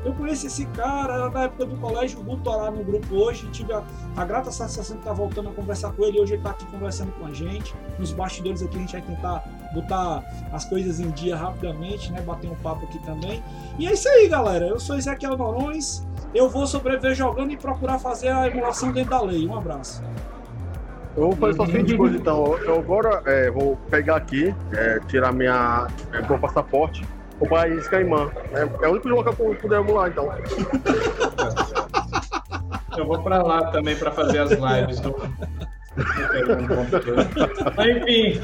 eu conheci esse cara na época do colégio, o Guto lá no grupo hoje, tive a, a grata satisfação de estar voltando a conversar com ele, hoje ele tá aqui conversando com a gente, nos bastidores aqui a gente vai tentar botar as coisas em dia rapidamente, né? Bater um papo aqui também. E é isso aí, galera. Eu sou Ezequiel Norões. Eu vou sobreviver jogando e procurar fazer a emulação dentro da lei. Um abraço. Eu vou fazer só a seguinte coisa, então. Eu agora é, vou pegar aqui, é, tirar minha, é, meu passaporte, o país Caimã. É, é o único local que eu puder emular, então. Eu vou para lá também para fazer as lives. Do... Enfim,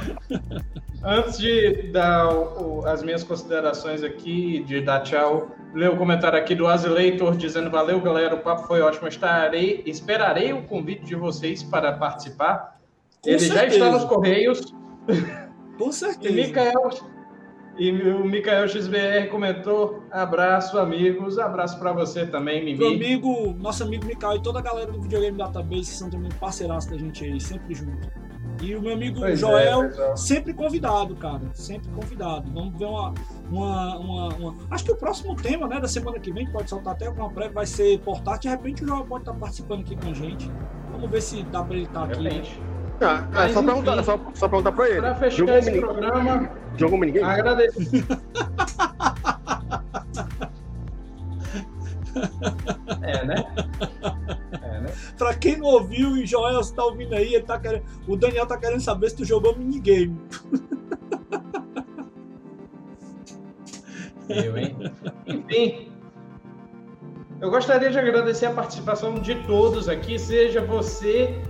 Antes de dar o, as minhas considerações aqui, de dar tchau, ler o comentário aqui do Azileitor dizendo: Valeu, galera, o papo foi ótimo. Estarei, esperarei o convite de vocês para participar. Com Ele certeza. já está nos Correios. Com certeza. E, Michael, e o Mikael XBR comentou: abraço, amigos. Abraço para você também, Mimi. Meu amigo, nosso amigo Mikael e toda a galera do Videogame Database, são também parceiraços da gente aí, sempre junto. E o meu amigo pois é, Joel, é, sempre convidado, cara. Sempre convidado. Vamos ver uma, uma, uma, uma, Acho que o próximo tema, né, da semana que vem, pode soltar até alguma prévia, vai ser portátil. De repente o Joel pode estar participando aqui com a gente. Vamos ver se dá para ele estar aqui. Ah, é só, perguntar, só, só perguntar pra ele. Pra fechar Jogou esse mini... programa. Jogou minigame? Agradeço. é, né? Pra quem não ouviu, e Joel está ouvindo aí, ele tá querendo, o Daniel tá querendo saber se tu jogou minigame. Eu, hein? Enfim. Eu gostaria de agradecer a participação de todos aqui, seja você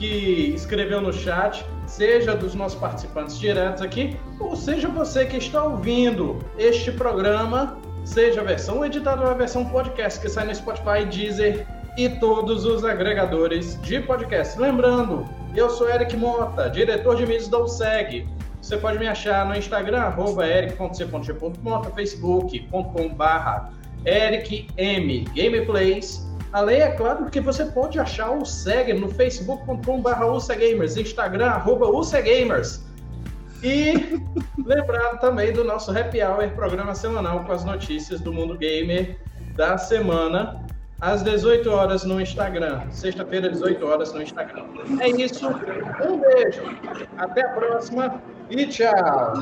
que escreveu no chat, seja dos nossos participantes diretos aqui, ou seja você que está ouvindo este programa, seja a versão editada ou a versão podcast que sai no Spotify, Deezer e todos os agregadores de podcast. Lembrando, eu sou Eric Mota, diretor de mídias da USEG. Você pode me achar no Instagram, arroba eric.c.g.mota, facebook.com.br ericm gameplays. Além, é claro, que você pode achar o SEG no facebook.com.br UCGamers, Instagram, arroba UCGamers. E lembrando também do nosso Happy Hour, programa semanal com as notícias do mundo gamer da semana às 18 horas no Instagram. Sexta-feira, 18 horas no Instagram. É isso. Um beijo. Até a próxima e tchau.